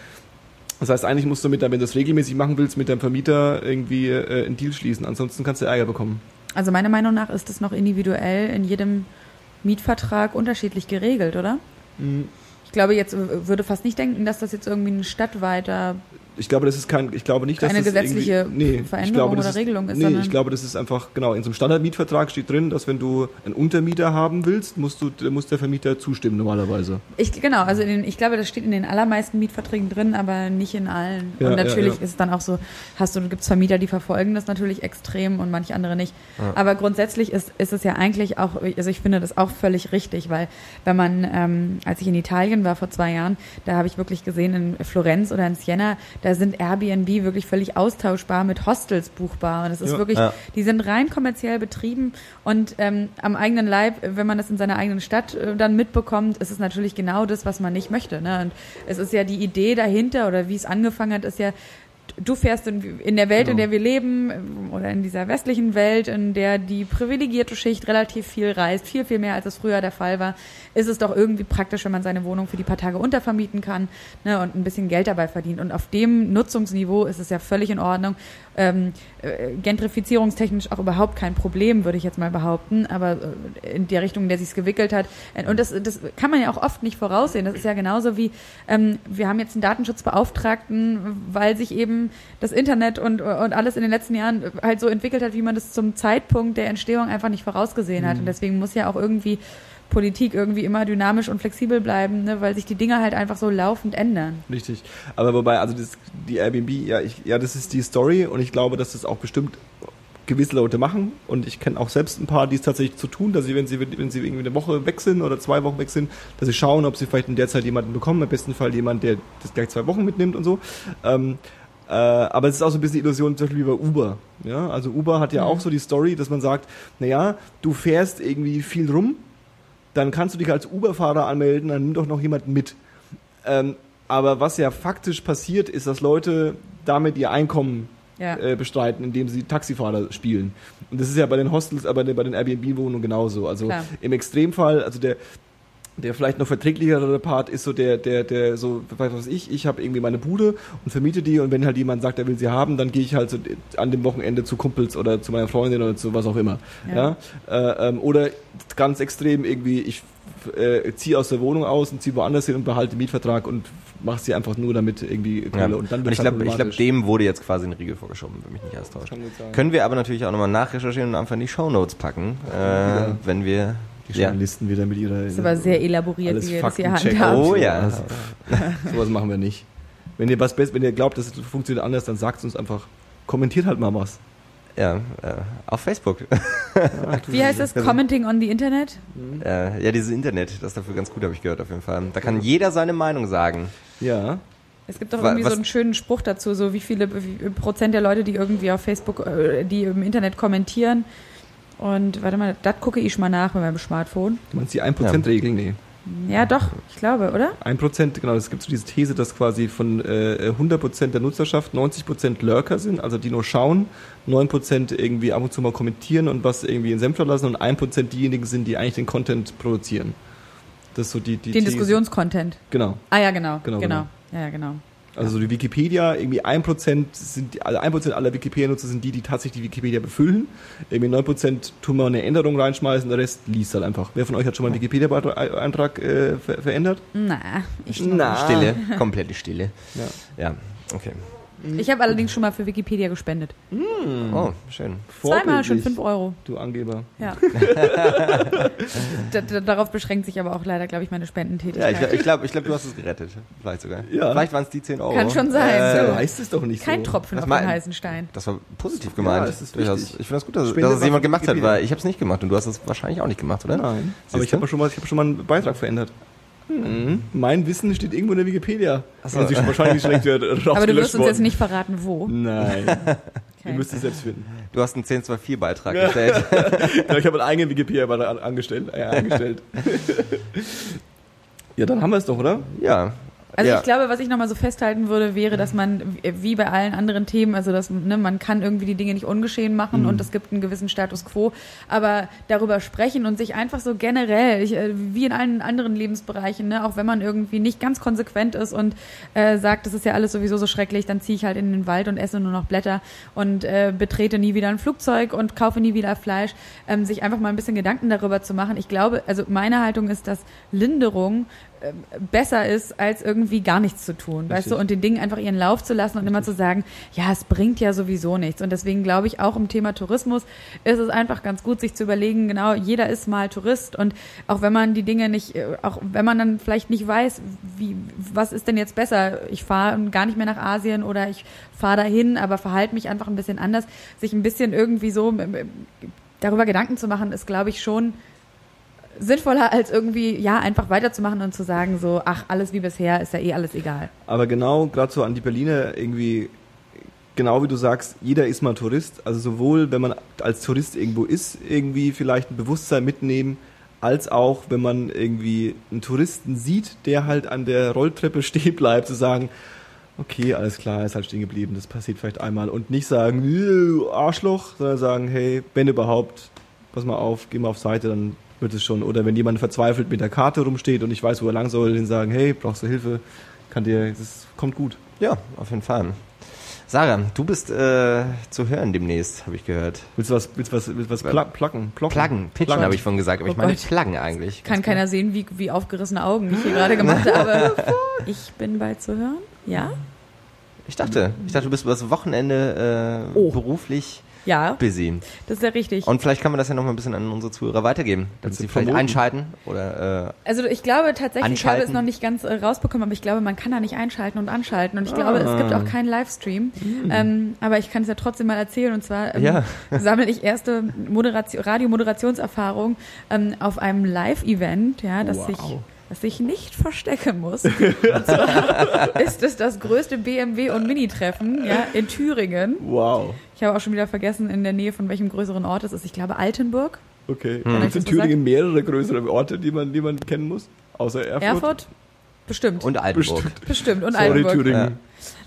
Das heißt, eigentlich musst du mit, deinem- wenn du das regelmäßig machen willst, mit deinem Vermieter irgendwie äh, einen Deal schließen. Ansonsten kannst du Ärger bekommen. Also meiner Meinung nach ist das noch individuell in jedem Mietvertrag unterschiedlich geregelt, oder? Ich glaube, jetzt würde fast nicht denken, dass das jetzt irgendwie ein stadtweiter Ich glaube, das ist kein, ich glaube nicht, dass Keine das gesetzliche nee, Veränderung glaube, oder ist, Regelung ist, Nee, ich glaube, das ist einfach, genau, in so einem Standardmietvertrag steht drin, dass wenn du einen Untermieter haben willst, musst du, muss der Vermieter zustimmen normalerweise. Ich, genau, also in den, ich glaube, das steht in den allermeisten Mietverträgen drin, aber nicht in allen. Ja, und natürlich ja, ja. ist es dann auch so, hast du, gibt's Vermieter, die verfolgen das natürlich extrem und manche andere nicht. Ja. Aber grundsätzlich ist, ist es ja eigentlich auch, also ich finde das auch völlig richtig, weil wenn man, ähm, als ich in Italien war vor zwei Jahren, da habe ich wirklich gesehen, in Florenz oder in Siena, da da sind Airbnb wirklich völlig austauschbar mit Hostels buchbar. Und es ist Ja. wirklich, Ja. die sind rein kommerziell betrieben und ähm, am eigenen Leib, wenn man das in seiner eigenen Stadt äh, dann mitbekommt, ist es natürlich genau das, was man nicht möchte. Ne? Und es ist ja die Idee dahinter oder wie es angefangen hat, ist ja, du fährst in, in der Welt, in Genau. der wir leben ähm, oder in dieser westlichen Welt, in der die privilegierte Schicht relativ viel reist, viel, viel mehr als es früher der Fall war, ist es doch irgendwie praktisch, wenn man seine Wohnung für die paar Tage untervermieten kann ne, und ein bisschen Geld dabei verdient. Und auf dem Nutzungsniveau ist es ja völlig in Ordnung. Ähm, äh, gentrifizierungstechnisch auch überhaupt kein Problem, würde ich jetzt mal behaupten, aber äh, in der Richtung, in der sich gewickelt hat. Äh, Und das, das kann man ja auch oft nicht voraussehen. Das ist ja genauso wie, ähm, wir haben jetzt einen Datenschutzbeauftragten, weil sich eben das Internet und, und alles in den letzten Jahren halt so entwickelt hat, wie man das zum Zeitpunkt der Entstehung einfach nicht vorausgesehen hat. Und deswegen muss ja auch irgendwie Politik irgendwie immer dynamisch und flexibel bleiben, ne, weil sich die Dinge halt einfach so laufend ändern. Richtig. Aber wobei, also das, die Airbnb, ja, ich, ja, das ist die Story und ich glaube, dass das auch bestimmt gewisse Leute machen und ich kenne auch selbst ein paar, die es tatsächlich zu tun, dass sie, wenn sie, wenn sie irgendwie eine Woche weg sind oder zwei Wochen weg sind, dass sie schauen, ob sie vielleicht in der Zeit jemanden bekommen, im besten Fall jemand, der das gleich zwei Wochen mitnimmt und so. Ähm, äh, aber es ist auch so ein bisschen die Illusion, zum Beispiel wie bei Uber. Ja, also Uber hat ja Mhm. auch so die Story, dass man sagt, naja, du fährst irgendwie viel rum, dann kannst du dich als Uber-Fahrer anmelden, dann nimm doch noch jemanden mit. Ähm, aber was ja faktisch passiert, ist, dass Leute damit ihr Einkommen Ja. äh, bestreiten, indem sie Taxifahrer spielen. Und das ist ja bei den Hostels, aber bei den Airbnb-Wohnungen genauso. Also Klar. im Extremfall, also der der vielleicht noch verträglichere Part ist so der, der, der, so, was weiß ich, ich habe irgendwie meine Bude und vermiete die und wenn halt jemand sagt, er will sie haben, dann gehe ich halt so an dem Wochenende zu Kumpels oder zu meiner Freundin oder zu was auch immer. Ja. Ja? Äh, ähm, oder ganz extrem irgendwie, ich äh, ziehe aus der Wohnung aus und ziehe woanders hin und behalte den Mietvertrag und mache sie einfach nur damit irgendwie Ja. Kohle. Und, dann ich wird's glaube, halt ich glaub, dem wurde jetzt quasi ein Riegel vorgeschoben, wenn mich nicht alles täuscht. Können wir aber natürlich auch nochmal nachrecherchieren und einfach in die Shownotes packen, äh, Ja. wenn wir... die Journalisten wieder mit ihrer Das ist aber sehr elaboriert, alles wie wir das hier handhaben. Oh ja. Also, sowas machen wir nicht. Wenn ihr was best, wenn ihr glaubt, das funktioniert anders, dann sagt uns einfach. Kommentiert halt mal was. Ja, äh, auf Facebook. (laughs) Wie heißt das? Commenting on the Internet? äh, ja, dieses Internet, das ist dafür ganz gut, habe ich gehört auf jeden Fall. Da kann jeder seine Meinung sagen. Ja. Es gibt doch irgendwie was- so einen schönen Spruch dazu, so wie viele wie Prozent der Leute, die irgendwie auf Facebook, äh, die im Internet kommentieren. Und warte mal, das gucke ich mal nach mit meinem Smartphone. Du meinst die 1%-Regel? Nee. Ja, doch, ich glaube, oder? 1%, genau, es gibt so diese These, dass quasi von äh, 100% der Nutzerschaft 90% Lurker sind, also die nur schauen, 9% irgendwie ab und zu mal kommentieren und was irgendwie in Senf lassen und 1% diejenigen sind, die eigentlich den Content produzieren. Das ist so die, die Den. Diskussionscontent. Genau. Ah ja, genau. Genau, Genau. genau. Ja, ja, genau. Also so die Wikipedia, irgendwie 1% sind, die- also 1% aller Wikipedia-Nutzer sind die, die tatsächlich die Wikipedia befüllen. Irgendwie 9% tun wir eine Änderung reinschmeißen, der Rest liest halt einfach. Wer von euch hat schon mal einen Wikipedia-Eintrag äh, ver verändert? Na, ich, Na. Stille, komplette Stille. Ja. Ja, okay. Ich habe allerdings schon mal für Wikipedia gespendet. Oh, schön. Zweimal schon Vorbildlich, 5 Euro. Du Angeber. Ja. (laughs) da, da, darauf beschränkt sich aber auch leider, glaube ich, meine Ja, Spendentätigkeit. ich, ich glaube, ich glaub, du hast es gerettet. Vielleicht sogar. Ja. Vielleicht waren es die 10 Euro. Kann schon sein. Äh, So heißt es doch nicht Kein so. Tropfen Das auf den heißen Stein. Das war positiv gemeint. Ja, das ist Durchaus. Ich finde das gut, dass, dass es jemand gemacht hat, weil ich habe es nicht gemacht und du hast es wahrscheinlich auch nicht gemacht, oder? Nein. Siehst Aber ich du? habe schon, mal- ich hab schon mal einen Beitrag verändert. Mhm. Mein Wissen steht irgendwo in der Wikipedia. Ach so. Und sich wahrscheinlich direkt wieder (laughs) Aber du wirst uns jetzt nicht verraten, wo. Nein. (laughs) Ihr Okay. müsst es selbst finden. Du hast einen 1024-Beitrag gestellt. (laughs) Ja, ich habe einen eigenen Wikipedia an- angestellt. Äh, eingestellt. ja, dann haben wir es doch, oder? ja. Also ja. ich glaube, was ich nochmal so festhalten würde, wäre, dass man, wie bei allen anderen Themen, also dass ne, man kann irgendwie die Dinge nicht ungeschehen machen und es gibt einen gewissen Status quo, aber darüber sprechen und sich einfach so generell, ich, äh, wie in allen anderen Lebensbereichen, ne, auch wenn man irgendwie nicht ganz konsequent ist und äh, sagt, das ist ja alles sowieso so schrecklich, dann ziehe ich halt in den Wald und esse nur noch Blätter und äh, betrete nie wieder ein Flugzeug und kaufe nie wieder Fleisch, ähm, sich einfach mal ein bisschen Gedanken darüber zu machen. Ich glaube, also meine Haltung ist, dass Linderung besser ist, als irgendwie gar nichts zu tun, weißt Richtig. du, und den Dingen einfach ihren Lauf zu lassen und immer zu sagen, ja, es bringt ja sowieso nichts. Und deswegen glaube ich, auch im Thema Tourismus ist es einfach ganz gut, sich zu überlegen, genau, jeder ist mal Tourist. Und auch wenn man die Dinge nicht, äh, auch wenn man dann vielleicht nicht weiß, wie, was ist denn jetzt besser, ich fahre gar nicht mehr nach Asien oder ich fahre dahin, aber verhalte mich einfach ein bisschen anders, sich ein bisschen irgendwie so äh, darüber Gedanken zu machen, ist, glaube ich, schon sinnvoller als irgendwie, ja, einfach weiterzumachen und zu sagen so, ach, alles wie bisher, ist ja eh alles egal. Aber genau, gerade so an die Berliner irgendwie, genau wie du sagst, jeder ist mal Tourist. Also sowohl, wenn man als Tourist irgendwo ist, irgendwie vielleicht ein Bewusstsein mitnehmen, als auch, wenn man irgendwie einen Touristen sieht, der halt an der Rolltreppe (laughs) stehen bleibt, zu sagen, okay, alles klar, ist halt stehen geblieben, das passiert vielleicht einmal. Und nicht sagen, "Äh, Arschloch, sondern sagen, hey, wenn überhaupt, pass mal auf, geh mal auf Seite, dann wird es schon. Oder wenn jemand verzweifelt mit der Karte rumsteht und ich weiß, wo er lang soll, den sagen, hey, brauchst du Hilfe, kann dir, das kommt gut. Ja, auf jeden Fall. Sarah, du bist äh, zu hören demnächst, habe ich gehört. Willst du was, willst du was, willst du was pla placken? Plocken? Pluggen, pitchen habe ich vorhin gesagt, aber Oh ich meine Gott. Pluggen eigentlich. Kann keiner sehen, wie, wie aufgerissene Augen ich hier gerade gemacht (laughs) habe. Ich bin bald zu hören. Ja? Ich dachte, ich dachte, du bist übers Wochenende äh, Oh. beruflich Ja, busy. das ist ja richtig. Und vielleicht kann man das ja noch mal ein bisschen an unsere Zuhörer weitergeben, dass sie vielleicht promoten? einschalten oder äh, Also ich glaube tatsächlich, ich habe es noch nicht ganz äh, rausbekommen, aber ich glaube, man kann da nicht einschalten und anschalten. Und ich glaube, es gibt auch keinen Livestream. Ähm, aber ich kann es ja trotzdem mal erzählen. Und zwar ähm, Ja. (laughs) sammle ich erste Moderation, Radiomoderationserfahrung ähm, auf einem Live-Event, ja, das Wow. ich das ich nicht verstecken muss. Und zwar (laughs) ist es das größte BMW und Mini-Treffen ja, in Thüringen. Wow. Ich habe auch schon wieder vergessen, in der Nähe von welchem größeren Ort es ist. Ich glaube Altenburg. Okay. Hm. Gibt es in Thüringen mehrere größere Orte, die man, die man kennen muss? Außer Erfurt? Erfurt? Bestimmt. und Altenburg. Bestimmt. Bestimmt. Und Sorry, Altenburg. Thüringen.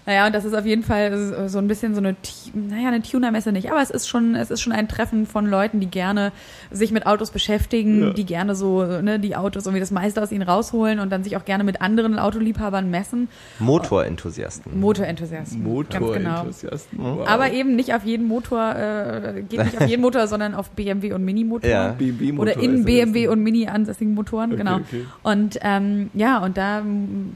Naja, und das ist auf jeden Fall so ein bisschen so eine, naja, eine Tuner-Messe nicht, aber es ist schon, es ist schon ein Treffen von Leuten, die gerne sich mit Autos beschäftigen, Ja. die gerne so, ne, die Autos irgendwie das meiste aus ihnen rausholen und dann sich auch gerne mit anderen Autoliebhabern messen. Motorenthusiasten. Motorenthusiasten. Genau. Motorenthusiasten. Wow. Aber eben nicht auf jeden Motor, äh, geht nicht auf jeden Motor, sondern auf BMW und Mini-Motor. Ja. BMW Oder in BMW und Mini ansässigen Motoren, Okay, genau. okay. Und ähm, ja, und da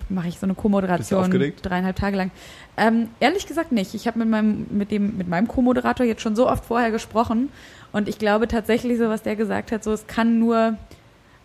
mache ich so eine Co-Moderation dreieinhalb Tage lang. Ähm, ehrlich gesagt nicht. Ich habe mit meinem mit dem mit meinem Co-Moderator jetzt schon so oft vorher gesprochen und ich glaube tatsächlich so, was der gesagt hat, so es kann nur,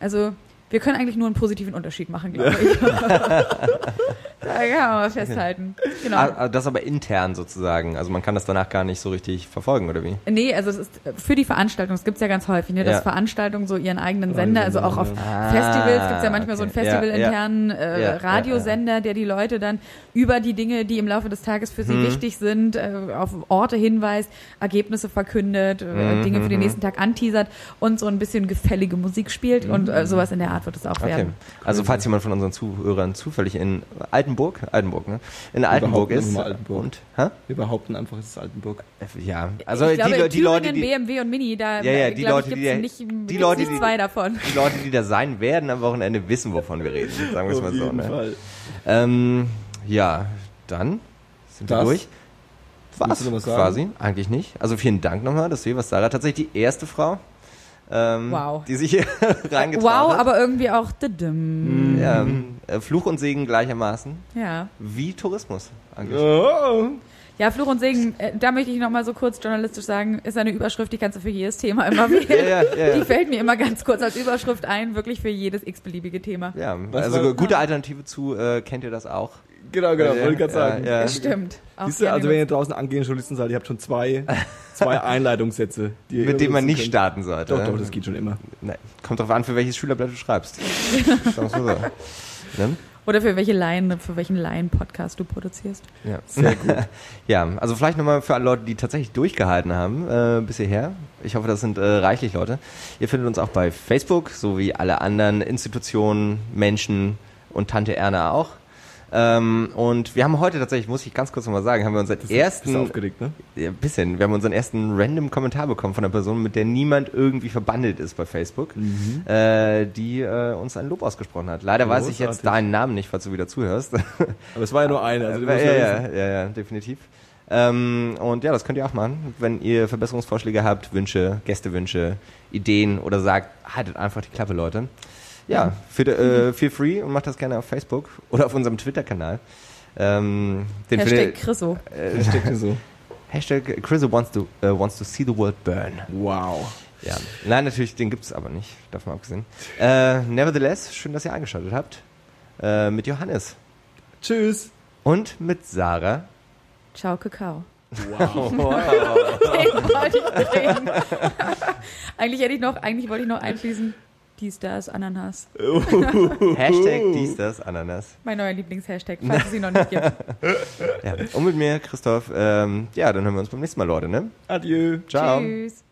also wir können eigentlich nur einen positiven Unterschied machen, glaube ich. (laughs) da kann man mal festhalten. Genau. Ah, ah, das aber intern sozusagen. Also man kann das danach gar nicht so richtig verfolgen, oder wie? Nee, also es ist für die Veranstaltung, das gibt's ja ganz häufig, ne, dass Ja. Veranstaltungen so ihren eigenen Sender, also auch auf Ah, Festivals gibt's ja manchmal so einen okay. Festivalinternen Äh, Ja, Radiosender, der die Leute dann über die Dinge, die im Laufe des Tages für sie Mhm. wichtig sind, äh, auf Orte hinweist, Ergebnisse verkündet, äh, Mhm, Dinge für den mhm. nächsten Tag anteasert und so ein bisschen gefällige Musik spielt und äh, sowas in der Art wird es auch Okay. werden. Also falls jemand von unseren Zuhörern zufällig in Altenburg, Altenburg, ne? In Altenburg ist Altenburg. und hä? Wir behaupten einfach, es ist Altenburg. Ja, also ich die, glaube, Le- in die Leute, Thüringen, die, BMW und Mini, da Ja, ja, äh, die glaub Leute, ich, die nicht, die Leute, nicht die- zwei davon. die Leute, die da sein werden am Wochenende, wissen, wovon wir reden. Sagen wir es (laughs) mal so. Ne? Ähm, ja, dann sind wir Das? durch. Was? Was? Quasi, eigentlich nicht. Also vielen Dank nochmal, dass hier warst, Sarah. Tatsächlich die erste Frau, ähm, Wow. die sich hier (laughs) reingetraut Wow, hat. aber irgendwie auch didim. ja, äh, Fluch und Segen gleichermaßen. Ja. Wie Tourismus. Oh. Ja, Fluch und Segen, äh, da möchte ich nochmal so kurz journalistisch sagen, ist eine Überschrift, die kannst du für jedes Thema immer (laughs) wählen. Ja, ja, ja, Die fällt mir immer ganz kurz als Überschrift ein, wirklich für jedes x-beliebige Thema. ja also gute Alternative zu, äh, kennt ihr das auch? Genau, genau, Ja, wollte ich gerade ja, sagen. ja. Das stimmt. Siehst du, also wenn ihr draußen angehende Journalisten seid, ihr habt schon zwei, zwei (laughs) Einleitungssätze, die Mit dem man nicht könnt. starten sollte. Doch, doch, das geht schon immer. Ne, kommt drauf an, für welches Schülerblatt du schreibst. (laughs) So. Ne? Oder für welche Laien, für welchen Laien-Podcast du produzierst. Ja. Sehr gut. (laughs) ja, also vielleicht nochmal für alle Leute, die tatsächlich durchgehalten haben äh, bis hierher. Ich hoffe, das sind äh, reichlich Leute. Ihr findet uns auch bei Facebook, so wie alle anderen Institutionen, Menschen und Tante Erna auch. Ähm, und wir haben heute tatsächlich, muss ich ganz kurz nochmal sagen, haben wir unseren Bist ersten, du aufgeregt, ne? ja, bisschen, wir haben unseren ersten random Kommentar bekommen von einer Person, mit der niemand irgendwie verbandelt ist bei Facebook, Mhm. äh, die äh, uns ein Lob ausgesprochen hat. Leider weiß ich jetzt Großartig. deinen Namen nicht, falls du wieder zuhörst. (laughs) Aber es war ja nur eine. Also du ja, ja, ja, ja, definitiv. Ähm, und ja, das könnt ihr auch machen, wenn ihr Verbesserungsvorschläge habt, Wünsche, Gästewünsche, Ideen oder sagt, haltet einfach die Klappe, Leute. Ja, für, äh, feel free und macht das gerne auf Facebook (laughs) oder auf unserem Twitter-Kanal. Ähm, den Hashtag findet- Chriso. Das steckt hier so. Hashtag Chris (laughs) wants to, äh, wants to see the world burn. Wow. Ja, nein, natürlich, den gibt's aber nicht, davon abgesehen. Äh, nevertheless, schön, dass ihr eingeschaltet habt. Äh, mit Johannes Tschüss. und mit Sarah. Ciao, Kakao. Wow. (laughs) Den wollte ich bringen. eigentlich hätte ich noch, eigentlich wollte ich noch einschließen. Dies, das, Ananas. (laughs) Hashtag dies, das, Ananas. Mein neuer Lieblingshashtag, falls es ihn noch nicht gibt. Ja. Und mit mir, Christoph, ähm, ja, dann hören wir uns beim nächsten Mal, Leute, ne? Adieu. Ciao. Tschüss.